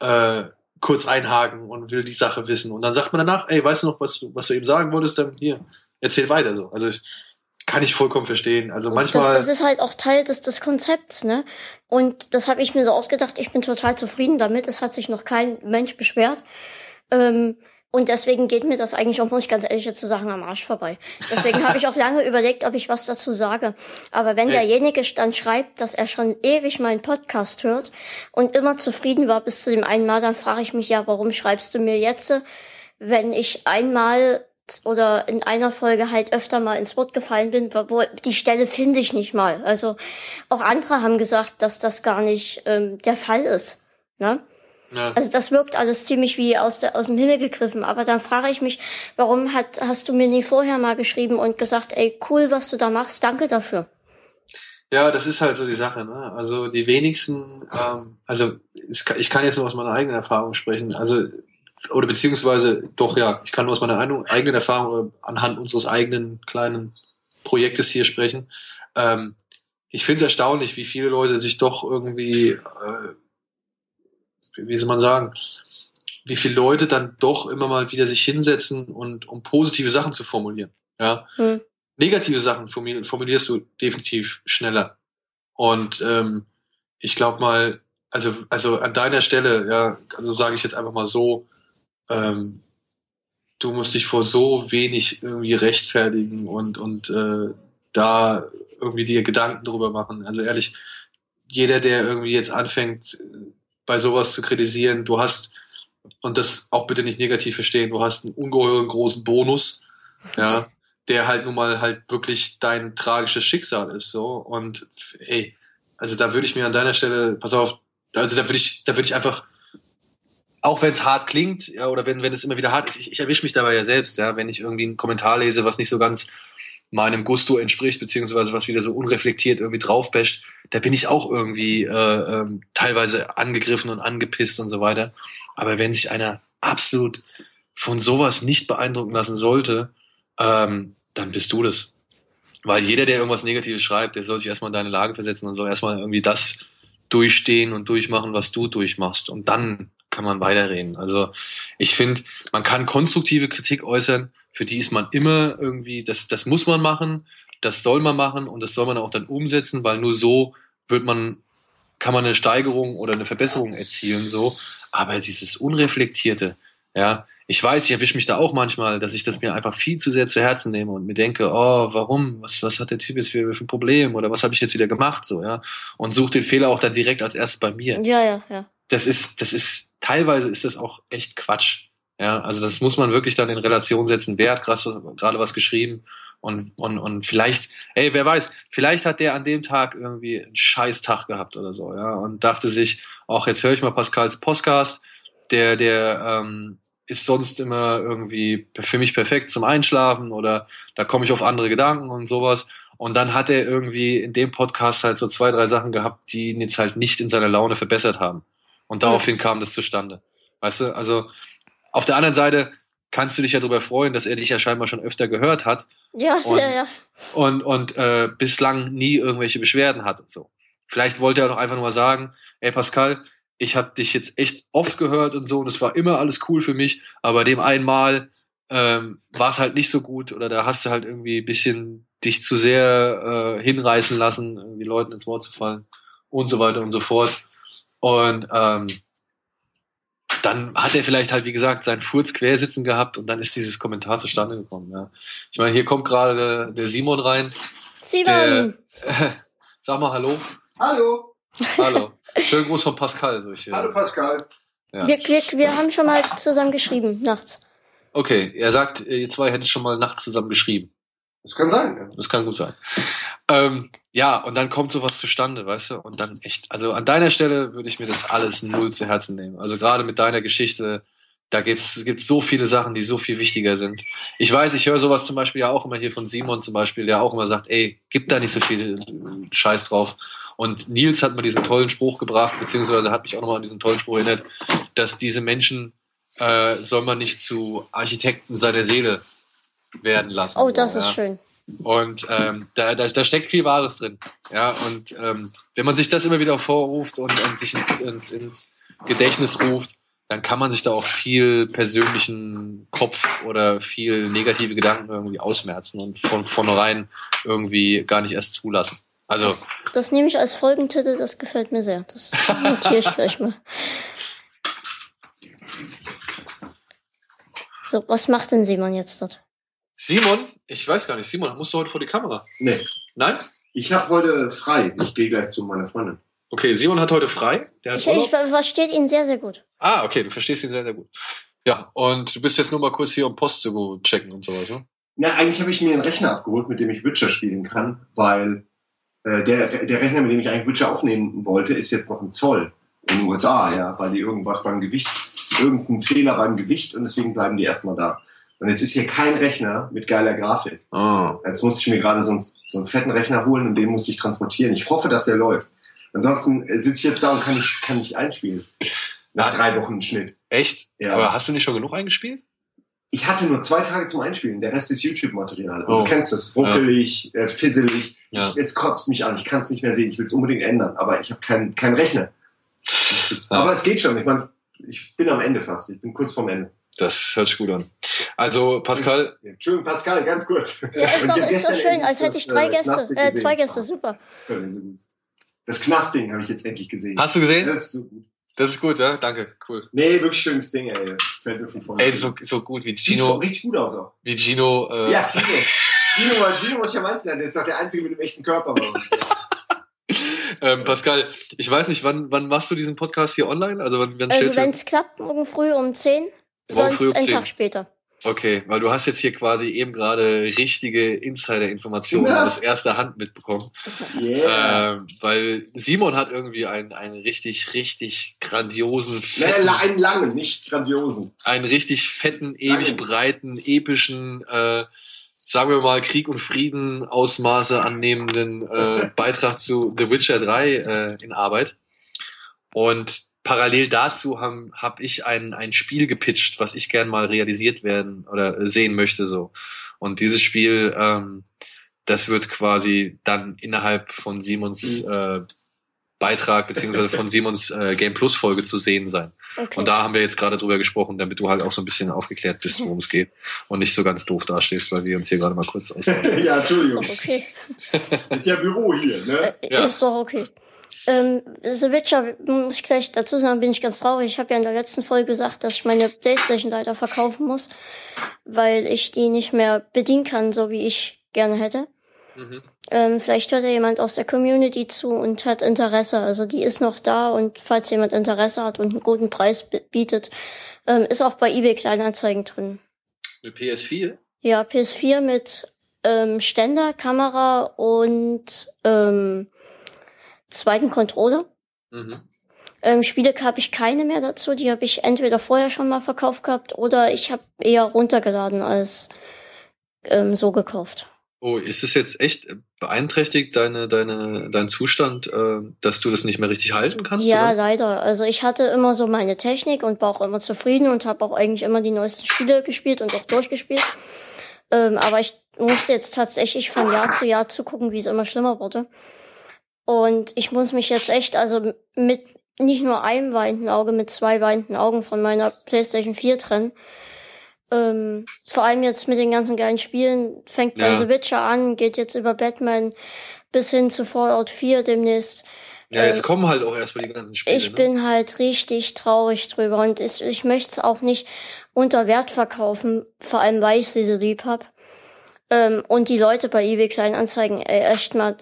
äh, kurz einhaken und will die Sache wissen. Und dann sagt man danach, ey, weißt du noch, was du, was du eben sagen wolltest, dann hier, erzähl weiter so. Also ich, kann ich vollkommen verstehen. Also manchmal. Das, das ist halt auch Teil des, des Konzepts, ne? Und das habe ich mir so ausgedacht, ich bin total zufrieden damit. Es hat sich noch kein Mensch beschwert. Ähm, und deswegen geht mir das eigentlich auch, muss ich ganz ehrlich zu sagen, am Arsch vorbei. Deswegen habe ich auch lange überlegt, ob ich was dazu sage. Aber wenn derjenige dann schreibt, dass er schon ewig meinen Podcast hört und immer zufrieden war bis zu dem einen Mal, dann frage ich mich ja, warum schreibst du mir jetzt, wenn ich einmal oder in einer Folge halt öfter mal ins Wort gefallen bin, wo die Stelle finde ich nicht mal. Also auch andere haben gesagt, dass das gar nicht ähm, der Fall ist. Ne? Ja. Also das wirkt alles ziemlich wie aus, der, aus dem Himmel gegriffen. Aber dann frage ich mich, warum hat, hast du mir nie vorher mal geschrieben und gesagt, ey, cool, was du da machst, danke dafür. Ja, das ist halt so die Sache. Ne? Also die wenigsten, ähm, also ich kann jetzt nur aus meiner eigenen Erfahrung sprechen. Also oder beziehungsweise doch ja, ich kann nur aus meiner eigenen Erfahrung oder anhand unseres eigenen kleinen Projektes hier sprechen. Ähm, ich finde es erstaunlich, wie viele Leute sich doch irgendwie äh, wie soll man sagen, wie viele Leute dann doch immer mal wieder sich hinsetzen und um positive Sachen zu formulieren. Ja. Hm. Negative Sachen formulierst du definitiv schneller. Und ähm, ich glaube mal, also, also an deiner Stelle, ja, also sage ich jetzt einfach mal so, ähm, du musst dich vor so wenig irgendwie rechtfertigen und, und äh, da irgendwie dir Gedanken drüber machen. Also ehrlich, jeder, der irgendwie jetzt anfängt, bei sowas zu kritisieren, du hast, und das auch bitte nicht negativ verstehen, du hast einen ungeheuren großen Bonus, ja, der halt nun mal halt wirklich dein tragisches Schicksal ist, so. Und ey, also da würde ich mir an deiner Stelle, pass auf, also da würde ich, da würde ich einfach, auch wenn es hart klingt, ja, oder wenn, wenn es immer wieder hart ist, ich, ich erwische mich dabei ja selbst, ja, wenn ich irgendwie einen Kommentar lese, was nicht so ganz meinem Gusto entspricht, beziehungsweise was wieder so unreflektiert irgendwie draufbasht, da bin ich auch irgendwie äh, ähm, teilweise angegriffen und angepisst und so weiter. Aber wenn sich einer absolut von sowas nicht beeindrucken lassen sollte, ähm, dann bist du das. Weil jeder, der irgendwas Negatives schreibt, der soll sich erstmal in deine Lage versetzen und soll erstmal irgendwie das durchstehen und durchmachen, was du durchmachst. Und dann kann man weiterreden. Also ich finde, man kann konstruktive Kritik äußern, für die ist man immer irgendwie, das, das muss man machen, das soll man machen und das soll man auch dann umsetzen, weil nur so wird man, kann man eine Steigerung oder eine Verbesserung erzielen, so. Aber dieses Unreflektierte, ja, ich weiß, ich erwische mich da auch manchmal, dass ich das mir einfach viel zu sehr zu Herzen nehme und mir denke, oh, warum? Was, was hat der Typ jetzt für, für ein Problem? Oder was habe ich jetzt wieder gemacht? So, ja. Und suche den Fehler auch dann direkt als erstes bei mir. Ja, ja, ja. Das ist, das ist, teilweise ist das auch echt Quatsch. Ja, also das muss man wirklich dann in Relation setzen. Wer hat gerade was geschrieben? Und, und, und vielleicht, ey, wer weiß, vielleicht hat der an dem Tag irgendwie einen scheiß Tag gehabt oder so, ja, und dachte sich, auch jetzt höre ich mal Pascals Podcast, der, der ähm, ist sonst immer irgendwie für mich perfekt zum Einschlafen oder da komme ich auf andere Gedanken und sowas. Und dann hat er irgendwie in dem Podcast halt so zwei, drei Sachen gehabt, die ihn jetzt halt nicht in seiner Laune verbessert haben. Und daraufhin kam das zustande. Weißt du, also auf der anderen Seite kannst du dich ja darüber freuen, dass er dich ja scheinbar schon öfter gehört hat. Ja, und, ja, ja. Und, und äh, bislang nie irgendwelche Beschwerden hat und so. Vielleicht wollte er doch einfach nur mal sagen, ey Pascal, ich habe dich jetzt echt oft gehört und so und es war immer alles cool für mich, aber dem einmal ähm, war es halt nicht so gut oder da hast du halt irgendwie ein bisschen dich zu sehr äh, hinreißen lassen, irgendwie Leuten ins Wort zu fallen und so weiter und so fort. Und ähm, dann hat er vielleicht halt, wie gesagt, seinen Furz quersitzen gehabt und dann ist dieses Kommentar zustande gekommen. Ja. Ich meine, hier kommt gerade der, der Simon rein. Simon! Der, äh, sag mal Hallo. Hallo. Hallo. Schönen Gruß von Pascal. Äh, Hallo Pascal. Ja. Wir, wir, wir haben schon mal zusammen geschrieben, nachts. Okay, er sagt, ihr zwei hättet schon mal nachts zusammen geschrieben. Das kann sein. Ja. Das kann gut sein. Ähm, ja, und dann kommt sowas zustande, weißt du? Und dann echt, also an deiner Stelle würde ich mir das alles null zu Herzen nehmen. Also gerade mit deiner Geschichte, da gibt's gibt's so viele Sachen, die so viel wichtiger sind. Ich weiß, ich höre sowas zum Beispiel ja auch immer hier von Simon zum Beispiel, der auch immer sagt, ey, gib da nicht so viel Scheiß drauf. Und Nils hat mal diesen tollen Spruch gebracht, beziehungsweise hat mich auch nochmal an diesen tollen Spruch erinnert, dass diese Menschen äh, soll man nicht zu Architekten seiner Seele werden lassen. Oh, das so, ist ja. schön. Und ähm, da, da, da steckt viel Wahres drin. Ja, und ähm, wenn man sich das immer wieder vorruft und, und sich ins, ins, ins Gedächtnis ruft, dann kann man sich da auch viel persönlichen Kopf oder viel negative Gedanken irgendwie ausmerzen und von vornherein irgendwie gar nicht erst zulassen. Also Das, das nehme ich als Folgentitel, das gefällt mir sehr. Das notiere ich gleich mal. So, was macht denn Simon jetzt dort? Simon, ich weiß gar nicht, Simon, musst du heute vor die Kamera? Nee, Nein? ich habe heute frei. Ich gehe gleich zu meiner Freundin. Okay, Simon hat heute frei. Der hat Ich, ich verstehe ihn sehr, sehr gut. Ah, okay, du verstehst ihn sehr, sehr gut. Ja, und du bist jetzt nur mal kurz hier, um Post zu checken und sowas, ne? Ja, eigentlich habe ich mir einen Rechner abgeholt, mit dem ich Witcher spielen kann, weil äh, der, der Rechner, mit dem ich eigentlich Witcher aufnehmen wollte, ist jetzt noch im Zoll in den USA, ja, weil die irgendwas beim Gewicht, irgendein Fehler beim Gewicht und deswegen bleiben die erstmal da. Und jetzt ist hier kein Rechner mit geiler Grafik. Ah. Jetzt musste ich mir gerade so einen, so einen fetten Rechner holen und den muss ich transportieren. Ich hoffe, dass der läuft. Ansonsten äh, sitze ich jetzt da und kann nicht, kann nicht einspielen. Nach drei Wochen Schnitt. Echt? Ja. Aber hast du nicht schon genug eingespielt? Ich hatte nur zwei Tage zum Einspielen. Der Rest ist YouTube-Material. Und Oh. Du kennst es. Ruckelig, äh, fisselig. Ja. Ich, es kotzt mich an. Ich kann es nicht mehr sehen. Ich will es unbedingt ändern. Aber ich habe keinen keinen Rechner. Ja. Aber es geht schon. Ich meine, ich bin am Ende fast. Ich bin kurz vorm Ende. Das hört sich gut an. Also, Pascal, Entschuldigung, Pascal, ganz kurz. Ja, ist doch, ist doch schön, als hätte ich drei äh, Gäste. Äh, zwei Gäste, Ah, super. Das Knasting habe ich jetzt endlich gesehen. hast du gesehen? Das ist so gut. Das ist gut, ja? Danke, cool. Nee, wirklich schönes Ding, ey. Fällt mir von vorne. Ey, so, so gut wie Sieht Gino, richtig gut aus auch. wie Gino, äh, Ja, Gino. Gino, Gino muss ich ja meisten lernen. Der ist doch der Einzige mit dem echten Körper bei uns. ähm, Pascal, ich weiß nicht, wann, wann machst du diesen Podcast hier online? Also wann, wann Also wenn es klappt, morgen früh um 10, Morgen sonst früh um einen 10. Tag später. Okay, weil du hast jetzt hier quasi eben gerade richtige Insider-Informationen Ja. aus erster Hand mitbekommen. Yeah. Ähm, weil Simon hat irgendwie einen, einen richtig, richtig grandiosen, fetten, einen langen, nicht grandiosen. einen richtig fetten, ewig Langen. breiten, epischen, äh, sagen wir mal, Krieg und Frieden Ausmaße annehmenden äh, Beitrag zu The Witcher 3 äh, in Arbeit. Und parallel dazu habe hab ich ein, ein Spiel gepitcht, was ich gern mal realisiert werden oder sehen möchte so. Und dieses Spiel, ähm, das wird quasi dann innerhalb von Simons äh, Beitrag beziehungsweise von Simons äh, Game Plus Folge zu sehen sein. Okay. Und da haben wir jetzt gerade drüber gesprochen, damit du halt auch so ein bisschen aufgeklärt bist, worum es geht und nicht so ganz doof dastehst, weil wir uns hier gerade mal kurz austauschen. ja, ist doch Entschuldigung. okay. Ist ja Büro hier, ne? Äh, Ja. Ist doch okay. Ähm, The Witcher, muss ich gleich dazu sagen, bin ich ganz traurig. Ich habe ja in der letzten Folge gesagt, dass ich meine Playstation leider verkaufen muss, weil ich die nicht mehr bedienen kann, so wie ich gerne hätte. Mhm. Ähm, vielleicht hört ja jemand aus der Community zu und hat Interesse. Also die ist noch da und falls jemand Interesse hat und einen guten Preis bietet, ähm, ist auch bei eBay Kleinanzeigen drin. Eine PS4? Ja, PS4 mit ähm, Ständer, Kamera und ähm, zweiten Controller. Mhm. Ähm, Spiele habe ich keine mehr dazu. Die habe ich entweder vorher schon mal verkauft gehabt oder ich habe eher runtergeladen als ähm, so gekauft. Oh, ist es jetzt echt beeinträchtigt, deine, deine, dein Zustand, äh, dass du das nicht mehr richtig halten kannst? Ja, oder? leider. Also ich hatte immer so meine Technik und war auch immer zufrieden und habe auch eigentlich immer die neuesten Spiele gespielt und auch durchgespielt. Ähm, aber ich musste jetzt tatsächlich von Jahr zu Jahr zugucken, wie es immer schlimmer wurde. Und ich muss mich jetzt echt, also mit nicht nur einem weinenden Auge, mit zwei weinenden Augen von meiner PlayStation 4 trennen. Ähm, vor allem jetzt mit den ganzen geilen Spielen, fängt bei Ja. The Witcher an, geht jetzt über Batman bis hin zu Fallout 4 demnächst. Ja, jetzt äh, kommen halt auch erstmal die ganzen Spiele. Ich ne? bin halt richtig traurig drüber und ich, ich möchte es auch nicht unter Wert verkaufen, vor allem weil ich sie so lieb hab. Ähm, und die Leute bei eBay Kleinanzeigen, ey, echt mal,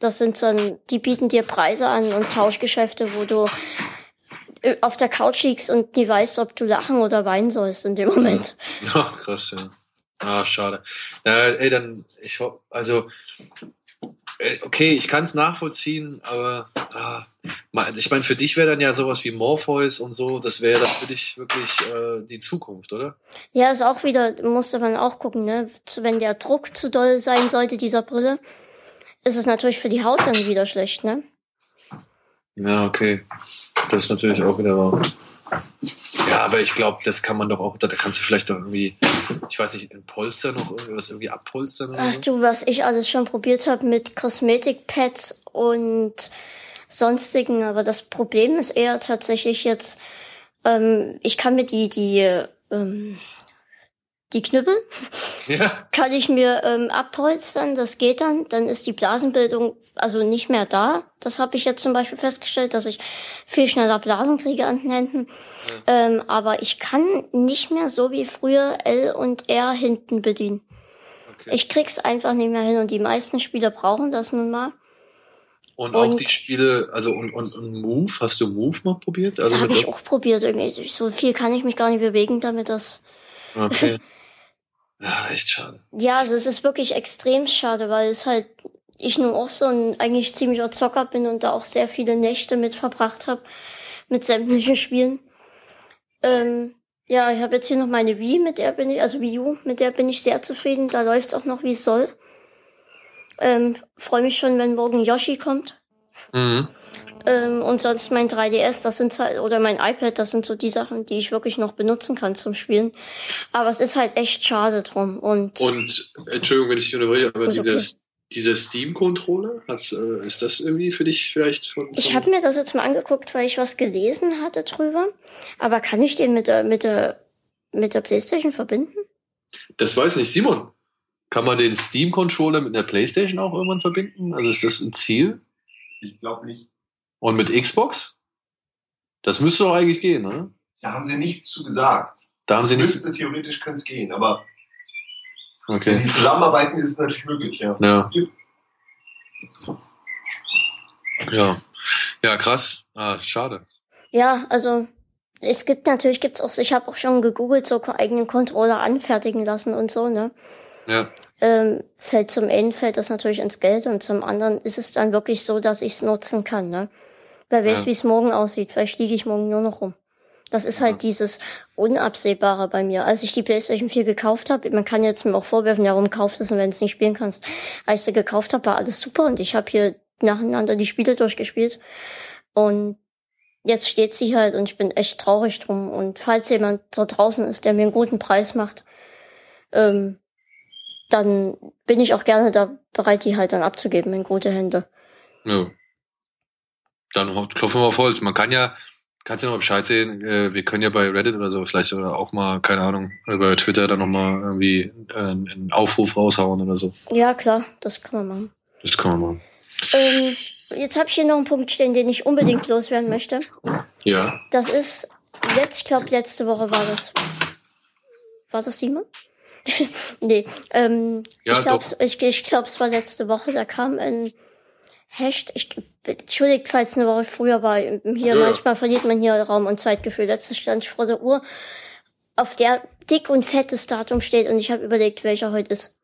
das sind dann, die bieten dir Preise an und Tauschgeschäfte, wo du äh, auf der Couch liegst und nie weißt, ob du lachen oder weinen sollst in dem Moment. Ja, krass, ja. Ah, schade. Ja, ey, dann, ich hoffe, also, äh, okay, ich kann es nachvollziehen, aber ah, ich meine, für dich wäre dann ja sowas wie Morpheus und so, das wäre dann für dich wirklich äh, die Zukunft, oder? Ja, ist auch wieder, musste man auch gucken, ne? Wenn der Druck zu doll sein sollte, dieser Brille, ist es natürlich für die Haut dann wieder schlecht, ne? Ja, okay. Das ist natürlich auch wieder wahr. Ja, aber ich glaube, das kann man doch auch, da kannst du vielleicht doch irgendwie, ich weiß nicht, ein Polster noch irgendwas irgendwie abpolstern oder Ach so. du, was ich alles schon probiert habe mit Kosmetikpads und sonstigen, aber das Problem ist eher tatsächlich jetzt, ähm, ich kann mir die, die, ähm, die Knüppel Ja, kann ich mir ähm, abpolstern, das geht dann, dann ist die Blasenbildung also nicht mehr da. Das habe ich jetzt zum Beispiel festgestellt, dass ich viel schneller Blasen kriege an den Händen. Ähm, aber ich kann nicht mehr so wie früher L und R hinten bedienen. okay. Ich krieg's einfach nicht mehr hin und die meisten Spieler brauchen das nun mal. Und auch und- die Spiele, also und, und, und Move, hast du Move mal probiert? Also Habe ich auch probiert irgendwie. So viel kann ich mich gar nicht bewegen, damit das. Okay. Ja, echt schade. Ja, also es ist wirklich extrem schade, weil es halt ich nun auch so ein eigentlich ziemlicher Zocker bin und da auch sehr viele Nächte mit verbracht habe mit sämtlichen Spielen. Ähm, ja, ich habe jetzt hier noch meine Wii, mit der bin ich, also Wii U, mit der bin ich sehr zufrieden. Da läuft's auch noch wie es soll. Ähm, Freue mich schon, wenn morgen Yoshi kommt. Mhm. Ähm, und sonst mein 3DS, das sind halt, oder mein iPad, das sind so die Sachen, die ich wirklich noch benutzen kann zum Spielen. Aber es ist halt echt schade drum. Und, Und Entschuldigung, wenn ich dich unterbreche, aber dieser, okay. dieser Steam-Controller, äh, ist das irgendwie für dich vielleicht von. von ich habe mir das jetzt mal angeguckt, weil ich was gelesen hatte drüber. Aber kann ich den mit der, mit der, mit der Playstation verbinden? Das weiß nicht, Simon. Kann man den Steam-Controller mit einer Playstation auch irgendwann verbinden? Also ist das ein Ziel? Ich glaube nicht. Und mit Xbox? Das müsste doch eigentlich gehen, ne? Da haben sie nichts zu gesagt. Da haben sie nichts. Müsste, theoretisch könnte es gehen, aber wenn Okay. die zusammenarbeiten, ist es natürlich möglich, ja. Ja. Ja. Ja, krass. Ah, schade. Ja, also es gibt natürlich gibt's auch, ich habe auch schon gegoogelt, so eigenen Controller anfertigen lassen und so, ne? Ja. Ähm, fällt zum einen fällt das natürlich ins Geld und zum anderen ist es dann wirklich so, dass ich es nutzen kann, ne? Wer weiß, Ja. wie es morgen aussieht. Vielleicht liege ich morgen nur noch rum. Das ist halt dieses Unabsehbare bei mir. Als ich die PlayStation 4 gekauft habe, man kann jetzt mir auch vorwerfen, ja, warum kaufst du es, wenn du es nicht spielen kannst. Als ich sie gekauft habe, war alles super und ich habe hier nacheinander die Spiele durchgespielt. Und jetzt steht sie halt und ich bin echt traurig drum. Und falls jemand da draußen ist, der mir einen guten Preis macht, ähm, dann bin ich auch gerne da bereit, die halt dann abzugeben in gute Hände. Ja. Dann klopfen wir auf Holz. Man kann ja, kannst ja noch Bescheid sehen, äh, wir können ja bei Reddit oder so vielleicht oder auch mal, keine Ahnung, bei Twitter dann nochmal irgendwie äh, einen Aufruf raushauen oder so. Ja, klar, das kann man machen. Das kann man machen. Ähm, jetzt habe ich hier noch einen Punkt stehen, den ich unbedingt loswerden möchte. Ja. Das ist jetzt, ich glaube, letzte Woche war das. War das Simon? nee, ähm, Ja, ich glaube, ich, ich glaub, es war letzte Woche, da kam ein Hashtag, ich, entschuldigt, falls eine Woche früher war, hier, Ja. manchmal verliert man hier Raum und Zeitgefühl. Letztens stand ich vor der Uhr, auf der dick und fettes Datum steht und ich habe überlegt, welcher heute ist.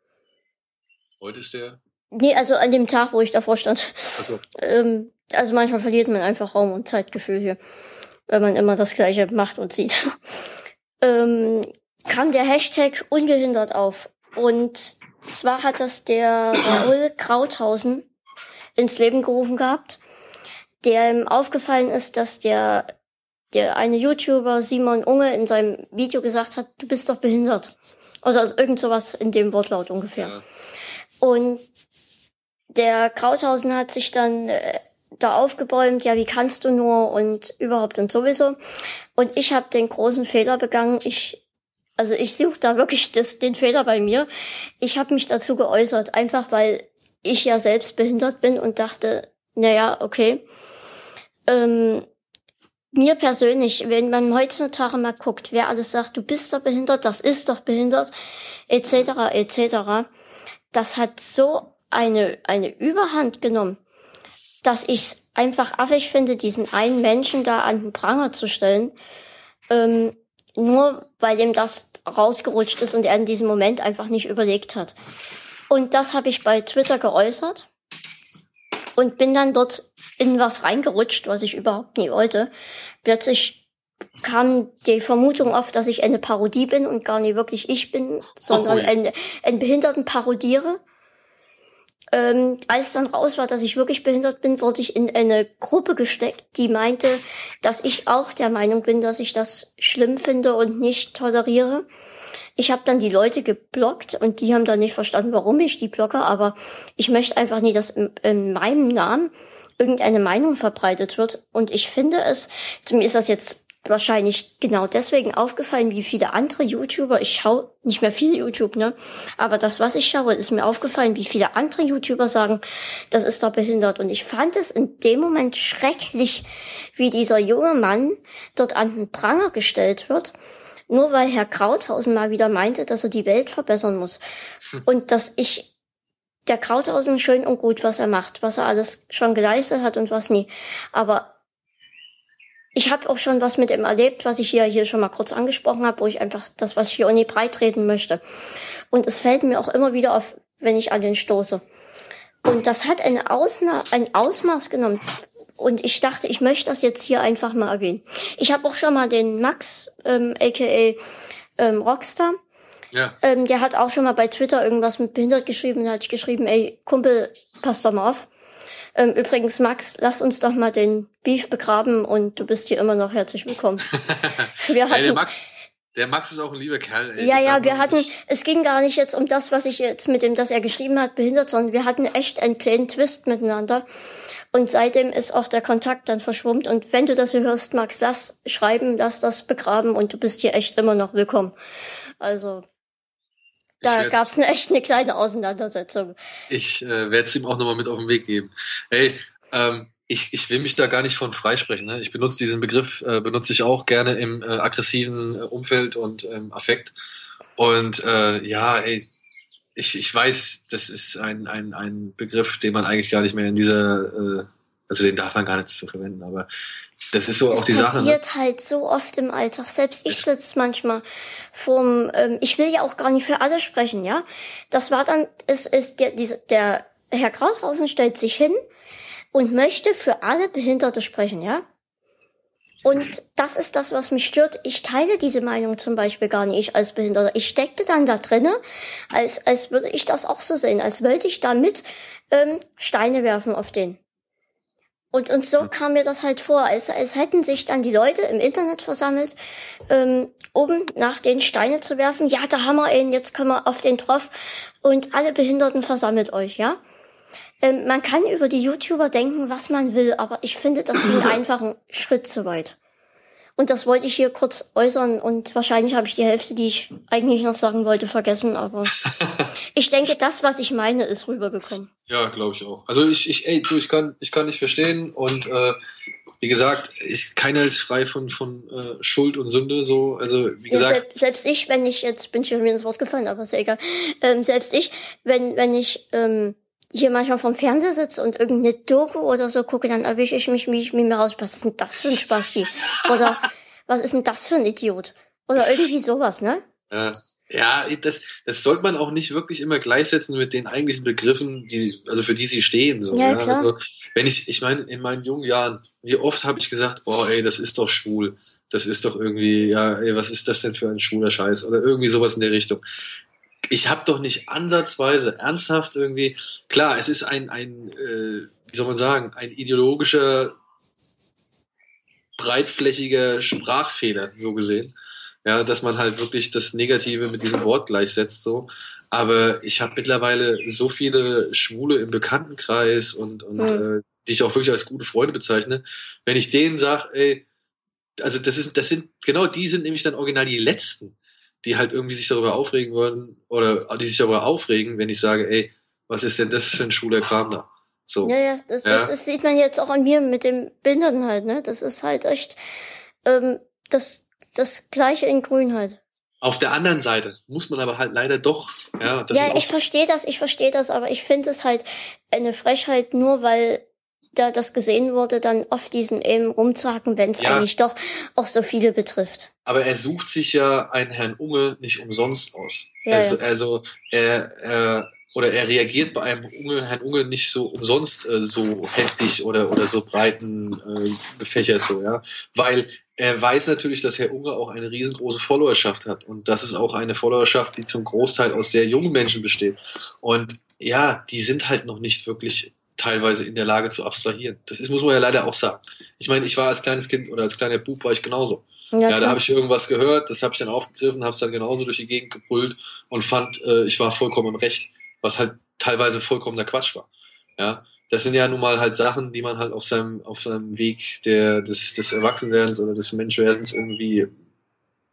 Heute ist der. Nee, also an dem Tag, wo ich davor stand. Achso. Ähm, also manchmal verliert man einfach Raum und Zeitgefühl hier, wenn man immer das Gleiche macht und sieht. ähm, kam der Hashtag ungehindert auf. Und zwar hat das der Raoul Krauthausen ins Leben gerufen gehabt, der ihm aufgefallen ist, dass der, der eine YouTuber Simon Unge in seinem Video gesagt hat, du bist doch behindert. Oder also irgend sowas in dem Wortlaut ungefähr. Ja. Und der Krauthausen hat sich dann äh, da aufgebäumt, ja, wie kannst du nur und überhaupt und sowieso. Und ich habe den großen Fehler begangen. Ich, also ich suche da wirklich das, den Fehler bei mir. Ich habe mich dazu geäußert, einfach weil ich ja selbst behindert bin und dachte, naja, okay. Ähm, mir persönlich, wenn man heutzutage mal guckt, wer alles sagt, du bist doch behindert, das ist doch behindert, etc., etc., das hat so eine, eine Überhand genommen, dass ich es einfach affig finde, diesen einen Menschen da an den Pranger zu stellen, ähm, nur weil ihm das rausgerutscht ist und er in diesem Moment einfach nicht überlegt hat. Und das habe ich bei Twitter geäußert und bin dann dort in was reingerutscht, was ich überhaupt nie wollte. Plötzlich kam die Vermutung auf, dass ich eine Parodie bin und gar nicht wirklich ich bin, sondern ui. einen, einen Behinderten parodiere. Ähm, als dann raus war, dass ich wirklich behindert bin, wurde ich in eine Gruppe gesteckt, die meinte, dass ich auch der Meinung bin, dass ich das schlimm finde und nicht toleriere. Ich habe dann die Leute geblockt und die haben dann nicht verstanden, warum ich die blocke, aber ich möchte einfach nie, dass in, in meinem Namen irgendeine Meinung verbreitet wird. Und ich finde es, mir ist das jetzt wahrscheinlich genau deswegen aufgefallen, wie viele andere YouTuber, ich schaue nicht mehr viel YouTube, ne? Aber das, was ich schaue, ist mir aufgefallen, wie viele andere YouTuber sagen, das ist doch behindert. Und ich fand es in dem Moment schrecklich, wie dieser junge Mann dort an den Pranger gestellt wird, nur weil Herr Krauthausen mal wieder meinte, dass er die Welt verbessern muss. Und dass ich der Krauthausen schön und gut, was er macht, was er alles schon geleistet hat und was nie. Aber ich habe auch schon was mit ihm erlebt, was ich hier, hier schon mal kurz angesprochen habe, wo ich einfach das, was ich hier auch nie breitreden möchte. Und es fällt mir auch immer wieder auf, wenn ich an den stoße. Und das hat eine Ausna ein Ausmaß genommen. Und ich dachte, ich möchte das jetzt hier einfach mal erwähnen. Ich habe auch schon mal den Max, ähm, aka ähm, Rockstar, Ja. ähm, der hat auch schon mal bei Twitter irgendwas mit behindert geschrieben. Da hat geschrieben, ey, Kumpel, pass doch mal auf. Ähm, übrigens, Max, lass uns doch mal den Beef begraben und du bist hier immer noch herzlich willkommen. Wir hatten, Max, der Max ist auch ein lieber Kerl. Ey. ja, ja, wir hatten, es ging gar nicht jetzt um das, was ich jetzt mit dem, das er geschrieben hat, behindert, sondern wir hatten echt einen kleinen Twist miteinander. Und seitdem ist auch der Kontakt dann verschwommen. Und wenn du das hier hörst, Max, lass schreiben, lass das begraben und du bist hier echt immer noch willkommen. Also, da gab's eine echt eine kleine Auseinandersetzung. Ich äh, werde es ihm auch nochmal mit auf den Weg geben. Hey, ähm, ich, ich will mich da gar nicht von freisprechen. Ne? Ich benutze diesen Begriff, äh, benutze ich auch gerne im äh, aggressiven äh, Umfeld und ähm, Affekt. Und äh, ja, ey, ich, ich weiß, das ist ein, ein, ein Begriff, den man eigentlich gar nicht mehr in dieser, äh, also den darf man gar nicht so verwenden, aber das ist so auch die Sache. Das Ne? passiert halt so oft im Alltag. Selbst ich sitze manchmal vorm, ähm, ich will ja auch gar nicht für alle sprechen, ja. Das war dann, es ist der, diese, der Herr Krauthausen stellt sich hin und möchte für alle Behinderte sprechen, ja. Und das ist das, was mich stört. Ich teile diese Meinung zum Beispiel gar nicht als Behinderter. Ich steckte dann da drinne, als, als würde ich das auch so sehen, als wollte ich damit ähm, Steine werfen auf den. Und, und so kam mir das halt vor, als, als hätten sich dann die Leute im Internet versammelt, ähm, um nach den Steine zu werfen. Ja, da haben wir ihn, jetzt kommen wir auf den drauf. Und alle Behinderten versammelt euch, ja. Ähm, man kann über die YouTuber denken, was man will, aber ich finde, das ging einfach einen Schritt zu weit. Und das wollte ich hier kurz äußern und wahrscheinlich habe ich die Hälfte, die ich eigentlich noch sagen wollte, vergessen, aber ich denke, das, was ich meine, ist rübergekommen. Ja, glaube ich auch. Also ich, ich, ey, du, ich kann, ich kann nicht verstehen und äh, wie gesagt, ich, keiner ist frei von, von äh, Schuld und Sünde, so, also wie gesagt. Ja, selbst, selbst ich, wenn ich, jetzt bin ich schon wieder ins Wort gefallen, aber ist ja egal, ähm, selbst ich, wenn, wenn ich, ähm, hier manchmal vom Fernseher sitze und irgendeine Doku oder so gucke, dann erwische ich mich, wie ich mir raus, was ist denn das für ein Spasti? Oder was ist denn das für ein Idiot? Oder irgendwie sowas, ne? Ja, ja das, das sollte man auch nicht wirklich immer gleichsetzen mit den eigentlichen Begriffen, die, also für die sie stehen. So, Ja, ja, klar. Also, wenn ich, ich meine, in meinen jungen Jahren, wie oft habe ich gesagt, boah, ey, das ist doch schwul. Das ist doch irgendwie, ja, ey, was ist das denn für ein schwuler Scheiß? Oder irgendwie sowas in der Richtung. Ich habe doch nicht ansatzweise ernsthaft irgendwie, klar, es ist ein, ein äh, wie soll man sagen, ein ideologischer, breitflächiger Sprachfehler, so gesehen. Ja, dass man halt wirklich das Negative mit diesem Wort gleichsetzt, so. Aber ich habe mittlerweile so viele Schwule im Bekanntenkreis und, und Mhm. äh, die ich auch wirklich als gute Freunde bezeichne. Wenn ich denen sage, ey, also das ist, das sind, genau die sind nämlich dann original die Letzten, die halt irgendwie sich darüber aufregen würden oder die sich darüber aufregen, wenn ich sage, ey, was ist denn das für ein schwuler Kram da? So. Ja, ja, das, das Ja. Ist, sieht man jetzt auch an mir mit dem Behinderten halt, ne? Das ist halt echt ähm, das, das gleiche in Grün halt. Auf der anderen Seite muss man aber halt leider doch, ja, das ja, ich verstehe das, ich verstehe das, aber ich finde es halt eine Frechheit, nur weil da das gesehen wurde, dann auf diesen eben rumzuhacken, wenn es Ja. eigentlich doch auch so viele betrifft. Aber er sucht sich ja einen Herrn Unge nicht umsonst aus. Ja, also, ja. also er, er oder er reagiert bei einem Unge, Herrn Unge nicht so umsonst äh, so heftig oder oder so breiten äh, gefächert so, ja, weil er weiß natürlich, dass Herr Unge auch eine riesengroße Followerschaft hat und das ist auch eine Followerschaft, die zum Großteil aus sehr jungen Menschen besteht und ja, die sind halt noch nicht wirklich teilweise in der Lage zu abstrahieren. Das ist, muss man ja leider auch sagen. Ich meine, ich war als kleines Kind oder als kleiner Bub war ich genauso. Ja, Ja, da habe ich irgendwas gehört, das habe ich dann aufgegriffen, habe es dann genauso durch die Gegend gebrüllt und fand, äh, ich war vollkommen im Recht, was halt teilweise vollkommener Quatsch war. Ja, das sind ja nun mal halt Sachen, die man halt auf seinem auf seinem Weg der des, des Erwachsenwerdens oder des Menschwerdens irgendwie,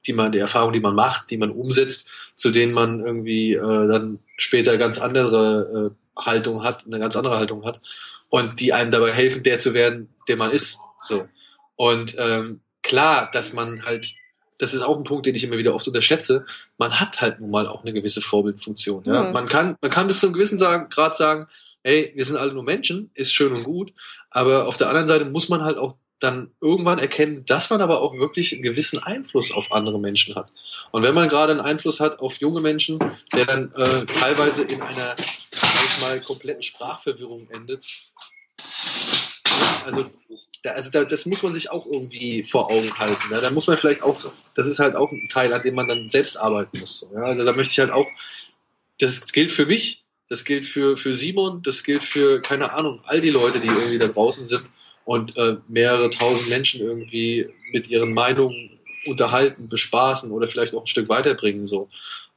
die man die Erfahrung, die man macht, die man umsetzt, zu denen man irgendwie äh, dann später ganz andere äh, Haltung hat, eine ganz andere Haltung hat und die einem dabei helfen, der zu werden, der man ist. So und ähm, klar, dass man halt, das ist auch ein Punkt, den ich immer wieder oft unterschätze, man hat halt nun mal auch eine gewisse Vorbildfunktion. Ja? Mhm. Man, kann, man kann bis zu einem gewissen sagen, Grad sagen, hey, wir sind alle nur Menschen, ist schön und gut, aber auf der anderen Seite muss man halt auch dann irgendwann erkennen, dass man aber auch wirklich einen gewissen Einfluss auf andere Menschen hat. Und wenn man gerade einen Einfluss hat auf junge Menschen, der dann äh, teilweise in einer, ich mal, kompletten Sprachverwirrung endet, also, da, also da, das muss man sich auch irgendwie vor Augen halten. Ja? Da muss man vielleicht auch, das ist halt auch ein Teil, an dem man dann selbst arbeiten muss. Ja? Also da möchte ich halt auch, das gilt für mich, das gilt für, für Simon, das gilt für, keine Ahnung, all die Leute, die irgendwie da draußen sind und äh, mehrere tausend Menschen irgendwie mit ihren Meinungen unterhalten, bespaßen oder vielleicht auch ein Stück weiterbringen. So.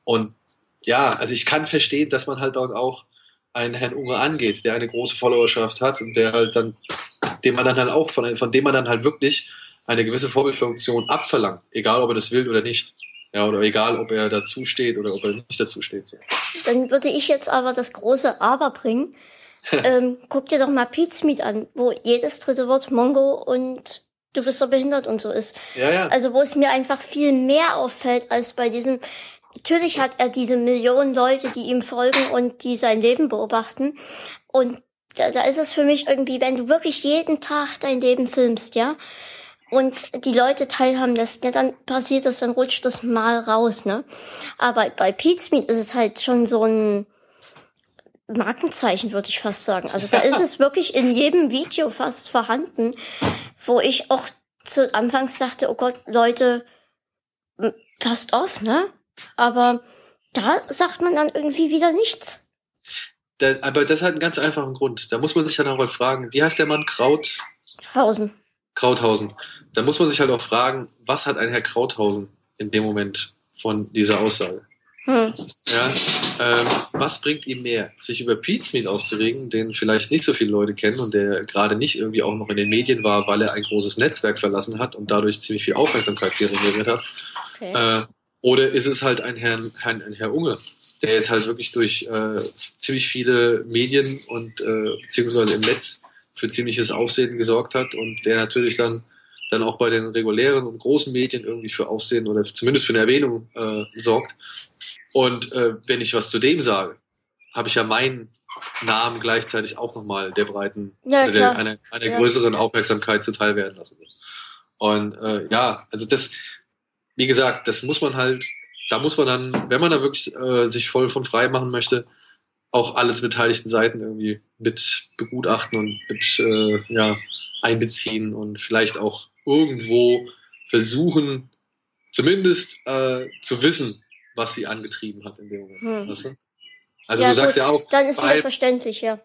Und ja, also ich kann verstehen, dass man halt dann auch einen Herrn Unge angeht, der eine große Followerschaft hat und der halt dann, dem man dann halt auch, von, von dem man dann halt wirklich eine gewisse Vorbildfunktion abverlangt, egal ob er das will oder nicht. Ja, oder egal, ob er dazu steht oder ob er nicht dazu steht. So. Dann würde ich jetzt aber das große Aber bringen. ähm, guck dir doch mal Pete's Meet an, wo jedes dritte Wort Mongo und du bist doch behindert und so ist. Ja, ja. Also wo es mir einfach viel mehr auffällt als bei diesem. Natürlich hat er diese Millionen Leute, die ihm folgen und die sein Leben beobachten. Und da, da ist es für mich irgendwie, wenn du wirklich jeden Tag dein Leben filmst, ja, und die Leute teilhaben lässt, ja, dann passiert das, dann rutscht das mal raus, ne? Aber bei Pete's Meet ist es halt schon so ein Markenzeichen, würde ich fast sagen. Also da ist es wirklich in jedem Video fast vorhanden, wo ich auch zu Anfangs dachte, oh Gott, Leute, passt auf, ne? Aber da sagt man dann irgendwie wieder nichts. Da, aber das hat einen ganz einfachen Grund. Da muss man sich dann auch mal fragen, wie heißt der Mann? Kraut? Hausen. Krauthausen. Da muss man sich halt auch fragen, was hat ein Herr Krauthausen in dem Moment von dieser Aussage? Hm. Ja, ähm, was bringt ihm mehr? Sich über Pete's Meet aufzuregen, den vielleicht nicht so viele Leute kennen und der gerade nicht irgendwie auch noch in den Medien war, weil er ein großes Netzwerk verlassen hat und dadurch ziemlich viel Aufmerksamkeit generiert hat? Okay. Äh, oder ist es halt ein Herr, ein, ein Herr Unge, der jetzt halt wirklich durch äh, ziemlich viele Medien und äh, beziehungsweise im Netz für ziemliches Aufsehen gesorgt hat und der natürlich dann dann auch bei den regulären und großen Medien irgendwie für Aufsehen oder zumindest für eine Erwähnung äh, sorgt. Und äh, wenn ich was zu dem sage, habe ich ja meinen Namen gleichzeitig auch nochmal der breiten, Ja, der, einer, einer Ja. größeren Aufmerksamkeit zuteil werden lassen. Und äh, ja, also das, wie gesagt, das muss man halt, da muss man dann, wenn man da wirklich äh, sich voll von frei machen möchte, auch alle beteiligten Seiten irgendwie mit begutachten und mit äh, ja, einbeziehen und vielleicht auch irgendwo versuchen, zumindest äh, zu wissen, was sie angetrieben hat in dem Moment. Hm. Weißt du? Also Ja, du sagst gut, ja auch, Dann ist mir verständlich, ja.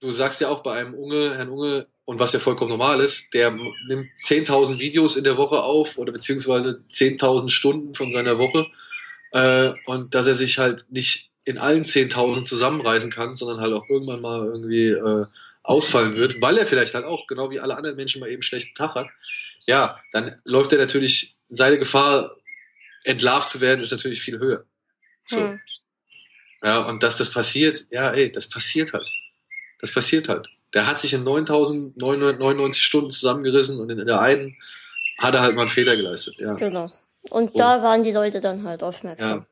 du sagst ja auch bei einem Unge, Herrn Unge, und was ja vollkommen normal ist, der nimmt 10.000 Videos in der Woche auf oder beziehungsweise 10.000 Stunden von seiner Woche äh, und dass er sich halt nicht in allen 10.000 zusammenreißen kann, sondern halt auch irgendwann mal irgendwie äh, ausfallen wird, weil er vielleicht halt auch, genau wie alle anderen Menschen mal eben schlechten Tag hat, ja, dann läuft er natürlich, seine Gefahr, entlarvt zu werden, ist natürlich viel höher. So. Hm. Ja, und dass das passiert, ja, ey, das passiert halt. Das passiert halt. Der hat sich in 9999 Stunden zusammengerissen und in der einen hat er halt mal einen Fehler geleistet, ja. Genau. Und da waren die Leute dann halt aufmerksam.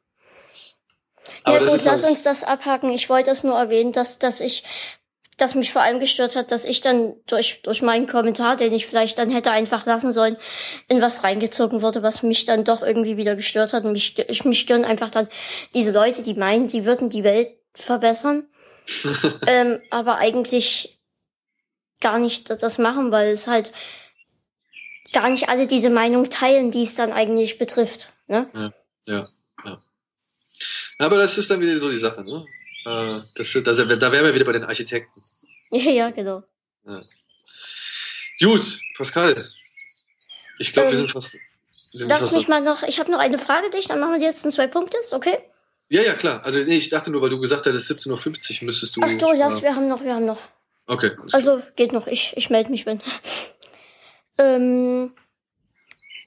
Aber Ja, das gut, lass halt- uns das abhaken. Ich wollte es nur erwähnen, dass, dass ich, dass mich vor allem gestört hat, dass ich dann durch, durch meinen Kommentar, den ich vielleicht dann hätte einfach lassen sollen, in was reingezogen wurde, was mich dann doch irgendwie wieder gestört hat. Und mich, ich, mich stören einfach dann diese Leute, die meinen, sie würden die Welt verbessern, ähm, aber eigentlich gar nicht das- machen, weil es halt gar nicht alle diese Meinung teilen, die es dann eigentlich betrifft. Ne? Ja, ja. Aber das ist dann wieder so die Sache, ne? Äh, Das, das, da wären wir wieder bei den Architekten. Ja, ja, genau. Gut, Pascal. Ich glaube, wir Ähm, sind fast. Sind Lass fast mich mal noch, ich habe noch eine Frage dich, dann machen wir jetzt in zwei Punkte, ist okay? ja, ja, klar. Also nee, ich dachte nur, weil du gesagt hattest, 17.50 Uhr müsstest du. Ach du, lass, äh, wir haben noch, wir haben noch. Okay. Also geht noch, ich, ich melde mich, wenn. Ähm,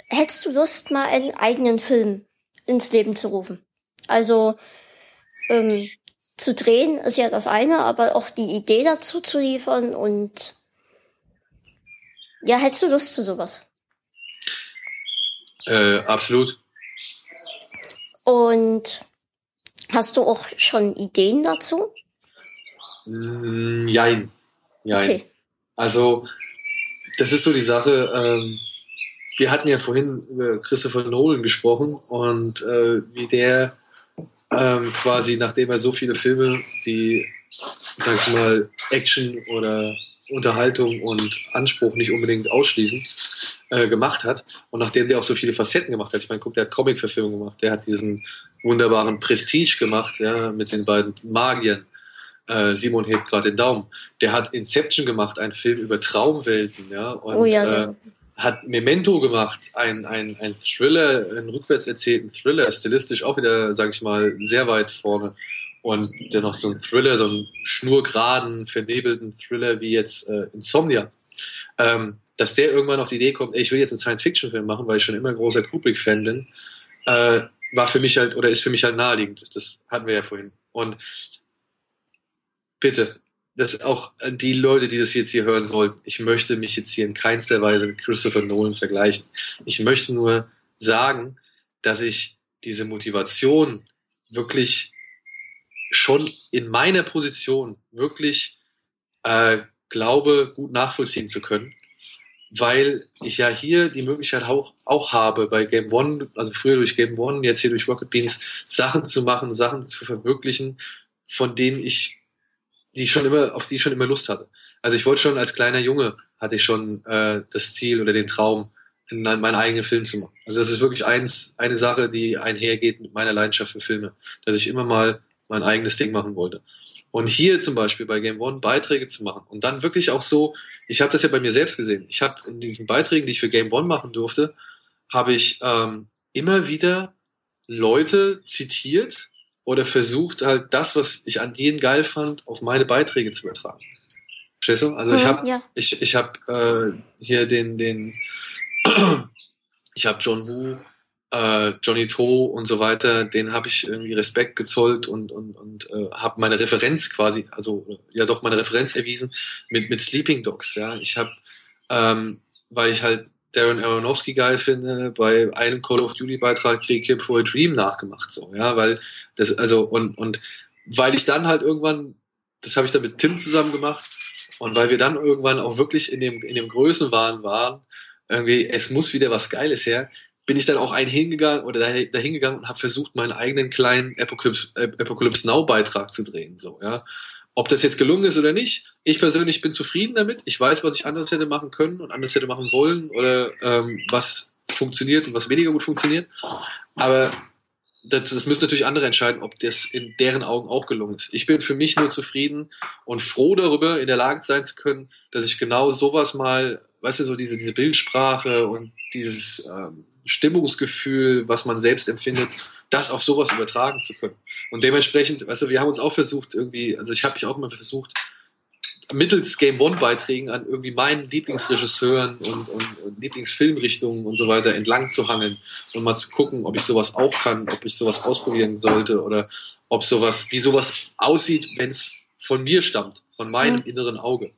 hättest du Lust, mal einen eigenen Film ins Leben zu rufen? Also ähm, zu drehen ist ja das eine, aber auch die Idee dazu zu liefern und ja, hättest du Lust zu sowas? Äh, absolut. Und hast du auch schon Ideen dazu? Mm, Jein. Jein. Okay. Also, das ist so die Sache. Ähm, wir hatten ja vorhin über Christopher Nolan gesprochen und äh, wie der ähm, quasi, nachdem er so viele Filme, die, sag ich mal, Action oder Unterhaltung und Anspruch nicht unbedingt ausschließen, äh, gemacht hat und nachdem der auch so viele Facetten gemacht hat. Ich meine, guck, der hat Comic-Verfilmung gemacht, der hat diesen wunderbaren Prestige gemacht, ja, mit den beiden Magiern. Äh, Simon hebt gerade den Daumen. Der hat Inception gemacht, einen Film über Traumwelten, ja, und oh ja, äh, genau. hat Memento gemacht, ein, ein, ein Thriller, einen rückwärts erzählten Thriller, stilistisch auch wieder, sag ich mal, sehr weit vorne. Und dennoch so ein Thriller, so einen schnurgeraden, vernebelten Thriller wie jetzt äh, Insomnia. Ähm, dass der irgendwann auf die Idee kommt, ey, ich will jetzt einen Science-Fiction-Film machen, weil ich schon immer großer Kubrick-Fan bin, äh, war für mich halt, oder ist für mich halt naheliegend. Das hatten wir ja vorhin. Und bitte, dass auch die Leute, die das jetzt hier hören sollten, ich möchte mich jetzt hier in keinster Weise mit Christopher Nolan vergleichen. Ich möchte nur sagen, dass ich diese Motivation wirklich schon in meiner Position wirklich äh, glaube, gut nachvollziehen zu können, weil ich ja hier die Möglichkeit auch, auch habe, bei Game One, also früher durch Game One, jetzt hier durch Rocket Beans, Sachen zu machen, Sachen zu verwirklichen, von denen ich, die ich schon immer, auf die ich schon immer Lust hatte. Also ich wollte schon als kleiner Junge, hatte ich schon äh, das Ziel oder den Traum, in meinen eigenen Film zu machen. Also das ist wirklich eins, eine Sache, die einhergeht mit meiner Leidenschaft für Filme, dass ich immer mal mein eigenes Ding machen wollte. Und hier zum Beispiel bei Game One Beiträge zu machen und dann wirklich auch so, ich habe das ja bei mir selbst gesehen. Ich habe in diesen Beiträgen, die ich für Game One machen durfte, habe ich ähm, immer wieder Leute zitiert oder versucht halt das, was ich an denen geil fand, auf meine Beiträge zu übertragen. Verstehst du? Also ich Mhm, habe ja. ich, ich hab, äh, hier den, den ich habe John Woo, äh, Johnny To und so weiter, den habe ich irgendwie Respekt gezollt und, und, und äh, habe meine Referenz quasi, also ja doch meine Referenz erwiesen mit, mit Sleeping Dogs. Ja, ich habe, ähm, weil ich halt Darren Aronofsky geil finde, bei einem Call of Duty Beitrag Requiem for a Dream nachgemacht, so ja, weil das also und und weil ich dann halt irgendwann, das habe ich dann mit Tim zusammen gemacht und weil wir dann irgendwann auch wirklich in dem in dem Größenwahn waren, irgendwie es muss wieder was Geiles her, bin ich dann auch ein hingegangen oder da hingegangen und habe versucht, meinen eigenen kleinen Apocalypse, Apocalypse Now Beitrag zu drehen, so ja. Ob das jetzt gelungen ist oder nicht, ich persönlich bin zufrieden damit. Ich weiß, was ich anders hätte machen können und anders hätte machen wollen oder ähm, was funktioniert und was weniger gut funktioniert. Aber das, das müssen natürlich andere entscheiden, ob das in deren Augen auch gelungen ist. Ich bin für mich nur zufrieden und froh darüber, in der Lage sein zu können, dass ich genau sowas mal, weißt du, so diese, diese Bildsprache und dieses ähm, Stimmungsgefühl, was man selbst empfindet, das auf sowas übertragen zu können. Und dementsprechend, du, wir haben uns auch versucht, irgendwie, also ich habe mich auch immer versucht, mittels Game One-Beiträgen an irgendwie meinen Lieblingsregisseuren und, und, und Lieblingsfilmrichtungen und so weiter entlang zu hangeln und mal zu gucken, ob ich sowas auch kann, ob ich sowas ausprobieren sollte oder ob sowas, wie sowas aussieht, wenn es von mir stammt, von meinem inneren Auge.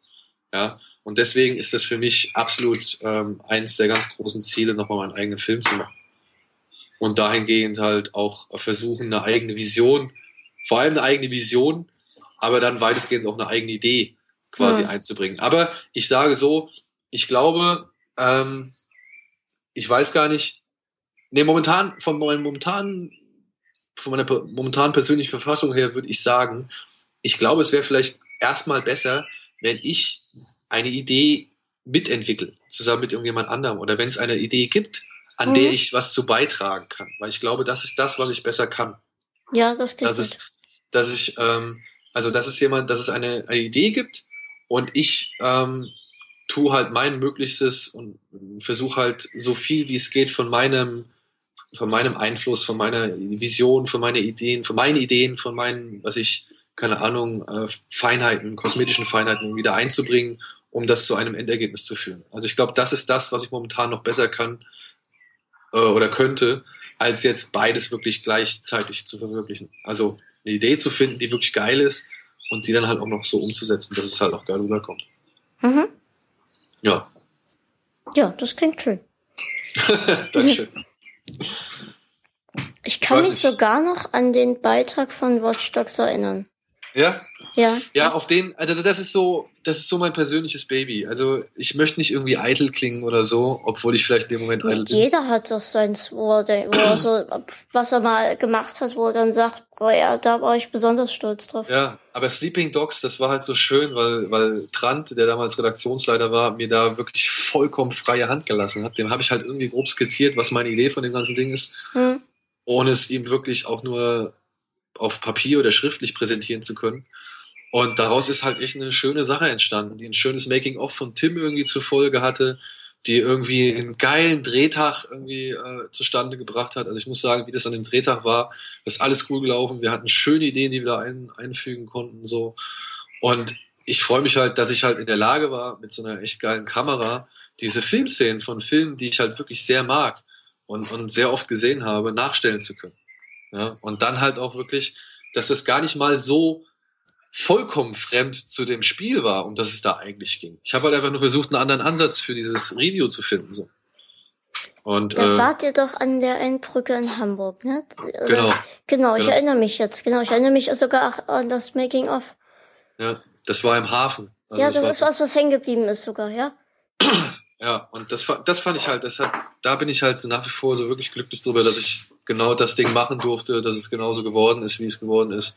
Ja. Und deswegen ist das für mich absolut ähm, eins der ganz großen Ziele, nochmal meinen eigenen Film zu machen. Und dahingehend halt auch versuchen, eine eigene Vision, vor allem eine eigene Vision, aber dann weitestgehend auch eine eigene Idee quasi Ja. einzubringen. Aber ich sage so, ich glaube, ähm, ich weiß gar nicht, nee, momentan, von meinem momentanen, von meiner momentanen persönlichen Verfassung her würde ich sagen, ich glaube, es wäre vielleicht erstmal besser, wenn ich eine Idee mitentwickle, zusammen mit irgendjemand anderem. Oder wenn es eine Idee gibt, an Mhm. der ich was zu beitragen kann. Weil ich glaube, das ist das, was ich besser kann. Ja, das geht Das ist, dass ich, ähm, also dass es jemand, dass es eine, eine Idee gibt und ich ähm, tue halt mein Möglichstes und versuche halt so viel wie es geht von meinem, von meinem Einfluss, von meiner Vision, von meinen Ideen, von meinen Ideen, von meinen, was ich, keine Ahnung, äh, Feinheiten, kosmetischen Feinheiten wieder einzubringen, um das zu einem Endergebnis zu führen. Also ich glaube, das ist das, was ich momentan noch besser kann äh, oder könnte, als jetzt beides wirklich gleichzeitig zu verwirklichen. Also eine Idee zu finden, die wirklich geil ist und die dann halt auch noch so umzusetzen, dass es halt auch geil rüberkommt. Mhm. Ja, Ja, das klingt schön. Dankeschön. Ich kann mich sogar noch an den Beitrag von Watch Dogs erinnern. Ja, Ja. ja, auf den, also das ist so, das ist so mein persönliches Baby. Also ich möchte nicht irgendwie eitel klingen oder so, obwohl ich vielleicht in dem Moment eitel bin. Jeder hat doch seins, wo er, so, was er mal gemacht hat, wo er dann sagt, boah, ja, da war ich besonders stolz drauf. Ja, aber Sleeping Dogs, das war halt so schön, weil, weil Trant, der damals Redaktionsleiter war, mir da wirklich vollkommen freie Hand gelassen hat. Dem habe ich halt irgendwie grob skizziert, was meine Idee von dem ganzen Ding ist. Hm. ohne es ihm wirklich auch nur auf Papier oder schriftlich präsentieren zu können. Und daraus ist halt echt eine schöne Sache entstanden, die ein schönes Making-of von Tim irgendwie zur Folge hatte, die irgendwie einen geilen Drehtag irgendwie äh, zustande gebracht hat. Also ich muss sagen, wie das an dem Drehtag war, ist alles cool gelaufen. Wir hatten schöne Ideen, die wir da ein, einfügen konnten, so. Und ich freue mich halt, dass ich halt in der Lage war, mit so einer echt geilen Kamera diese Filmszenen von Filmen, die ich halt wirklich sehr mag, und, und sehr oft gesehen habe, nachstellen zu können. Ja, und dann halt auch wirklich, dass das gar nicht mal so vollkommen fremd zu dem Spiel war, um das es da eigentlich ging. Ich habe halt einfach nur versucht, einen anderen Ansatz für dieses Review zu finden. So. Und, Da äh, wart ihr doch an der Endbrücke in Hamburg, ne? Oder- Genau. Genau, ich Genau. erinnere mich jetzt. Genau, ich erinnere mich sogar auch an das Making of. ja, das war im Hafen. Also ja, das war ist was, was hängen geblieben ist sogar, ja. Ja, und das, das fand ich halt, das hat, da bin ich halt nach wie vor so wirklich glücklich drüber, dass ich genau das Ding machen durfte, dass es genauso geworden ist, wie es geworden ist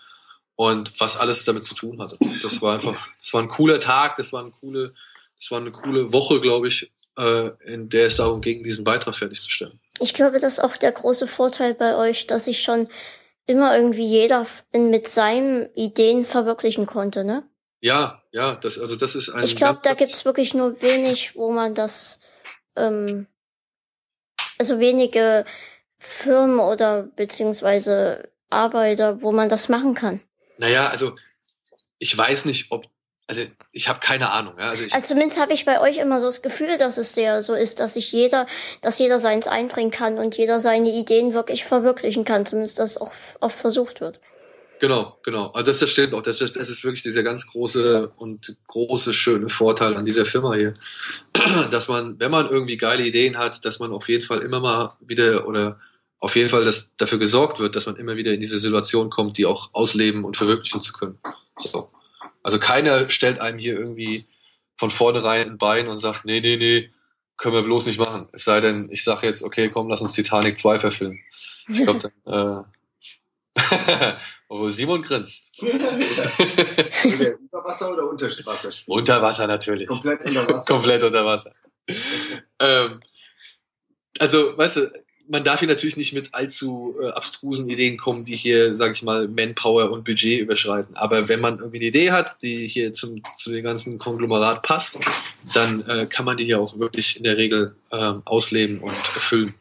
und was alles damit zu tun hatte. Das war einfach, das war ein cooler Tag, das war eine coole, das war eine coole Woche, glaube ich, äh, in der es darum ging, diesen Beitrag fertigzustellen. Ich glaube, das ist auch der große Vorteil bei euch, dass sich schon immer irgendwie jeder mit seinen Ideen verwirklichen konnte, ne? Ja, ja, das, also das ist ein. Ich glaube, da gibt's wirklich nur wenig, wo man das, ähm, also wenige Firmen oder beziehungsweise Arbeiter, wo man das machen kann. Naja, also ich weiß nicht, ob, also ich habe keine Ahnung. Ja? Also ich, Also zumindest habe ich bei euch immer so das Gefühl, dass es sehr so ist, dass sich jeder, dass jeder seins einbringen kann und jeder seine Ideen wirklich verwirklichen kann. Zumindest das auch oft versucht wird. Genau, genau. Also das, das stimmt auch. Das ist, das ist wirklich dieser ganz große und große, schöne Vorteil an dieser Firma hier. Dass man, wenn man irgendwie geile Ideen hat, dass man auf jeden Fall immer mal wieder oder auf jeden Fall dass dafür gesorgt wird, dass man immer wieder in diese Situation kommt, die auch ausleben und verwirklichen zu können. So. Also keiner stellt einem hier irgendwie von vornherein ein Bein und sagt, nee, nee, nee, können wir bloß nicht machen. Es sei denn, ich sage jetzt, okay, komm, lass uns Titanic 2 verfilmen. Ich glaube, dann, äh, oh, Simon grinst. Über Wasser oder unter Wasser spielen? Unter Wasser natürlich. Komplett unter Wasser. Komplett unter Wasser. ähm, also, weißt du, man darf hier natürlich nicht mit allzu äh, abstrusen Ideen kommen, die hier, sag ich mal, Manpower und Budget überschreiten. Aber wenn man irgendwie eine Idee hat, die hier zum, zu dem ganzen Konglomerat passt, dann äh, kann man die ja auch wirklich in der Regel ähm, ausleben und erfüllen.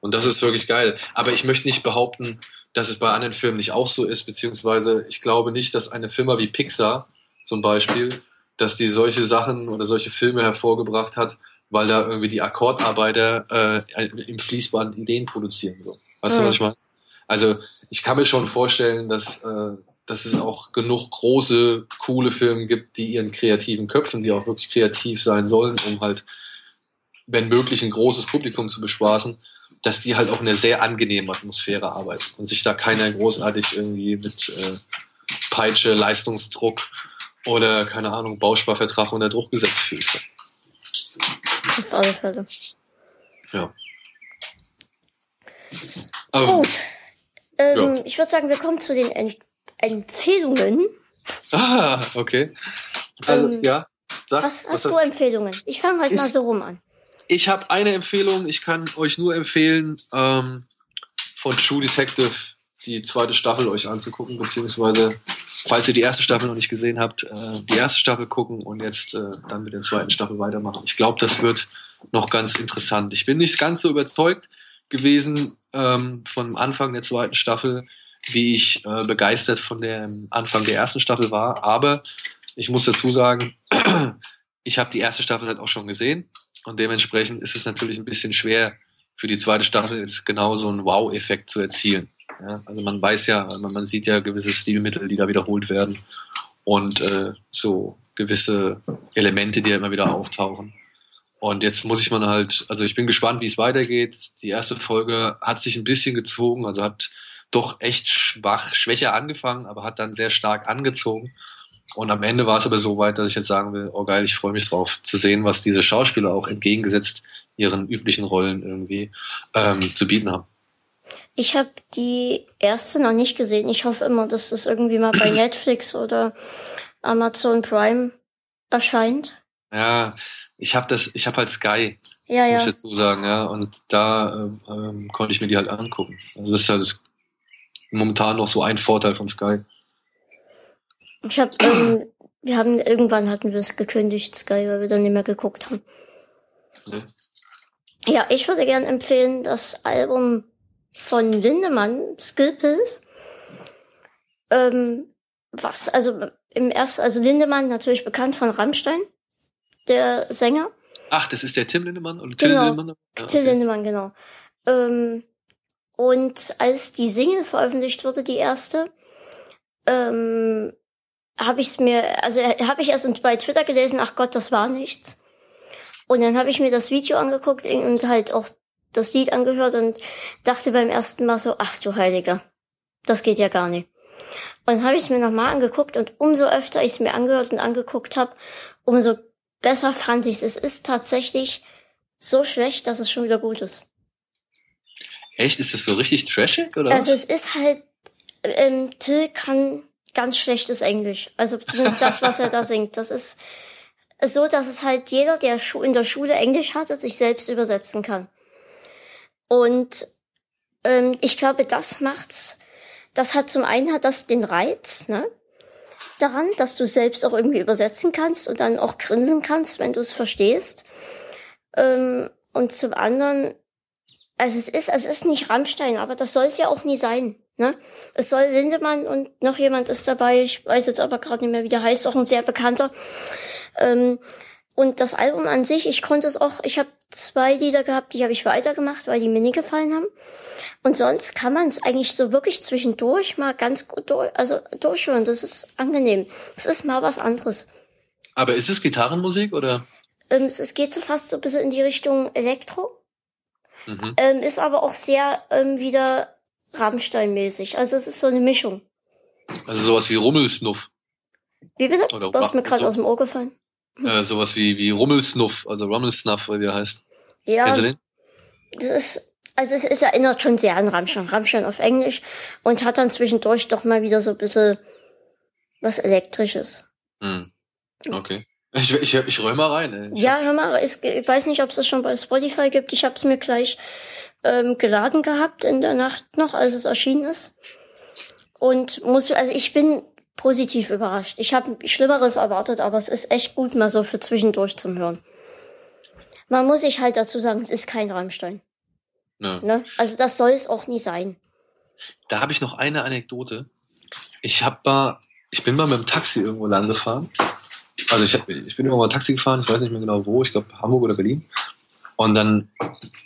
Und das ist wirklich geil. Aber ich möchte nicht behaupten, dass es bei anderen Firmen nicht auch so ist, beziehungsweise ich glaube nicht, dass eine Firma wie Pixar zum Beispiel, dass die solche Sachen oder solche Filme hervorgebracht hat, weil da irgendwie die Akkordarbeiter äh, im Fließband Ideen produzieren. So. Weißt du, Mhm. was ich meine? Also ich kann mir schon vorstellen, dass, äh, dass es auch genug große, coole Filme gibt, die ihren kreativen Köpfen, die auch wirklich kreativ sein sollen, um halt, wenn möglich, ein großes Publikum zu bespaßen, dass die halt auch in einer sehr angenehmen Atmosphäre arbeiten und sich da keiner großartig irgendwie mit äh, Peitsche, Leistungsdruck oder, keine Ahnung, Bausparvertrag unter Druck gesetzt fühlt. Auf alle Fälle. Ja. Aber, Gut. Ähm, Ja. Ich würde sagen, wir kommen zu den Em- Empfehlungen. ah, okay. Also, Ähm, ja. Sag, Hast, was hast du Empfehlungen? Ich fange halt Ich- mal so rum an. Ich habe eine Empfehlung. Ich kann euch nur empfehlen, ähm, von True Detective die zweite Staffel euch anzugucken, beziehungsweise, falls ihr die erste Staffel noch nicht gesehen habt, äh, die erste Staffel gucken und jetzt äh, dann mit der zweiten Staffel weitermachen. Ich glaube, das wird noch ganz interessant. Ich bin nicht ganz so überzeugt gewesen ähm, vom Anfang der zweiten Staffel, wie ich äh, begeistert von dem Anfang der ersten Staffel war. Aber ich muss dazu sagen, ich habe die erste Staffel halt auch schon gesehen und dementsprechend ist es natürlich ein bisschen schwer für die zweite Staffel jetzt genau so einen Wow-Effekt zu erzielen. Ja, also man weiß ja, man, sieht ja gewisse Stilmittel, die da wiederholt werden und äh, so gewisse Elemente, die ja immer wieder auftauchen. Und jetzt muss ich man halt, also ich bin gespannt, wie es weitergeht. Die erste Folge hat sich ein bisschen gezogen, also hat doch echt schwach, schwächer angefangen, aber hat dann sehr stark angezogen. Und am Ende war es aber so weit, dass ich jetzt sagen will, oh geil, ich freue mich drauf zu sehen, was diese Schauspieler auch entgegengesetzt ihren üblichen Rollen irgendwie ähm, zu bieten haben. Ich habe die erste noch nicht gesehen. Ich hoffe immer, dass das irgendwie mal bei Netflix oder Amazon Prime erscheint. Ja, ich habe das, ich habe halt Sky, Ja, muss ich ja. dazu sagen, ja, und da ähm, ähm, konnte ich mir die halt angucken. Also das ist halt das, momentan noch so ein Vorteil von Sky. Ich habe, ähm, wir haben irgendwann hatten wir es gekündigt, Sky, weil wir dann nicht mehr geguckt haben. Ne? Ja, ich würde gern empfehlen das Album von Lindemann, Skillpills. Ähm, was, also im ersten, also Lindemann natürlich bekannt von Rammstein, der Sänger. Ach, das ist der Tim Lindemann oder Till Genau. Lindemann? Ja, Till okay. Lindemann, genau. Ähm, und als die Single veröffentlicht wurde, die erste, ähm, habe ich es mir, also habe ich erst bei Twitter gelesen, ach Gott, das war nichts. Und dann habe ich mir das Video angeguckt und halt auch das Lied angehört und dachte beim ersten Mal so, ach du Heiliger, das geht ja gar nicht. Und dann habe ich es mir nochmal angeguckt und umso öfter ich es mir angehört und angeguckt habe, umso besser fand ich es. Es ist tatsächlich so schlecht, dass es schon wieder gut ist. Echt? Ist das so richtig trashig oder? Also was? es ist halt, ähm, Till kann ganz schlechtes Englisch. Also zumindest das, was er da singt. Das ist so, dass es halt jeder, der in der Schule Englisch hatte, sich selbst übersetzen kann. Und ähm, ich glaube, das macht's. Das hat zum einen hat das den Reiz, ne? Daran, dass du selbst auch irgendwie übersetzen kannst und dann auch grinsen kannst, wenn du es verstehst. Ähm, und zum anderen, also es ist, es ist nicht Rammstein, aber das soll es ja auch nie sein. Ne? Es soll Lindemann und noch jemand ist dabei, ich weiß jetzt aber gerade nicht mehr, wie der heißt, auch ein sehr bekannter. Ähm, und das Album an sich, ich konnte es auch, ich habe zwei Lieder gehabt, die habe ich weitergemacht, weil die mir nie gefallen haben. Und sonst kann man es eigentlich so wirklich zwischendurch mal ganz gut durch, also durchhören. Das ist angenehm. Es ist mal was anderes. Aber ist es Gitarrenmusik oder? Ähm, es, es geht so fast so ein bisschen in die Richtung Elektro. Mhm. Ähm, ist aber auch sehr ähm, wieder Rammstein-mäßig. Also es ist so eine Mischung. Also sowas wie Rummelsnuff. Wie bitte? Oder du hast mir gerade so, aus dem Ohr gefallen. Äh, sowas wie, wie Rummelsnuff, also Rummelsnuff, wie der heißt. Ja. Kennst du den? Das ist, also es, es erinnert schon sehr an Rammstein. Rammstein auf Englisch und hat dann zwischendurch doch mal wieder so ein bisschen was Elektrisches. Hm. Okay. Ich, ich, ich räume mal rein. Ey. Ich ja, hör mal, ich, ich weiß nicht, ob es das schon bei Spotify gibt. Ich habe es mir gleich ähm, geladen gehabt in der Nacht noch, als es erschienen ist. Und muss, also ich bin positiv überrascht. Ich habe Schlimmeres erwartet, aber es ist echt gut, mal so für zwischendurch zum Hören. Man muss sich halt dazu sagen, es ist kein Rammstein. Ja. Ne? Also das soll es auch nie sein. Da habe ich noch eine Anekdote. Ich hab mal, ich bin mal mit dem Taxi irgendwo lang gefahren. Also ich, ich bin irgendwo mal Taxi gefahren, ich weiß nicht mehr genau wo, ich glaube Hamburg oder Berlin. Und dann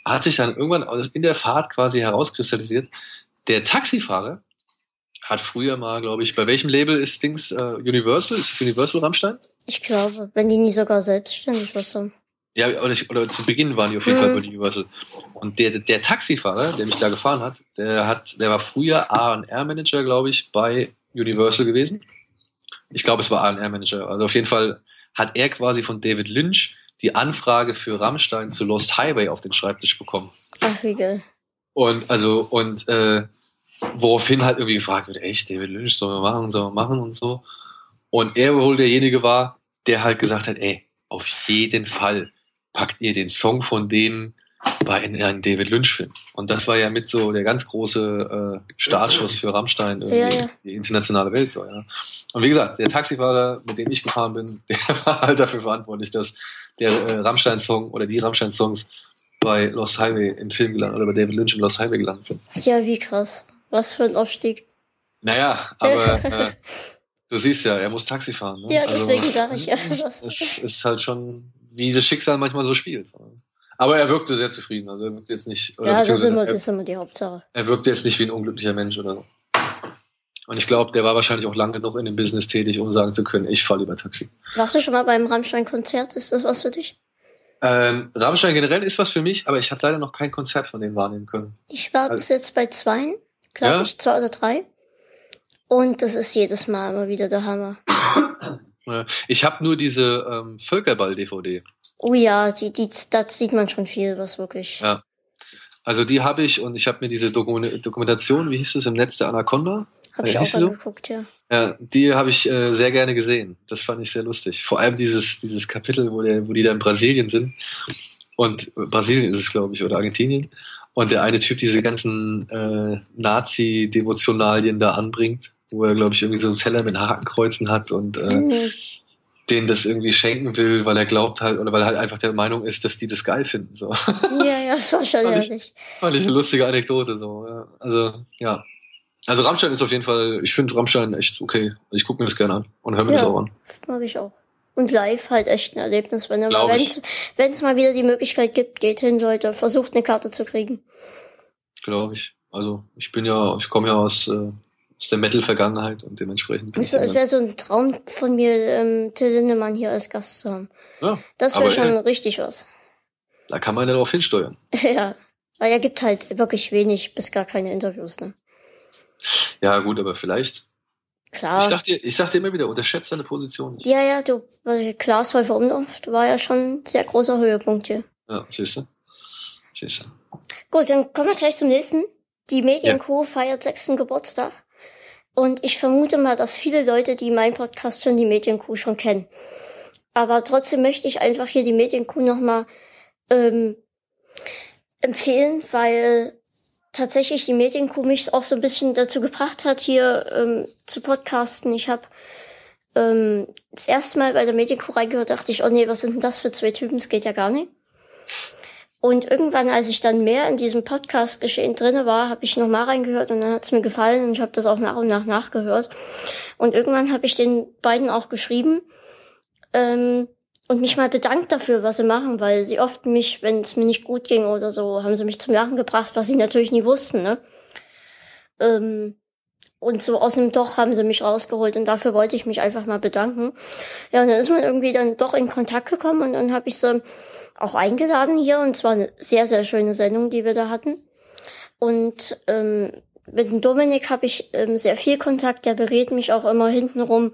hat sich dann irgendwann in der Fahrt quasi herauskristallisiert, der Taxifahrer hat früher mal, glaube ich, bei welchem Label ist Dings uh, Universal? Ist es Universal Rammstein? Ich glaube, wenn die nie sogar selbstständig was haben. Ja, oder, ich, oder zu Beginn waren die auf jeden hm. Fall bei Universal. Und der, der Taxifahrer, der mich da gefahren hat, der hat, der war früher A&R-Manager, glaube ich, bei Universal gewesen. Ich glaube, es war A&R-Manager. Also auf jeden Fall hat er quasi von David Lynch die Anfrage für Rammstein zu Lost Highway auf den Schreibtisch bekommen. Ach, wie geil. Und also, und äh, woraufhin halt irgendwie gefragt wird, echt, David Lynch, sollen wir machen, sollen wir machen und so. Und er wohl derjenige war, der halt gesagt hat, ey, auf jeden Fall packt ihr den Song von denen bei einem David Lynch-Film. Und das war ja mit so der ganz große äh, Startschuss für Rammstein irgendwie ja, ja. die internationale Welt so, ja. Und wie gesagt, der Taxifahrer, mit dem ich gefahren bin, der war halt dafür verantwortlich, dass der äh, Rammstein-Song oder die Rammstein-Songs bei Lost Highway im Film gelandet oder bei David Lynch im Lost Highway gelandet sind. Ja, wie krass. Was für ein Aufstieg. Naja, aber äh, du siehst ja, er muss Taxi fahren. Ne? Ja, deswegen also, sage ich ja. Das es ist halt schon, wie das Schicksal manchmal so spielt. Aber er wirkte sehr zufrieden. Also er wirkte jetzt nicht. ja, das ist, immer, das ist immer die Hauptsache. Er wirkte jetzt nicht wie ein unglücklicher Mensch oder so. Und ich glaube, der war wahrscheinlich auch lange genug in dem Business tätig, um sagen zu können, ich fahre lieber Taxi. Warst du schon mal beim Rammstein-Konzert? Ist das was für dich? Ähm, Rammstein generell ist was für mich, aber ich habe leider noch kein Konzert von denen wahrnehmen können. Ich war also, bis jetzt bei zweien, glaube ja? ich, zwei oder drei. Und das ist jedes Mal immer wieder der Hammer. Ich habe nur diese ähm, Völkerball-DVD. Oh ja, die, die, da sieht man schon viel, was wirklich. Ja. Also die habe ich und ich habe mir diese Dokumentation, wie hieß es, im Netz der Anaconda? Habe ich auch angeguckt, ja. Ja, die habe ich äh, sehr gerne gesehen. Das fand ich sehr lustig. Vor allem dieses, dieses Kapitel, wo, der, wo die da in Brasilien sind. Und Brasilien ist es, glaube ich, oder Argentinien. Und der eine Typ diese ganzen äh, Nazi-Devotionalien da anbringt, wo er, glaube ich, irgendwie so einen Teller mit Hakenkreuzen hat und äh, mhm. denen das irgendwie schenken will, weil er glaubt halt, oder weil er halt einfach der Meinung ist, dass die das geil finden. So. Ja, ja, das war schon ehrlich. Fand ich eine lustige Anekdote. So. Ja. Also, ja. Also Rammstein ist auf jeden Fall, ich finde Rammstein echt okay. Ich gucke mir das gerne an und höre mir ja, das auch an. Mag ich auch. Und live halt echt ein Erlebnis, wenn wenn es mal wieder die Möglichkeit gibt, geht hin, Leute, versucht eine Karte zu kriegen. Glaube ich. Also ich bin ja, ich komme ja aus äh, aus der Metal-Vergangenheit und dementsprechend. Das wäre so ein Traum von mir, ähm, Till Lindemann hier als Gast zu haben. Ja, Das wäre schon richtig was. da kann man ja darauf hinsteuern. ja. Weil er gibt halt wirklich wenig bis gar keine Interviews, ne? Ja, gut, aber vielleicht. Klar. Ich sag dir, ich sag dir immer wieder, unterschätzt deine Position nicht. ja, ja, du, weil Klaas Häufer Umlauf war ja schon ein sehr großer Höhepunkt hier. Ja, siehst du? Siehst du. Gut, dann kommen wir gleich zum nächsten. Die Medienkuh feiert sechsten Geburtstag. Und ich vermute mal, dass viele Leute, die meinen Podcast hören, die Medienkuh schon kennen. Aber trotzdem möchte ich einfach hier die Medienkuh nochmal ähm, empfehlen, weil tatsächlich die Medienkuh mich auch so ein bisschen dazu gebracht hat, hier ähm, zu podcasten. Ich habe ähm, das erste Mal bei der Medienkuh reingehört, dachte ich, oh nee, was sind denn das für zwei Typen? Es geht ja gar nicht. Und irgendwann, als ich dann mehr in diesem Podcast-Geschehen drinne war, habe ich nochmal reingehört und dann hat es mir gefallen und ich habe das auch nach und nach nachgehört. Und irgendwann habe ich den beiden auch geschrieben ähm, und mich mal bedankt dafür, was sie machen, weil sie oft mich, wenn es mir nicht gut ging oder so, haben sie mich zum Lachen gebracht, was sie natürlich nie wussten, ne? Ähm, und so aus dem Doch haben sie mich rausgeholt und dafür wollte ich mich einfach mal bedanken. Ja, und dann ist man irgendwie dann doch in Kontakt gekommen und dann habe ich sie auch eingeladen hier und zwar eine sehr, sehr schöne Sendung, die wir da hatten. Und ähm, mit dem Dominik habe ich ähm, sehr viel Kontakt, der berät mich auch immer hintenrum,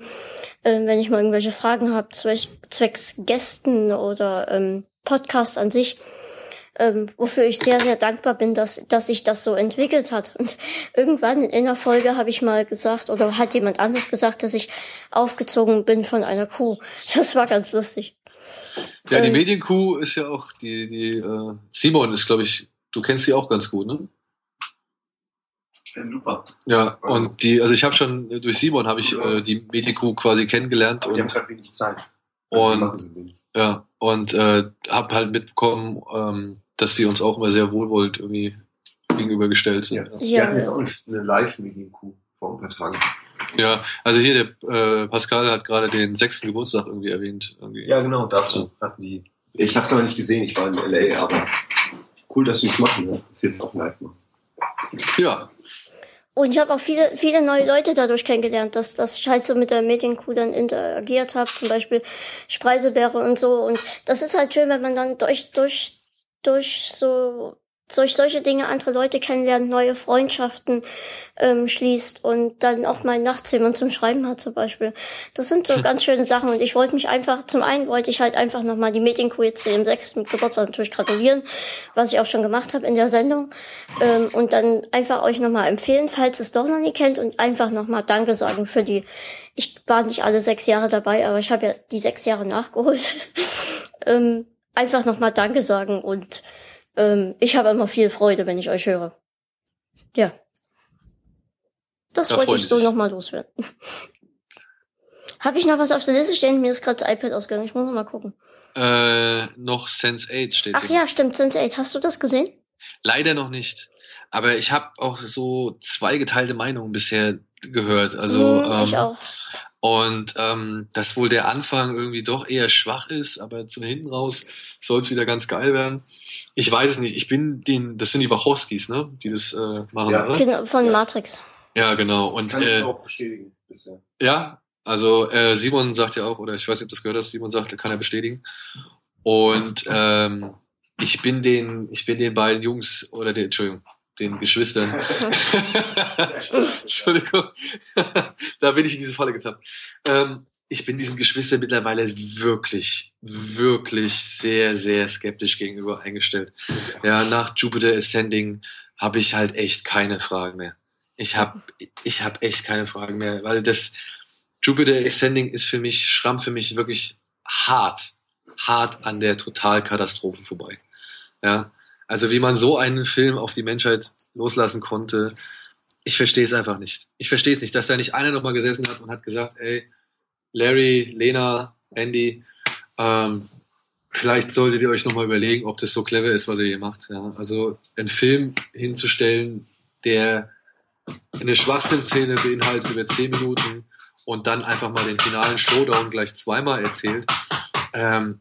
ähm, wenn ich mal irgendwelche Fragen habe, zwecks, zwecks Gästen oder ähm, Podcast an sich ähm, wofür ich sehr, sehr dankbar bin, dass, dass sich das so entwickelt hat. Und irgendwann in einer Folge habe ich mal gesagt, oder hat jemand anderes gesagt, dass ich aufgezogen bin von einer Kuh. Das war ganz lustig. Ja, die Ähm, Medienkuh ist ja auch die, die äh, Simon ist, glaube ich, du kennst sie auch ganz gut, ne? Ja, super. Ja, und die, also ich habe schon äh, durch Simon habe ich äh, die Medienkuh quasi kennengelernt Aber die haben und gerade wenig Zeit. Und- Die machen so wenig. ja und äh, habe halt mitbekommen, ähm, dass sie uns auch immer sehr wohlwollend irgendwie gegenübergestellt sind. Ja. Ja. Wir Ja, hatten jetzt auch eine Live-Medienkuh vor ein paar Tagen. ja, also hier der äh, Pascal hat gerade den sechsten Geburtstag irgendwie erwähnt. Irgendwie. Ja, genau, dazu hatten die. Ich habe es aber nicht gesehen, ich war in LA, aber cool, dass sie es machen, ne? Das jetzt auch live machen. ja, Und ich habe auch viele, viele neue Leute dadurch kennengelernt, dass, dass ich halt so mit der Medienkuh dann interagiert habe, zum Beispiel Spreisebeere und so. Und das ist halt schön, wenn man dann durch, durch, durch so durch solche Dinge andere Leute kennenlernt, neue Freundschaften ähm, schließt und dann auch mal nachts jemand zum Schreiben hat zum Beispiel. Das sind so ganz schöne Sachen und ich wollte mich einfach, zum einen wollte ich halt einfach nochmal die Medienkuh jetzt zu ihrem sechsten Geburtstag natürlich gratulieren, was ich auch schon gemacht habe in der Sendung ähm, und dann einfach euch nochmal empfehlen, falls es doch noch nie kennt und einfach nochmal Danke sagen für die, ich war nicht alle sechs Jahre dabei, aber ich habe ja die sechs Jahre nachgeholt. ähm, einfach nochmal Danke sagen und ähm, ich habe immer viel Freude, wenn ich euch höre. Ja. Das Ja, wollte ich so nochmal loswerden. habe ich noch was auf der Liste stehen? Mir ist gerade das iPad ausgegangen. Ich muss noch mal gucken. äh, noch Sense 8 steht Ach ja, stimmt. Sense 8. Hast du das gesehen? Leider noch nicht. Aber ich habe auch so zwei geteilte Meinungen bisher gehört. Also ich ähm, auch. Und ähm, dass wohl der Anfang irgendwie doch eher schwach ist, aber zum Hinten raus soll es wieder ganz geil werden. Ich weiß es nicht. Ich bin den, das sind die Wachowskis, ne? Die das äh, machen, Ja. oder? Genau, von Ja. Matrix. Ja, genau. Und Kann ich äh, auch bestätigen bisher. ja, also äh, Simon sagt ja auch, oder ich weiß nicht, ob du das gehört hast, Simon sagt, kann er bestätigen. Und ähm, ich bin den, ich bin den beiden Jungs oder den, Entschuldigung, den Geschwistern. Entschuldigung, da bin ich in diese Falle getappt. Ähm, ich bin diesen Geschwistern mittlerweile wirklich, wirklich sehr, sehr skeptisch gegenüber eingestellt. Ja, nach Jupiter Ascending habe ich halt echt keine Fragen mehr. Ich habe ich hab echt keine Fragen mehr, weil das Jupiter Ascending ist für mich, schramm für mich wirklich hart, hart an der Totalkatastrophe vorbei. Ja, also wie man so einen Film auf die Menschheit loslassen konnte, ich verstehe es einfach nicht. Ich verstehe es nicht, dass da nicht einer nochmal gesessen hat und hat gesagt, ey, Larry, Lena, Andy, ähm, vielleicht solltet ihr euch nochmal überlegen, ob das so clever ist, was ihr hier macht. Ja, also einen Film hinzustellen, der eine Schwachsinnsszene beinhaltet über zehn Minuten und dann einfach mal den finalen Showdown gleich zweimal erzählt, ähm,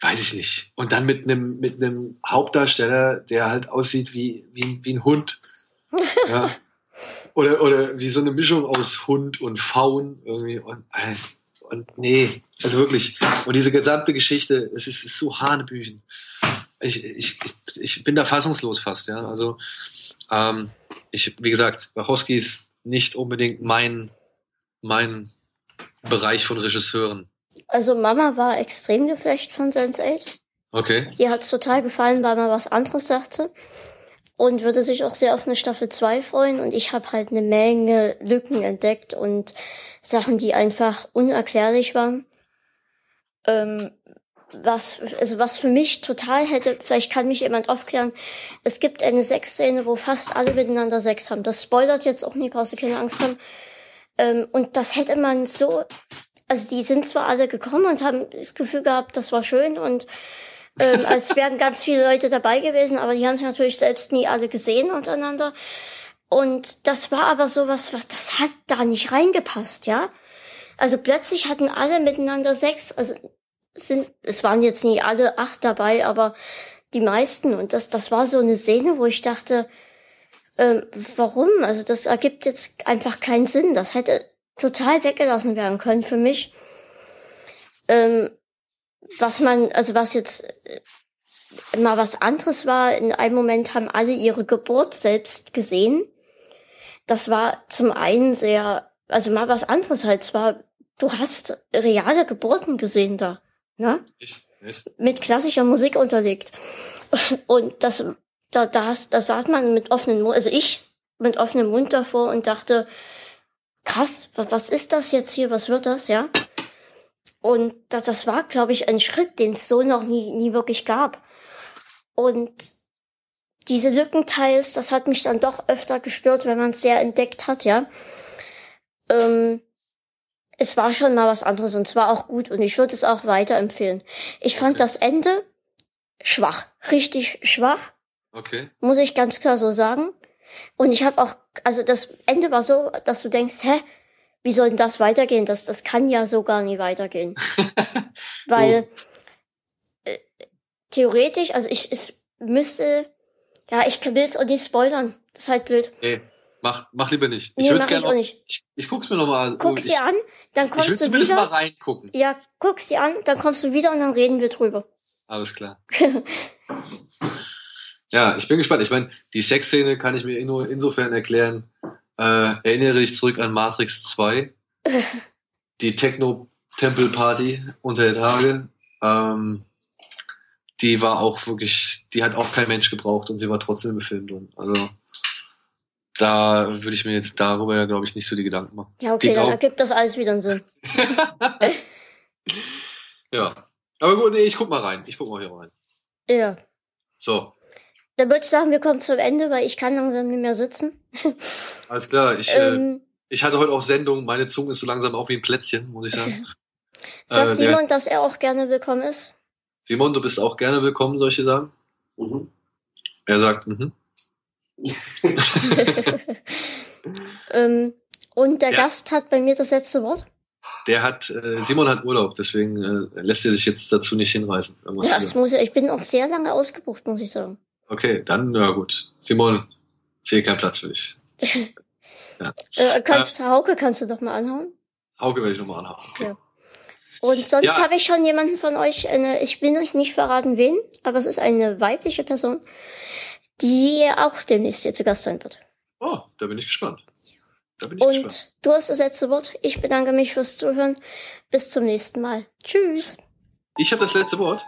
weiß ich nicht. Und dann mit einem mit einem Hauptdarsteller, der halt aussieht wie wie, ein- wie ein Hund. Ja. Oder, oder wie so eine Mischung aus Hund und Faun irgendwie. Und, äh, und nee, also wirklich. Und diese gesamte Geschichte, es ist, ist so Hanebüchen. Ich, ich, ich bin da fassungslos fast, ja. Also, ähm, ich, wie gesagt, Wachowski ist nicht unbedingt mein, mein Bereich von Regisseuren. Also Mama war extrem geflecht von Sense8. Okay. Ihr hat's total gefallen, weil man was anderes sagte. Und würde sich auch sehr auf eine Staffel 2 freuen. Und ich habe halt eine Menge Lücken entdeckt und Sachen, die einfach unerklärlich waren. Ähm, was, also was für mich total hätte, vielleicht kann mich jemand aufklären, es gibt eine Sexszene, wo fast alle miteinander Sex haben. Das spoilert jetzt auch nie, brauchst du keine Angst haben. Ähm, und das hätte man so, also die sind zwar alle gekommen und haben das Gefühl gehabt, das war schön und ähm, es wären ganz viele Leute dabei gewesen, aber die haben sich natürlich selbst nie alle gesehen untereinander. Und das war aber sowas, was, das hat da nicht reingepasst, ja. Also plötzlich hatten alle miteinander Sex, also sind, es waren jetzt nie alle acht dabei, aber die meisten. Und das, das war so eine Szene, wo ich dachte, ähm, warum? Also das ergibt jetzt einfach keinen Sinn. Das hätte total weggelassen werden können für mich. Ähm, was man, also was jetzt äh, mal was anderes war, in einem Moment haben alle ihre Geburt selbst gesehen. Das war zum einen sehr, also mal was anderes halt, zwar, du hast reale Geburten gesehen da. Ne? Ich, ich. Mit klassischer Musik unterlegt. Und das, da, da, hast, da saß man mit offenem Mund, also ich mit offenem Mund davor und dachte, krass, was ist das jetzt hier, was wird das, ja? Und das, das war, glaube ich, ein Schritt, den es so noch nie, nie wirklich gab. Und diese Lückenteils, das hat mich dann doch öfter gestört, wenn man es sehr entdeckt hat, ja. Ähm, es war schon mal was anderes und zwar auch gut und ich würde es auch weiterempfehlen. Ich fand Okay. das Ende schwach, richtig schwach, Okay. muss ich ganz klar so sagen. Und ich habe auch, also das Ende war so, dass du denkst, hä, wie soll denn das weitergehen? Das, das kann ja so gar nie weitergehen. Weil äh, theoretisch, also ich, es müsste, ja, ich will es auch nicht spoilern. Das ist halt blöd. Nee, mach, mach lieber nicht. Ich Nee, mach ich gerne auch nicht. Ich, ich guck's mir nochmal an. Guck's ich, dir an, dann Ich kommst will du zumindest mal wieder. reingucken. Ja, guck's dir an, dann kommst du wieder und dann reden wir drüber. Alles klar. Ja, ich bin gespannt. Ich meine, die Sexszene kann ich mir nur insofern erklären. Äh, erinnere dich zurück an Matrix 2. die Techno-Tempel-Party unter der Tage. Ähm, die war auch wirklich, die hat auch kein Mensch gebraucht und sie war trotzdem im Film drin. Also da würde ich mir jetzt darüber ja, glaube ich, nicht so die Gedanken machen. Ja, okay, Die dann ergibt das alles wieder einen Sinn. Ja. Aber gut, nee, ich guck mal rein. Ich guck mal hier rein. Ja. So, Dann würde ich sagen, wir kommen zum Ende, weil ich kann langsam nicht mehr sitzen. alles klar. Ich, äh, ähm, ich hatte heute auch Sendung. Meine Zunge ist so langsam auch wie ein Plätzchen, muss ich sagen. sagt äh, der- Simon, dass er auch gerne willkommen ist? Simon, du bist auch gerne willkommen, soll ich dir sagen? Mhm. Er sagt, mhm. ähm, und der Ja. Gast hat bei mir das letzte Wort. Der hat, äh, Simon hat Urlaub, deswegen äh, lässt er sich jetzt dazu nicht hinreißen. Ja, das muss ich, ich bin auch sehr lange ausgebucht, muss ich sagen. Okay, dann, ja gut. Simon, sehe keinen Platz für dich. Äh, kannst, Hauke, kannst du doch mal anhauen? Hauke werde ich nochmal anhauen. Okay. Ja. Und sonst Ja. habe ich schon jemanden von euch, eine, ich will euch nicht verraten, wen, aber es ist eine weibliche Person, die auch demnächst hier zu Gast sein wird. Oh, da bin ich gespannt. Da bin ich gespannt. Und du hast das letzte Wort. Ich bedanke mich fürs Zuhören. Bis zum nächsten Mal. Tschüss. Ich habe das letzte Wort.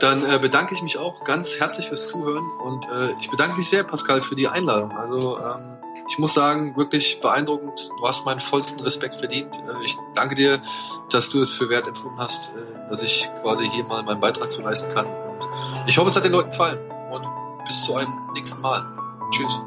Dann äh, bedanke ich mich auch ganz herzlich fürs Zuhören und äh, ich bedanke mich sehr, Pascal, für die Einladung. Also ähm, ich muss sagen, wirklich beeindruckend. Du hast meinen vollsten Respekt verdient. Äh, ich danke dir, dass du es für wert empfunden hast, äh, dass ich quasi hier mal meinen Beitrag zu leisten kann. Und ich hoffe, es hat den Leuten gefallen. Und bis zu einem nächsten Mal. Tschüss.